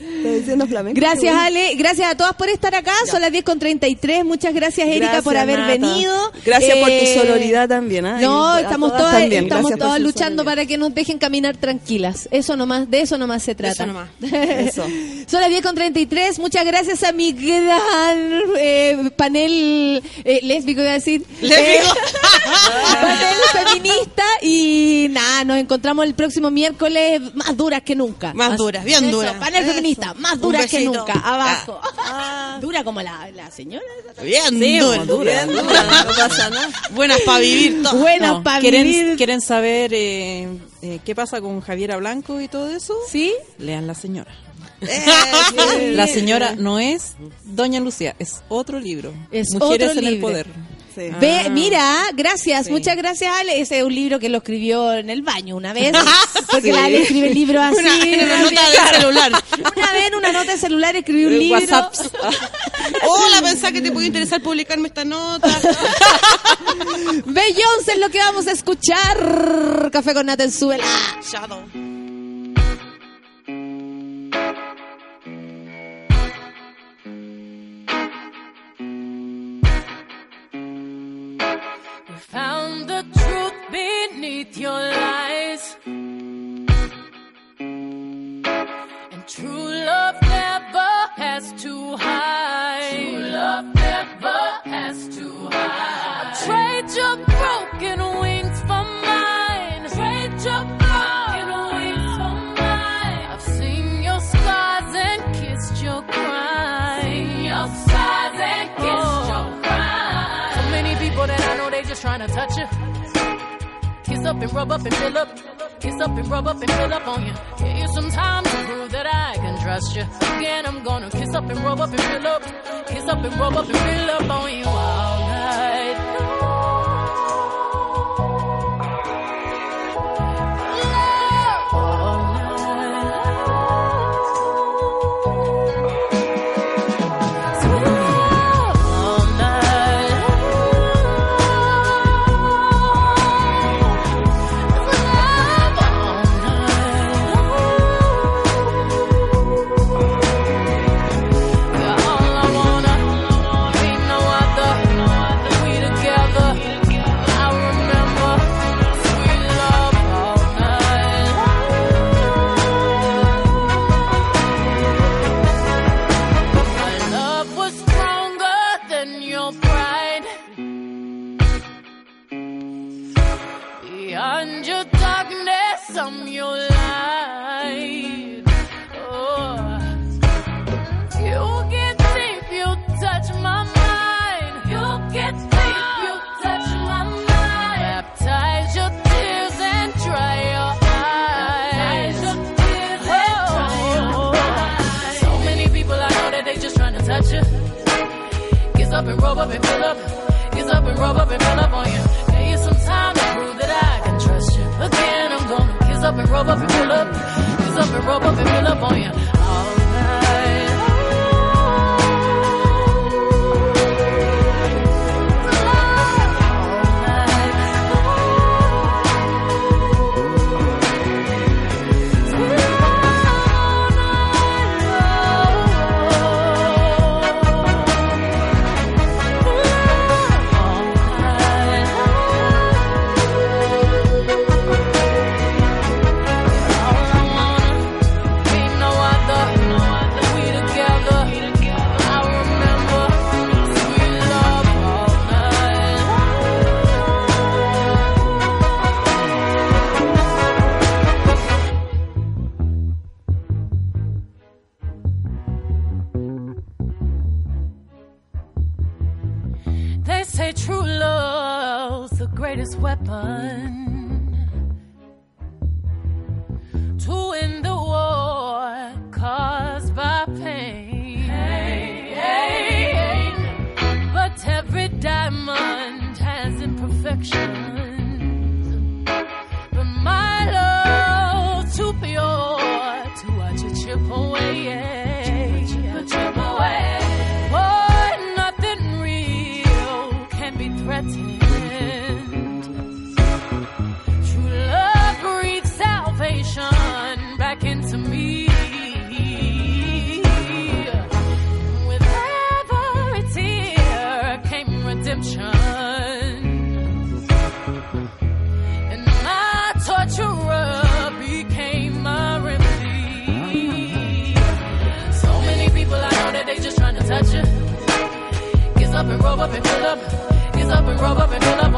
S9: Está diciendo flamenco.
S2: Gracias Ale, gracias a todas por estar acá, son las 10 con 33, muchas gracias Erika
S9: Gracias,
S2: por haber
S9: Nata.
S2: venido.
S9: Gracias por tu
S2: Eh,
S9: sororidad también. ¿ah?
S2: No, estamos
S9: todas
S2: todas,
S9: también.
S2: estamos todas luchando
S9: sororidad.
S2: para que nos dejen caminar tranquilas. Eso nomás, de eso nomás se trata.
S10: Eso nomás. [LAUGHS]
S9: Eso.
S2: Son las 10 con 33. Muchas gracias a mi gran eh, panel eh, lésbico, iba a decir.
S10: Lésbico.
S2: Eh, [LAUGHS] panel feminista. Y nada, nos encontramos el próximo miércoles más duras que nunca.
S10: Más duras, bien duras.
S2: Panel
S10: Eso.
S2: Feminista, más
S10: Un
S2: duras que nunca. Abajo. [LAUGHS] Dura como la, la señora.
S10: Bien
S8: Sí,
S10: dura.
S8: dura,
S9: Bien, dura, [LAUGHS] no pasa nada.
S10: Buenas para vivir todas.
S2: Buena
S8: No,
S2: para
S8: ¿quieren,
S2: vivir.
S8: ¿Quieren saber eh, eh, qué pasa con Javiera Blanco y todo eso?
S2: ¿Sí?
S8: Lean La Señora.
S9: Eh, [LAUGHS]
S8: La Señora no es Doña Lucía, es otro libro.
S2: Es
S8: Mujeres
S2: otro
S8: en el. Poder.
S9: Sí.
S2: Ve,
S8: Ah.
S2: mira, gracias,
S8: Sí.
S2: muchas gracias Ale. Ese es un libro que lo escribió en el baño una vez, [LAUGHS] porque
S8: Sí.
S2: la Ale escribe libros así.
S10: Una, en una
S2: así.
S10: nota de celular.
S2: Una vez en una nota de celular escribí un
S8: Eh,
S2: libro.
S8: WhatsApps. [LAUGHS]
S10: Hola, pensá que te puede interesar publicarme esta nota. [LAUGHS]
S2: Beyoncé es lo que vamos a escuchar. Café con Nata en Suela.
S10: Shadow.
S16: Kiss up and rub up and fill up. Kiss up and rub up and fill up on you. Give you some time to prove that I can trust you. Again, I'm gonna kiss up and rub up and fill up. Kiss up and rub up and fill up on you all night. And roll up and fill up. Gets up and roll up and fill up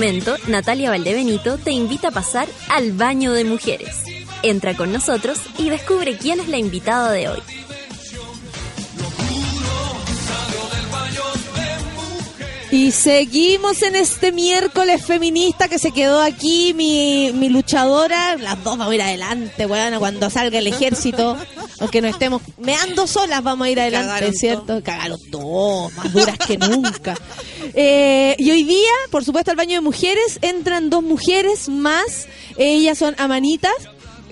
S1: momento, Natalia Valdebenito te invita a pasar al baño de mujeres. Entra con nosotros y descubre quién es la invitada de hoy.
S2: Y seguimos en este miércoles feminista que se quedó aquí mi, mi luchadora. Las dos vamos a ir adelante, cuando salga el ejército. Aunque no estemos meando solas, vamos a ir adelante,
S10: Cagaron
S2: ¿cierto? Cagaron dos, más duras que nunca. Eh, y hoy día, por supuesto, al baño de mujeres entran dos mujeres más. Ellas son amanitas.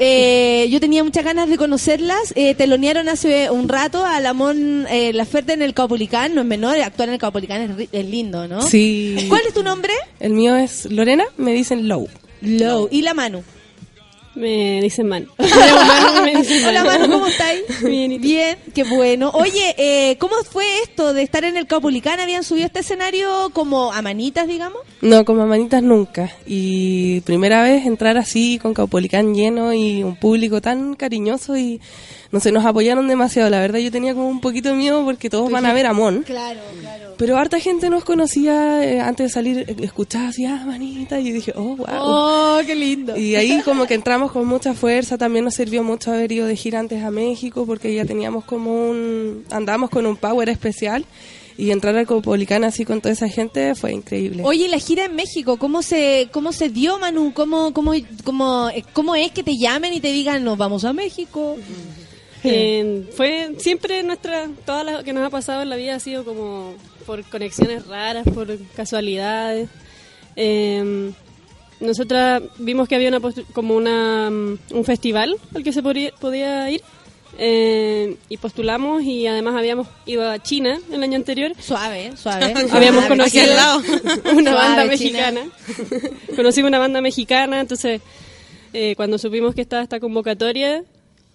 S2: Eh, yo tenía muchas ganas de conocerlas. Eh, telonearon hace un rato a Lamón eh, Laferte en el Caupolicán. No es menor, actuar en el Caupolicán es, ri- es lindo, ¿no?
S17: Sí.
S2: ¿Cuál es tu nombre?
S17: El mío es Lorena, me dicen Low.
S2: Low. ¿Y la Manu?
S17: Me dicen Man. [LAUGHS]
S2: Hola Manu, ¿cómo estáis?
S17: Bien,
S2: Bien, qué bueno. Oye, eh, ¿cómo fue esto de estar en el Caupolicán? ¿Habían subido este escenario como a manitas, digamos?
S17: No, como manitas nunca. Y primera vez entrar así con Caupolicán lleno y un público tan cariñoso y no sé, nos apoyaron demasiado. La verdad yo tenía como un poquito de miedo porque todos van a ver a Mon.
S2: Claro, claro.
S17: Pero harta gente nos conocía eh, antes de salir, eh, escuchaba así, ah, manita, y yo dije, oh, wow.
S2: Oh, qué lindo.
S17: Y ahí como que entramos con mucha fuerza, también nos sirvió mucho haber ido de gira antes a México porque ya teníamos como un, andamos con un power especial y entrar al Copolicán así con toda esa gente fue increíble.
S2: Oye, la gira en México, ¿cómo se cómo se dio, Manu? ¿Cómo, cómo, cómo, eh, cómo es que te llamen y te digan, nos vamos a México?
S18: Eh, fue siempre nuestra, toda lo que nos ha pasado en la vida ha sido como por conexiones raras, por casualidades. Eh, nosotras vimos que había una como una, mm, un festival al que se podía, ir eh, y postulamos y además habíamos ido a China el año anterior.
S2: Suave, suave. [LAUGHS]
S18: habíamos
S2: Suave.
S18: conocido
S2: lado. [LAUGHS]
S18: una
S2: Suave,
S18: banda mexicana. [LAUGHS] Conocimos una banda mexicana, entonces eh, cuando supimos que estaba esta convocatoria,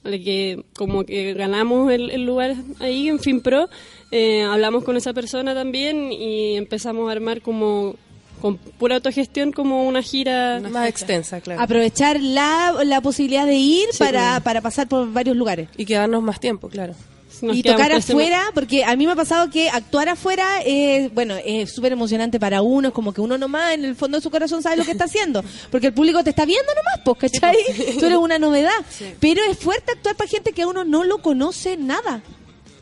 S18: que como que ganamos el, el lugar ahí en FinPro, eh, hablamos con esa persona también y empezamos a armar como con pura autogestión como una gira
S17: más extensa, claro.
S2: Aprovechar la, la posibilidad de ir
S17: Sí,
S2: para,
S17: claro.
S2: para pasar por varios lugares.
S17: Y quedarnos más tiempo, claro.
S18: Nos
S2: y tocar afuera, porque a mí me ha pasado que actuar afuera es, bueno, es súper emocionante para uno, es como que uno nomás en el fondo de su corazón sabe lo que está haciendo, porque el público te está viendo nomás, pues, ¿cachai? Tú eres una novedad. Pero es fuerte actuar para gente que a uno no lo conoce nada.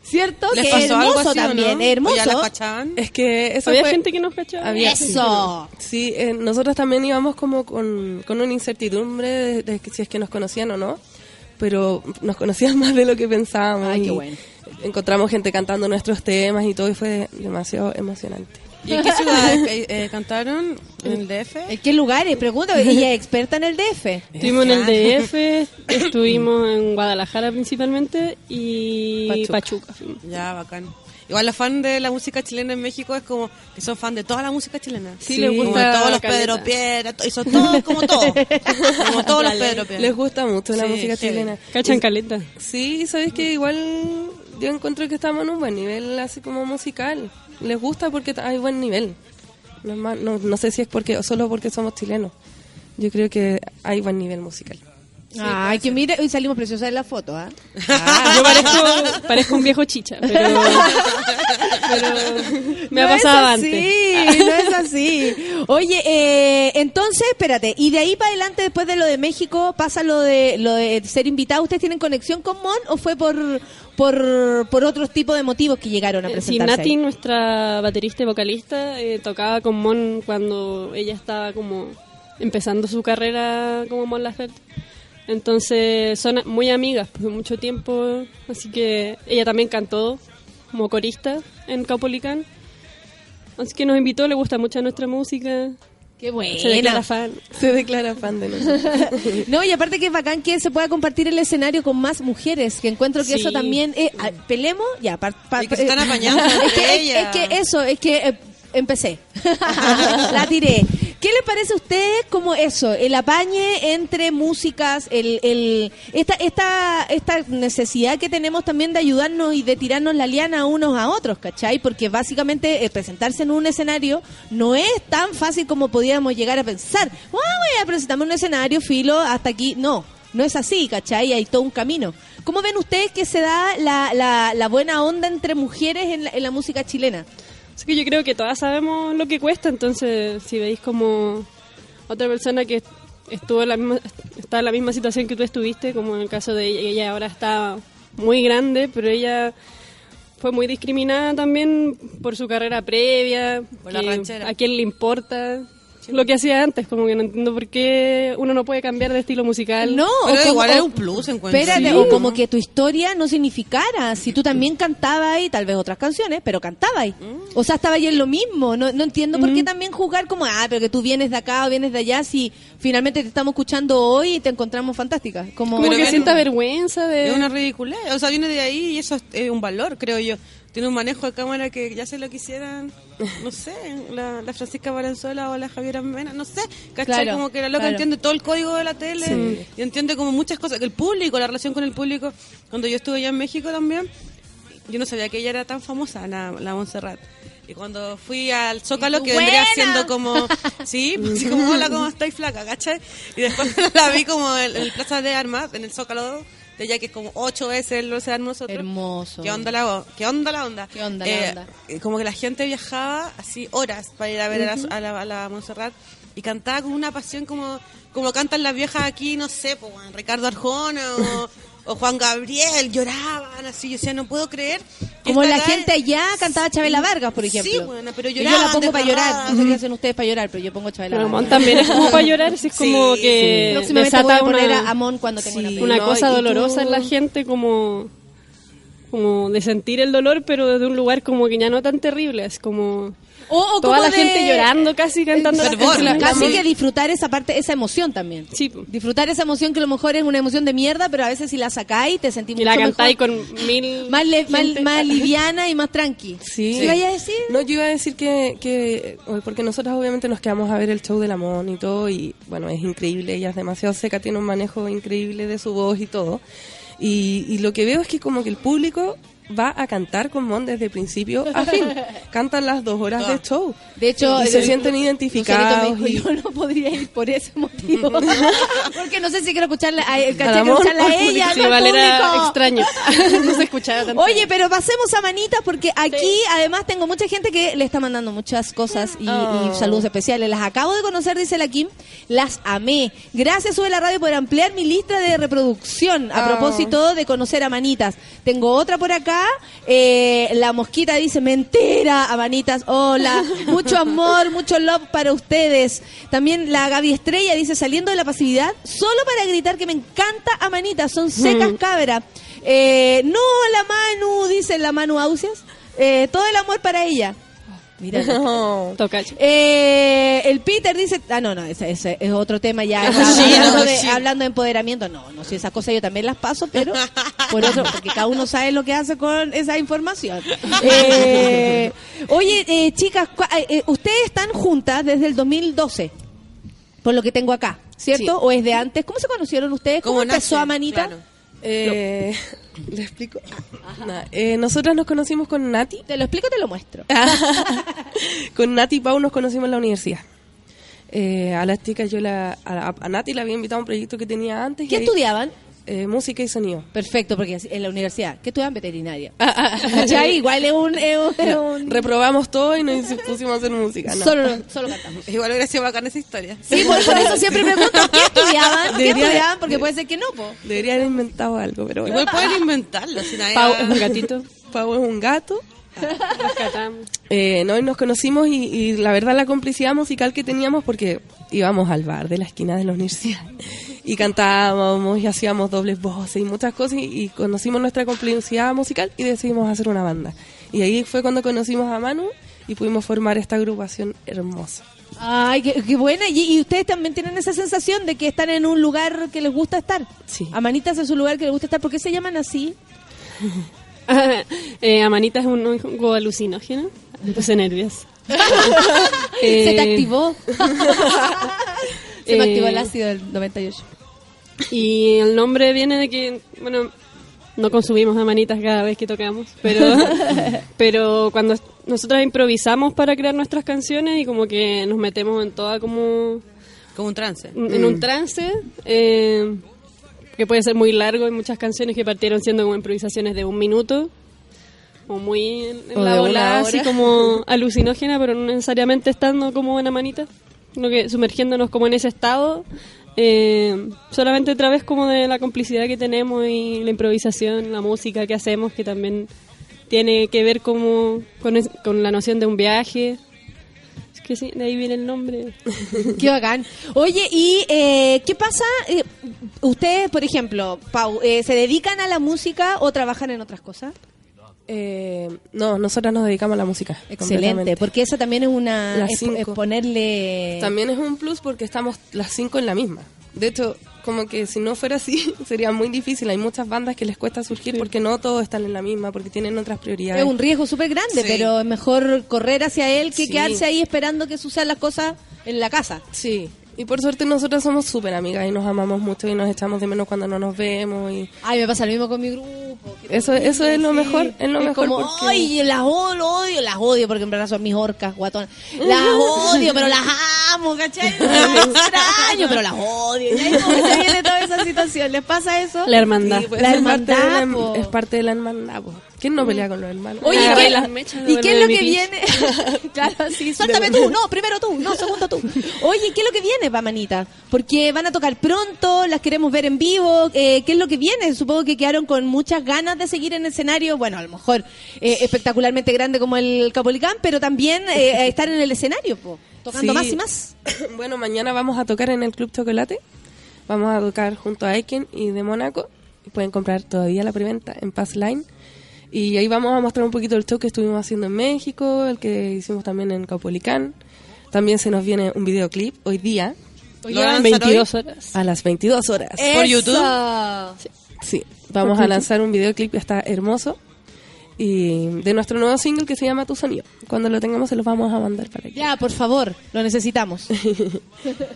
S2: ¿Cierto?
S10: ¿Les
S2: que
S10: pasó algo
S2: hermoso
S10: así
S2: también,
S10: no?
S2: hermoso.
S17: Es que eso
S18: Había
S17: fue-
S18: gente que nos cachaba.
S17: Había-
S2: Eso.
S17: Sí, eh, nosotros también íbamos como con, con una incertidumbre de, de si es que nos conocían o no, pero nos conocían [LAUGHS] más de lo que pensábamos.
S2: Ay, qué
S17: y
S2: bueno.
S17: Encontramos gente cantando nuestros temas y todo y fue demasiado emocionante.
S10: ¿Y en qué [LAUGHS] ciudades eh, eh, cantaron? ¿En el DF?
S2: ¿En qué lugares? Pregunta, ella es experta en el DF.
S18: Estuvimos en el DF, estuvimos en Guadalajara principalmente y Pachuca.
S10: Ya, bacán. Igual los fan de la música chilena en México es como que son fan de toda la música chilena.
S18: Sí, les
S10: Como
S18: gusta
S10: de todos los. Pedro Piedra, y son todos como todos. como todos los Pedro Piedra.
S17: Les gusta mucho la
S10: Sí,
S17: música chilena.
S18: Cachan caleta.
S17: Sí, sabes que igual yo encuentro que estamos en un buen nivel así como musical. Les gusta porque hay buen nivel. No, es más- no, no sé si es porque o solo porque somos chilenos. Yo creo que hay buen nivel musical.
S2: Ay, que mire, hoy salimos preciosas en la foto, ¿ah?
S18: Yo parezco, parezco un viejo chicha, pero, pero me ha pasado
S2: es
S18: antes.
S2: así, no es así. Oye, eh, entonces, espérate, y de ahí para adelante, después de lo de México, pasa lo de lo de ser invitado. ¿Ustedes tienen conexión con Mon o fue por por, por otros tipos de motivos que llegaron a
S18: Eh, Sí,
S2: presentarse?
S18: Nati,
S2: ahí?
S18: nuestra baterista y vocalista, eh, tocaba con Mon cuando ella estaba como empezando su carrera como Mon Laferte. Entonces son muy amigas por mucho tiempo, así que ella también cantó como corista en Caupolicán. Así que nos invitó, le gusta mucho nuestra música.
S2: Qué buena.
S18: Se declara fan. [LAUGHS]
S17: Se declara fan de nosotros. [LAUGHS]
S2: No, y aparte que es bacán que se pueda compartir el escenario con más mujeres, que encuentro que
S18: Sí.
S2: eso también... Eh, ¿Pelemos? Ya, par- par-
S10: Y que están apañando [LAUGHS]
S2: es, que, es- es que eso, es que eh, empecé. [LAUGHS] [LAUGHS] La tiré. ¿Qué le parece a ustedes como eso, el apañe entre músicas, el, el, esta, esta, esta necesidad que tenemos también de ayudarnos y de tirarnos la liana unos a otros, ¿cachai? Porque básicamente eh, presentarse en un escenario no es tan fácil como podíamos llegar a pensar. Ah, voy a presentarme un escenario, filo, hasta aquí. No, no es así, ¿cachai? Hay todo un camino. ¿Cómo ven ustedes que se da la, la, la buena onda entre mujeres en la, en la música chilena?
S18: Así que yo creo que todas sabemos lo que cuesta, entonces si veis como otra persona que estuvo en la misma, está en la misma situación que tú estuviste, como en el caso de ella, ella ahora está muy grande, pero ella fue muy discriminada también por su carrera previa,
S10: Por la
S18: que
S10: ranchera.
S18: a quién le importa lo que hacía antes, como que no entiendo por qué uno no puede cambiar de estilo musical.
S2: No,
S10: Pero
S2: o como-
S10: igual era un plus, encuentro.
S2: Espérate,
S10: Sí.
S2: o como que tu historia no significara. Si tú también cantabas ahí, tal vez otras canciones, pero cantabas.
S10: Mm.
S2: O sea, estaba ahí en lo mismo. No, no entiendo por qué también jugar como, ah, pero que tú vienes de acá o vienes de allá, si finalmente te estamos escuchando hoy y te encontramos fantástica. Como,
S18: Como que sienta vergüenza de...
S10: Es una ridiculez. O sea, viene de ahí y eso es eh, un valor, creo yo. Tiene un manejo de cámara que ya se lo quisieran, no sé, la, la Francisca Valenzuela o la Javiera Mena, no sé. ¿Cachai?
S2: Claro,
S10: como que la loca
S2: claro.
S10: entiende todo el código de la tele
S17: Sí.
S10: y entiende como muchas cosas. Que el público, la relación con el público. Cuando yo estuve allá en México también, yo no sabía que ella era tan famosa, la, la Montserrat. Y cuando fui al Zócalo, que vendría siendo como, sí, así como, hola, ¿cómo estáis flaca? ¿Cachai? Y después [LAUGHS] la vi como en el Plaza de Armas, en el Zócalo, de allá que es como ocho veces el Océano nosotros.
S2: Hermoso.
S10: ¿Qué onda la, qué onda la onda?
S2: ¿Qué onda la
S10: Eh,
S2: onda?
S10: eh, Como que la gente viajaba así horas para ir a ver a, la, a, la, a la Montserrat y cantaba con una pasión como, como cantan las viejas aquí, no sé, pues, Ricardo Arjona o, o Juan Gabriel, lloraban así, yo decía, no puedo creer.
S2: Como la gente allá cantaba Chabela Vargas, por ejemplo.
S10: Sí, bueno, pero
S2: Y yo la pongo para llorar. No sé qué hacen ustedes para llorar, pero yo pongo Chabela
S18: Pero
S2: Vargas.
S18: Mon también es como para llorar, así es como
S10: Sí,
S18: que
S2: Próximamente voy a
S18: desata
S2: poner
S18: una-
S2: a Amon cuando tenga una
S17: Sí.
S2: película.
S18: una
S17: No,
S18: cosa dolorosa en la gente como como de sentir el dolor pero desde un lugar como que ya no tan terrible es como
S2: O, o
S18: toda
S2: como
S18: la
S2: de-
S18: gente llorando casi cantando las
S10: fervor.
S2: Casi que disfrutar esa parte, esa emoción también.
S18: Sí,
S2: Disfrutar esa emoción que a lo mejor es una emoción de mierda, pero a veces si la sacáis te sentís
S18: y
S2: mucho
S18: la cantáis con mil
S2: Más, le- más, liviana y más tranqui.
S17: Sí.
S2: ¿Qué vaya a decir?
S17: No, yo iba a decir que, que porque nosotros obviamente nos quedamos a ver el show de la Mon y todo, y bueno, es increíble, ella es demasiado seca, tiene un manejo increíble de su voz y todo. Y, y lo que veo es que como que el público va a cantar con Mon desde principio a fin. [LAUGHS] Cantan las dos horas de show.
S2: De hecho,
S17: y se
S2: el-
S17: sienten identificados.
S2: Dijo,
S17: y-
S2: yo no podría ir por ese motivo. [LAUGHS] Porque no sé si quiero escucharla a, caché escucharla a ella,
S18: sí, Valera extraño [LAUGHS] no se escuchaba tanto
S2: Oye, pero pasemos a manitas porque aquí además tengo mucha gente que le está mandando muchas cosas y,
S17: Oh.
S2: y saludos especiales. Las acabo de conocer, dice la Kim. Las amé. Gracias, sube la radio, por ampliar mi lista de reproducción a
S17: Oh.
S2: propósito de conocer a manitas. Tengo otra por acá acá. Eh, la mosquita dice, mentira, Amanitas, hola. [LAUGHS] Mucho amor, mucho love para ustedes. También la Gaby Estrella dice, saliendo de la pasividad, solo para gritar que me encanta Amanitas, son secas
S18: Mm.
S2: cabras. Eh, no, la Manu, dice la Manu Ausias. Eh, todo el amor para ella. Mira, [LAUGHS]
S18: Tocayo.
S2: eh, el Peter dice, ah, no, no, ese, ese es otro tema ya. [LAUGHS]
S18: Sí,
S2: hablando,
S18: no,
S2: de,
S18: sí.
S2: hablando de empoderamiento, no, no, si esas cosas yo también las paso, pero por otro, porque cada uno sabe lo que hace con esa información. [LAUGHS] Eh, oye, eh, chicas, cua- eh, ustedes están juntas desde el 2012, por lo que tengo acá, ¿cierto?
S17: Sí.
S2: ¿O es de antes? ¿Cómo se conocieron ustedes? ¿Cómo,
S17: ¿Cómo
S2: empezó
S17: nace? Claro. Eh, [LAUGHS] ¿Le explico? Nada, eh, nosotras nos conocimos con Nati.
S2: Te lo explico, te lo muestro. [LAUGHS]
S17: con Nati y Pau nos conocimos en la universidad. Eh, a las chicas yo la, a, a Nati la había invitado a un proyecto que tenía antes. y
S2: ¿Qué
S17: ahí-
S2: estudiaban?
S17: Eh, música y sonido.
S2: Perfecto, porque en la universidad, ¿qué estudian? Veterinaria. ¿Cachai? Igual es un... es un- es un-
S17: Reprobamos todo y nos pusimos a hacer música. no.
S2: Solo, solo cantamos.
S10: Igual hubiera sido bacana esa historia.
S2: Sí, por, por eso siempre pregunto, ¿qué estudiaban? ¿Qué
S17: Debería-
S2: estudiaban? Porque puede ser que no, po.
S17: Debería haber inventado algo, pero bueno.
S10: Igual pueden inventarlo. Si nadie
S17: Pau es un gatito. Pau es un gato. Eh, no, y nos conocimos y, y la verdad la complicidad musical que teníamos porque íbamos al bar de la esquina de la universidad [LAUGHS] y cantábamos y hacíamos dobles voces y muchas cosas y, y conocimos nuestra complicidad musical y decidimos hacer una banda. Y ahí fue cuando conocimos a Manu y pudimos formar esta agrupación hermosa.
S2: Ay, qué, qué buena. ¿Y, y ustedes también tienen esa sensación de que están en un lugar que les gusta estar?
S17: Sí.
S2: Amanitas es un lugar que les gusta estar. ¿Por qué se llaman así? [LAUGHS] [LAUGHS]
S18: eh, Amanita es un hongo alucinógeno. Me puse nerviosa. [LAUGHS]
S2: Se te
S18: Eh,
S2: activó. [LAUGHS] se me
S18: eh,
S2: activó el ácido del 98.
S18: Y el nombre viene de que, bueno, no consumimos amanitas cada vez que tocamos, pero, pero cuando nosotros improvisamos para crear nuestras canciones y como que nos metemos en toda como...
S10: Como un trance.
S18: En un trance, eh, que puede ser muy largo. Hay muchas canciones que partieron siendo como improvisaciones de un minuto, o muy en, en
S2: O
S18: la
S2: una
S18: así como [LAUGHS] alucinógena, pero no necesariamente estando como en amanita, sino que sumergiéndonos como en ese estado. eh, solamente a través como de la complicidad que tenemos y la improvisación, la música que hacemos, que también tiene que ver como con, es- con la noción de un viaje. Que sí, de ahí viene el nombre. [LAUGHS]
S2: Qué bacán. Oye, ¿y eh, qué pasa? Eh, ustedes, por ejemplo, Pau, eh, ¿se dedican a la música o trabajan en otras cosas?
S17: Eh, no, nosotras nos dedicamos a la música.
S2: Excelente,
S17: completamente.
S2: porque eso también es una...
S17: Las
S2: es,
S17: cinco.
S2: es ponerle...
S17: También es un plus porque estamos las cinco en la misma. De hecho, como que si no fuera así, [LAUGHS] sería muy difícil. Hay muchas bandas que les cuesta surgir porque no todos están en la misma, porque tienen otras prioridades.
S2: Es un riesgo súper grande,
S17: Sí.
S2: pero es mejor correr hacia él que
S17: Sí.
S2: quedarse ahí esperando que sucedan las cosas en la casa.
S17: Sí, y por suerte nosotras somos súper amigas y nos amamos mucho y nos echamos de menos cuando no nos vemos. y
S2: Ay, me pasa lo mismo con mi grupo.
S17: Eso, eso es lo
S2: Sí.
S17: mejor, es lo
S2: Es
S17: mejor.
S2: como,
S17: porque-
S2: ay, las odio, las odio, porque en verdad son mis orcas, guatonas. Las odio, pero las amo, ¿cachai? [LAUGHS] Las extraño, pero las odio. Y ahí como que se viene toda esa situación. ¿Les pasa eso?
S18: La hermandad.
S17: Sí, pues,
S2: La
S17: es, parte de la,
S2: hermandad, po.
S17: es parte de la hermandad. po. ¿Quién no pelea con los hermanos?
S2: Oye, ¿y
S18: Agarré
S2: qué,
S18: las mechas,
S2: ¿y qué es lo que viene? [LAUGHS] claro, sí, suéltame tú, no, primero tú, no, segundo tú. [LAUGHS] Oye, ¿qué es lo que viene, Pamanita? Porque van a tocar pronto, las queremos ver en vivo, eh, ¿qué es lo que viene? Supongo que quedaron con muchas ganas de seguir en el escenario, bueno, a lo mejor eh, espectacularmente grande como el Capolicán, pero también eh, estar en el escenario, po, tocando
S17: Sí.
S2: más y más. [COUGHS]
S17: bueno, mañana vamos a tocar en el Club Chocolate. Vamos a tocar junto a Aiken y de Mónaco. Y Pueden comprar todavía la preventa en Pass Line. Y ahí vamos a mostrar un poquito el show que estuvimos haciendo en México, el que hicimos también en Caupolicán. También se nos viene un videoclip hoy día.
S18: Hoy día, 22 horas.
S17: A las 22 horas.
S2: ¿Por
S10: YouTube?
S17: Sí, vamos a lanzar un videoclip que está hermoso. Y de nuestro nuevo single que se llama Tu Sonido. Cuando lo tengamos se los vamos a mandar para aquí.
S2: Ya, por favor, lo necesitamos. [LAUGHS]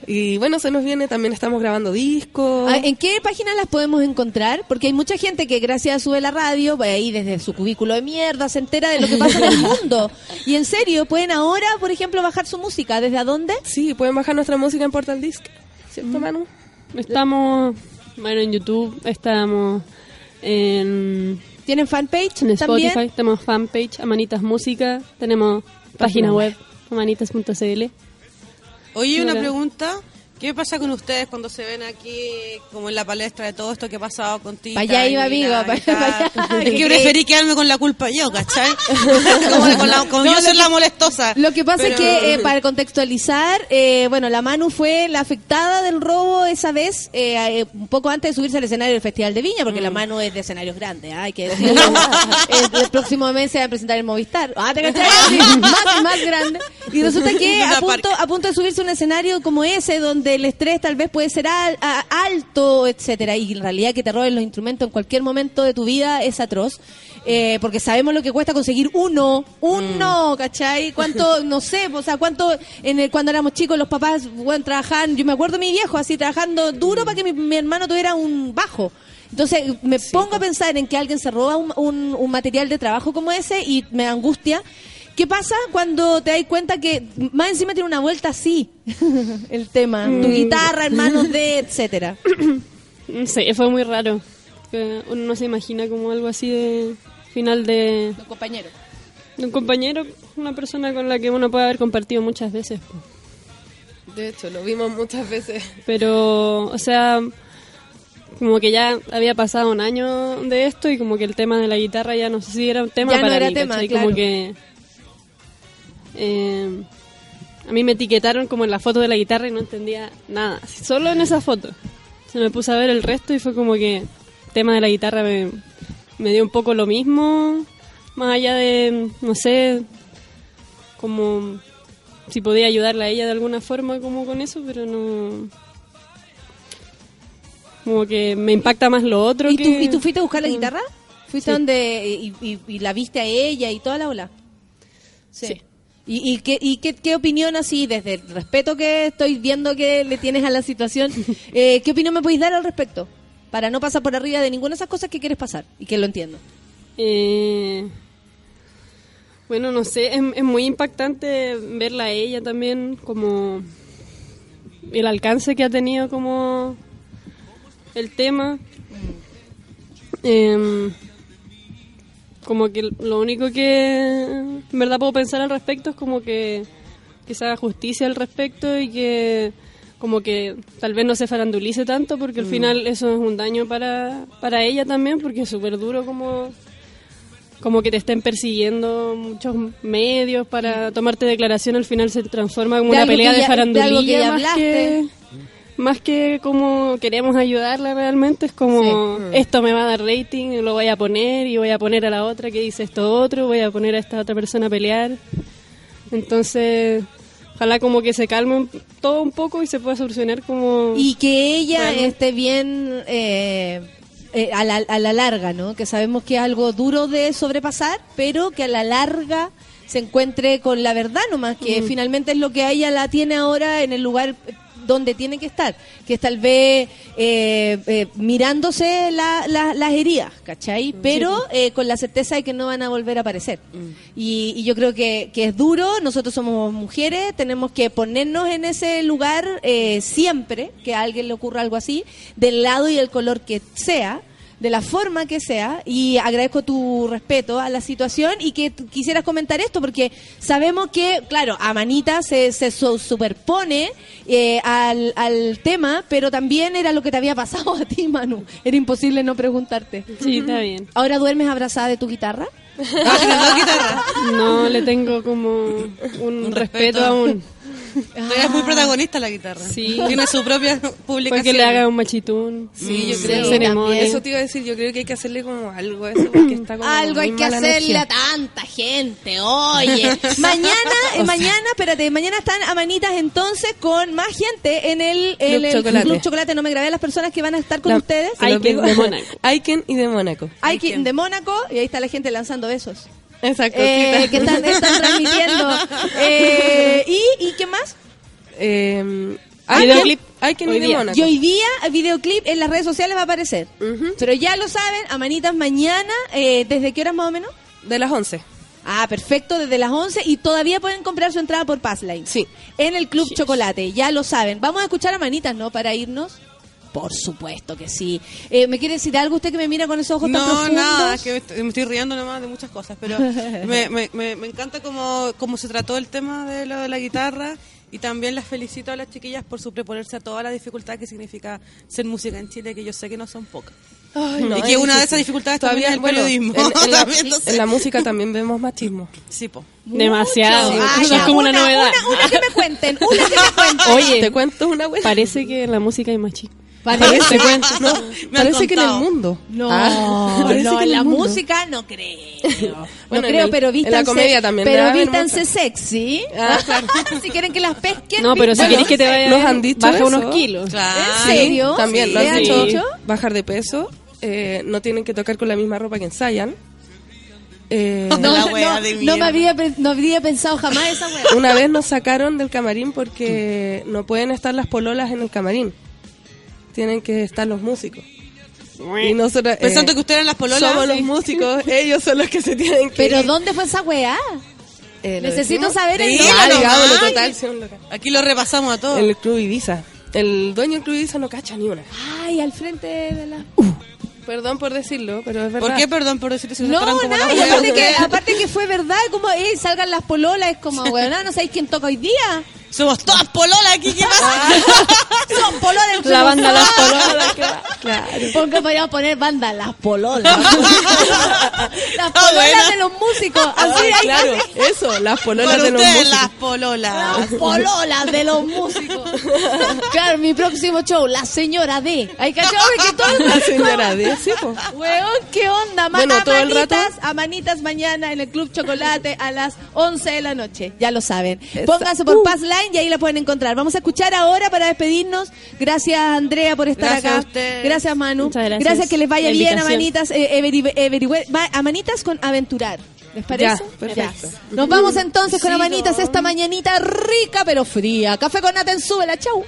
S17: Y bueno, se nos viene, también estamos grabando discos.
S2: Ah, ¿En qué páginas las podemos encontrar? Porque hay mucha gente que gracias a Sube la Radio, va ahí desde su cubículo de mierda, se entera de lo que pasa en el mundo. Y en serio, pueden ahora, por ejemplo, bajar su música. ¿Desde a dónde?
S17: Sí, pueden bajar nuestra música en Portal Disc. ¿Cierto, Manu?
S18: Estamos, bueno, en YouTube, estamos en,
S2: ¿Tienen fanpage
S18: en
S2: también?
S18: Spotify, tenemos fanpage, Amanitas Música, tenemos página web, amanitas.cl.
S10: Oye, una pregunta. ¿Qué pasa con ustedes cuando se ven aquí como en la palestra de todo esto que ha pasado contigo?
S2: Pa' allá iba, amigo, allá.
S10: Es que preferí quedarme con la culpa yo, ¿cachai? [LAUGHS] como con la-
S2: No,
S10: yo ser
S2: que-
S10: la molestosa.
S2: Lo que pasa es que, eh, para contextualizar, eh, bueno, la Manu fue la afectada del robo esa vez, eh, eh, un poco antes de subirse al escenario del Festival de Viña, porque la Manu es de escenarios grandes, hay que [LAUGHS] decirlo. el, el próximo mes se va a presentar el Movistar. Ah, ¿te cachai? [LAUGHS] Más, más grande. Y resulta que a punto, a punto de subirse a un escenario como ese, donde el estrés tal vez puede ser al- a- alto, etcétera, y en realidad que te roben los instrumentos en cualquier momento de tu vida es atroz. Eh, porque sabemos lo que cuesta conseguir uno, uno, ¿cachai? [LAUGHS] ¿Cuánto, no sé, o sea, cuánto en el, cuando éramos chicos los papás, bueno, trabajaban, yo me acuerdo mi viejo así trabajando duro para que mi, mi hermano tuviera un bajo. Entonces me pongo a pensar en que alguien se roba un, un- un material de trabajo como ese y me angustia. ¿Qué pasa cuando te das cuenta que más encima tiene una vuelta así [LAUGHS] el tema? Tu
S18: Mm.
S2: guitarra en manos de, etcétera. [LAUGHS]
S18: No sé, fue muy raro. Uno no se imagina como algo así de final de,
S2: Los compañeros.
S18: de un compañero, una persona con la que uno puede haber compartido muchas veces.
S17: De hecho, lo vimos muchas veces.
S18: Pero, o sea, como que ya había pasado un año de esto y como que el tema de la guitarra ya no sé si era un tema
S2: Ya no
S18: para
S2: era
S18: mí,
S2: tema, claro.
S18: Como que... eh, a mí me etiquetaron como en la foto de la guitarra y no entendía nada. Solo en esa foto. Se me puse a ver el resto y fue como que el tema de la guitarra me, me dio un poco lo mismo. Más allá de, no sé, como si podía ayudarle a ella de alguna forma como con eso, pero no... Como que me impacta más lo otro
S2: ¿Y
S18: que...
S2: tú, ¿Y tú fuiste a buscar la
S18: Mm.
S2: guitarra? ¿Fuiste
S18: Sí.
S2: donde y, y- y la viste a ella y toda la ola? Sí. ¿Y, y, qué, y qué, qué opinión así, desde el respeto que estoy viendo que le tienes a la situación, [LAUGHS] eh, qué opinión me podéis dar al respecto? Para no pasar por arriba de ninguna de esas cosas que quieres pasar y que lo entiendo.
S18: Eh, bueno, no sé, es, es muy impactante verla a ella también, como el alcance que ha tenido como el tema. Em, como que lo único que en verdad puedo pensar al respecto es como que, que se haga justicia al respecto y que como que tal vez no se farandulice tanto porque al
S17: Mm.
S18: final eso es un daño para, para ella también porque es súper duro como como que te estén persiguiendo muchos medios para tomarte declaración al final se transforma como
S2: De
S18: una pelea de
S2: ya- de algo que
S18: farandulilla
S2: ya
S18: más
S2: hablaste.
S18: que más que como queremos ayudarla realmente es como
S2: Sí.
S18: esto me va a dar rating lo voy a poner y voy a poner a la otra que dice esto otro voy a poner a esta otra persona a pelear entonces ojalá como que se calme todo un poco y se pueda solucionar como
S2: Y que ella
S18: Realmente.
S2: esté bien eh, eh, a, la, a la larga, ¿no? Que sabemos que es algo duro de sobrepasar, pero que a la larga se encuentre con la verdad nomás, que
S18: Mm.
S2: finalmente es lo que a ella la tiene ahora en el lugar donde tiene que estar, que es tal vez eh, eh, mirándose la- la- las heridas, ¿cachai? Pero eh, con la certeza de que no van a volver a aparecer. Y, y yo creo que, que es duro, nosotros somos mujeres, tenemos que ponernos en ese lugar eh, siempre que a alguien le ocurra algo así, del lado y el color que sea, de la forma que sea, y agradezco tu respeto a la situación y que quisieras comentar esto, porque sabemos que, claro, a Manita se, se su- superpone eh, al, al tema, pero también era lo que te había pasado a ti, Manu. Era imposible no preguntarte.
S18: Sí, está bien.
S2: ¿Ahora duermes abrazada de tu guitarra? [LAUGHS]
S18: no le tengo como un, respeto aún
S10: Es muy protagonista la guitarra.
S18: Sí.
S10: Tiene su propia publicación.
S18: porque le haga un machitún
S17: Sí, yo creo.
S18: ceremonia.
S17: Eso te iba a decir, yo creo que hay que hacerle como algo a eso porque está como
S2: Algo hay que hacerle
S17: energía.
S2: a tanta gente, oye. [LAUGHS] mañana, eh, mañana, espérate, mañana están a manitas entonces con más gente en el, en
S17: Club
S2: el
S17: Chocolate.
S2: Club Chocolate. No me grabé las personas que van a estar con
S17: La-
S2: ustedes.
S17: se lo digo. [LAUGHS] Aiken y de Mónaco.
S2: Aiken de Mónaco y ahí está la gente lanzando besos.
S17: Exacto.
S2: Eh, que están, están transmitiendo. [LAUGHS] Eh, ¿y, ¿Y qué más?
S17: Eh,
S2: Videoclip.
S17: Aiken
S2: Hoy
S17: y de
S2: día. Y hoy día el videoclip en las redes sociales va a aparecer. Pero ya lo saben, a manitas mañana, eh, ¿desde qué horas más o menos?
S17: De las 11.
S2: Ah, perfecto, desde las 11 y todavía pueden comprar su entrada por Passline.
S17: Sí.
S2: En el Club Chocolate, ya lo saben. Vamos a escuchar a manitas, ¿no? Para irnos. Por supuesto que sí. Eh, ¿Me quiere decir algo usted que me mira con esos ojos tan
S10: No,
S2: profundos?
S10: nada, es que me estoy, me estoy riendo nomás de muchas cosas, pero [LAUGHS] me, me, me, me encanta cómo, cómo se trató el tema de lo de la guitarra Y también las felicito a las chiquillas por su preponerse a toda la dificultad que significa ser música en Chile, que yo sé que no son pocas.
S17: Ay, no,
S10: y que
S17: es
S10: una de esas dificultades también es el periodismo.
S17: En, en la, [LAUGHS]
S10: También, no sé.
S17: en la música también vemos machismo.
S10: Sí, po.
S18: Demasiado. Eso es como una,
S5: una,
S18: novedad.
S5: Una, una que me cuenten, una que me [LAUGHS] cuenten.
S18: Oye,
S17: Te cuento una buena.
S18: parece que en la música hay machismo.
S5: Parece,
S18: Te cuento.
S17: No, parece que en el mundo.
S5: No,
S17: Ah,
S5: no,
S17: que
S5: en la
S17: mundo.
S5: música no creo. No [LAUGHS]
S17: Bueno, en
S5: creo,
S17: el-
S5: pero
S17: en la
S5: vístanse.
S17: comedia también
S5: Pero vístanse sexy.
S17: Ah, claro. [LAUGHS]
S5: si quieren que las pesquen.
S18: No, pero si
S5: vístanse.
S18: querés que te vaya
S17: Nos han dicho
S18: baja
S17: eso.
S18: unos kilos.
S10: Claro.
S5: ¿En serio?
S17: También lo
S5: ¿Le
S17: han dicho. Bajar de peso. eh, no tienen que tocar con la misma ropa que ensayan. Eh,
S5: No, no, no me habría, pe- no habría pensado jamás esa wea.
S17: una vez nos sacaron del camarín porque no pueden estar las pololas en el camarín. Tienen que estar los músicos. Y nosotros, eh,
S10: Pensando que ustedes eran las pololas.
S17: somos los músicos, [LAUGHS] ellos son los que se tienen que
S5: Pero
S17: ir.
S5: ¿dónde fue esa weá?
S17: Eh, ¿lo
S5: Necesito
S17: decimos?
S5: saber el lugar.
S17: Ah, sí.
S10: Aquí lo repasamos a todos.
S17: El Club Ibiza. El dueño del Club Ibiza no cacha ni una.
S5: Ay, al frente de la...
S17: Perdón por decirlo, pero es verdad.
S10: ¿Por qué, perdón, por decir eso?
S5: No, nada, aparte que,
S10: de-
S5: aparte que fue verdad, como eh, salgan las pololas, es como, [LAUGHS] weón, no sabéis quién toca hoy día.
S10: Somos todas pololas aquí, ¿qué pasa? [LAUGHS]
S5: Son pololas entre
S18: La banda Las. Pololas.
S5: Claro. [LAUGHS] Porque podríamos poner banda Las Pololas. [LAUGHS] las
S10: Ah,
S5: pololas de los músicos. Así hay
S17: claro, eso, las pololas de los músicos.
S10: las pololas.
S5: Las pololas de los músicos. Claro, mi próximo show, La Señora D. Hay cachado que todo
S17: La señora D, sí, po.
S5: Weón, ¿qué onda? Ma-
S17: Bueno, todo el
S5: manitas,
S17: rato-
S5: a manitas mañana en el Club Chocolate a las 11 de la noche. Ya lo saben. Pónganse por
S17: Uh.
S5: Y ahí la pueden encontrar. Vamos a escuchar ahora para despedirnos. Gracias, Andrea, por estar
S10: Gracias
S5: acá.
S10: a usted.
S5: Gracias, Manu.
S18: Muchas gracias.
S5: que les vaya bien a manitas. eh, every- a manitas con aventurar. ¿Les parece?
S17: Ya, perfecto.
S5: Ya. Nos vamos entonces con
S17: Sí,
S5: amanitas
S17: no.
S5: esta mañanita rica pero fría. Café con Naten, súbela. Chau.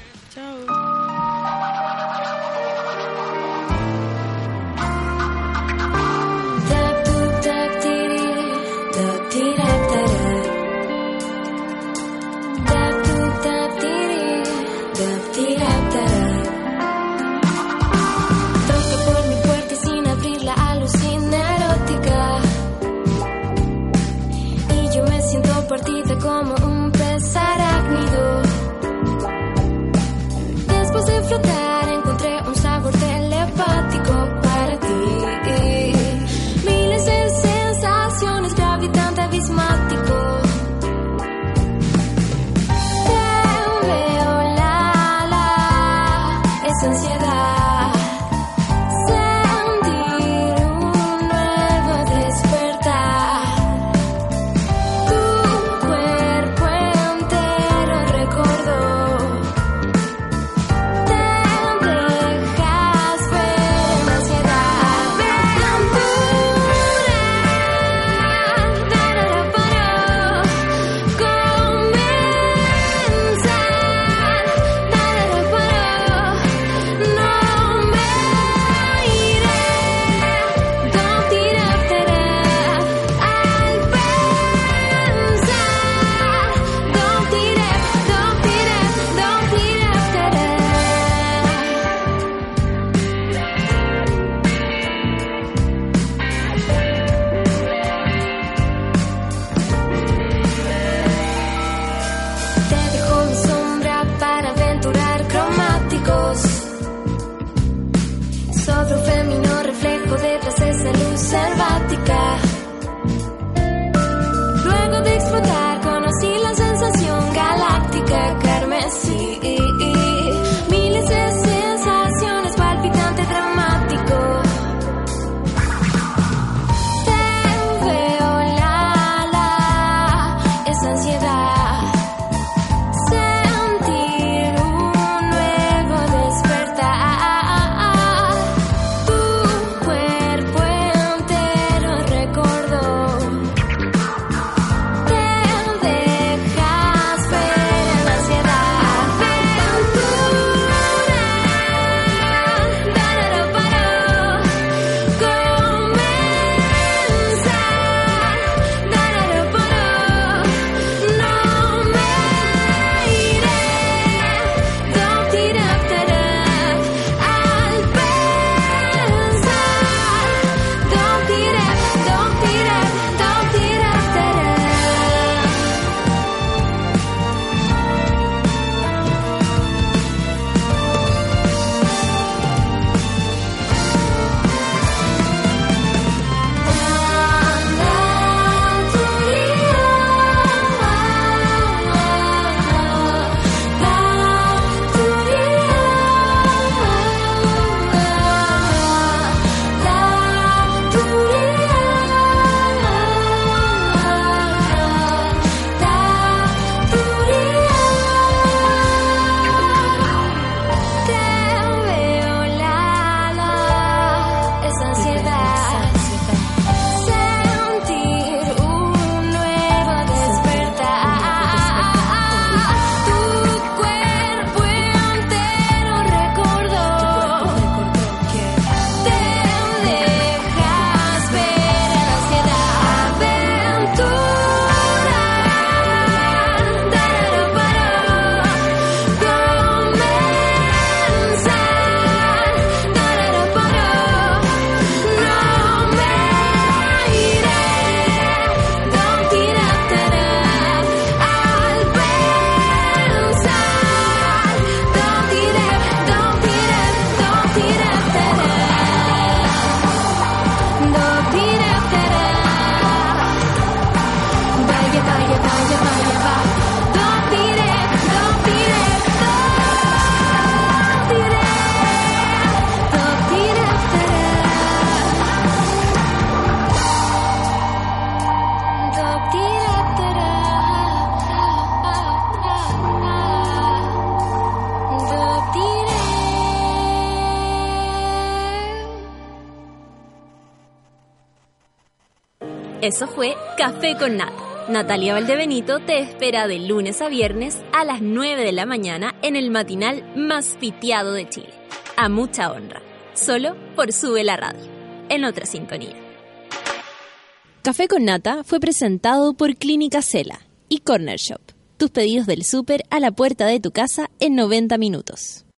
S1: Eso fue Café con Nata. Natalia Valdebenito te espera de lunes a viernes a las 9 de la mañana en el matinal más piteado de Chile. A mucha honra. Solo por Sube la Radio. En otra sintonía. Café con Nata fue presentado por Clínica Cela y Corner Shop. Tus pedidos del súper a la puerta de tu casa en 90 minutos.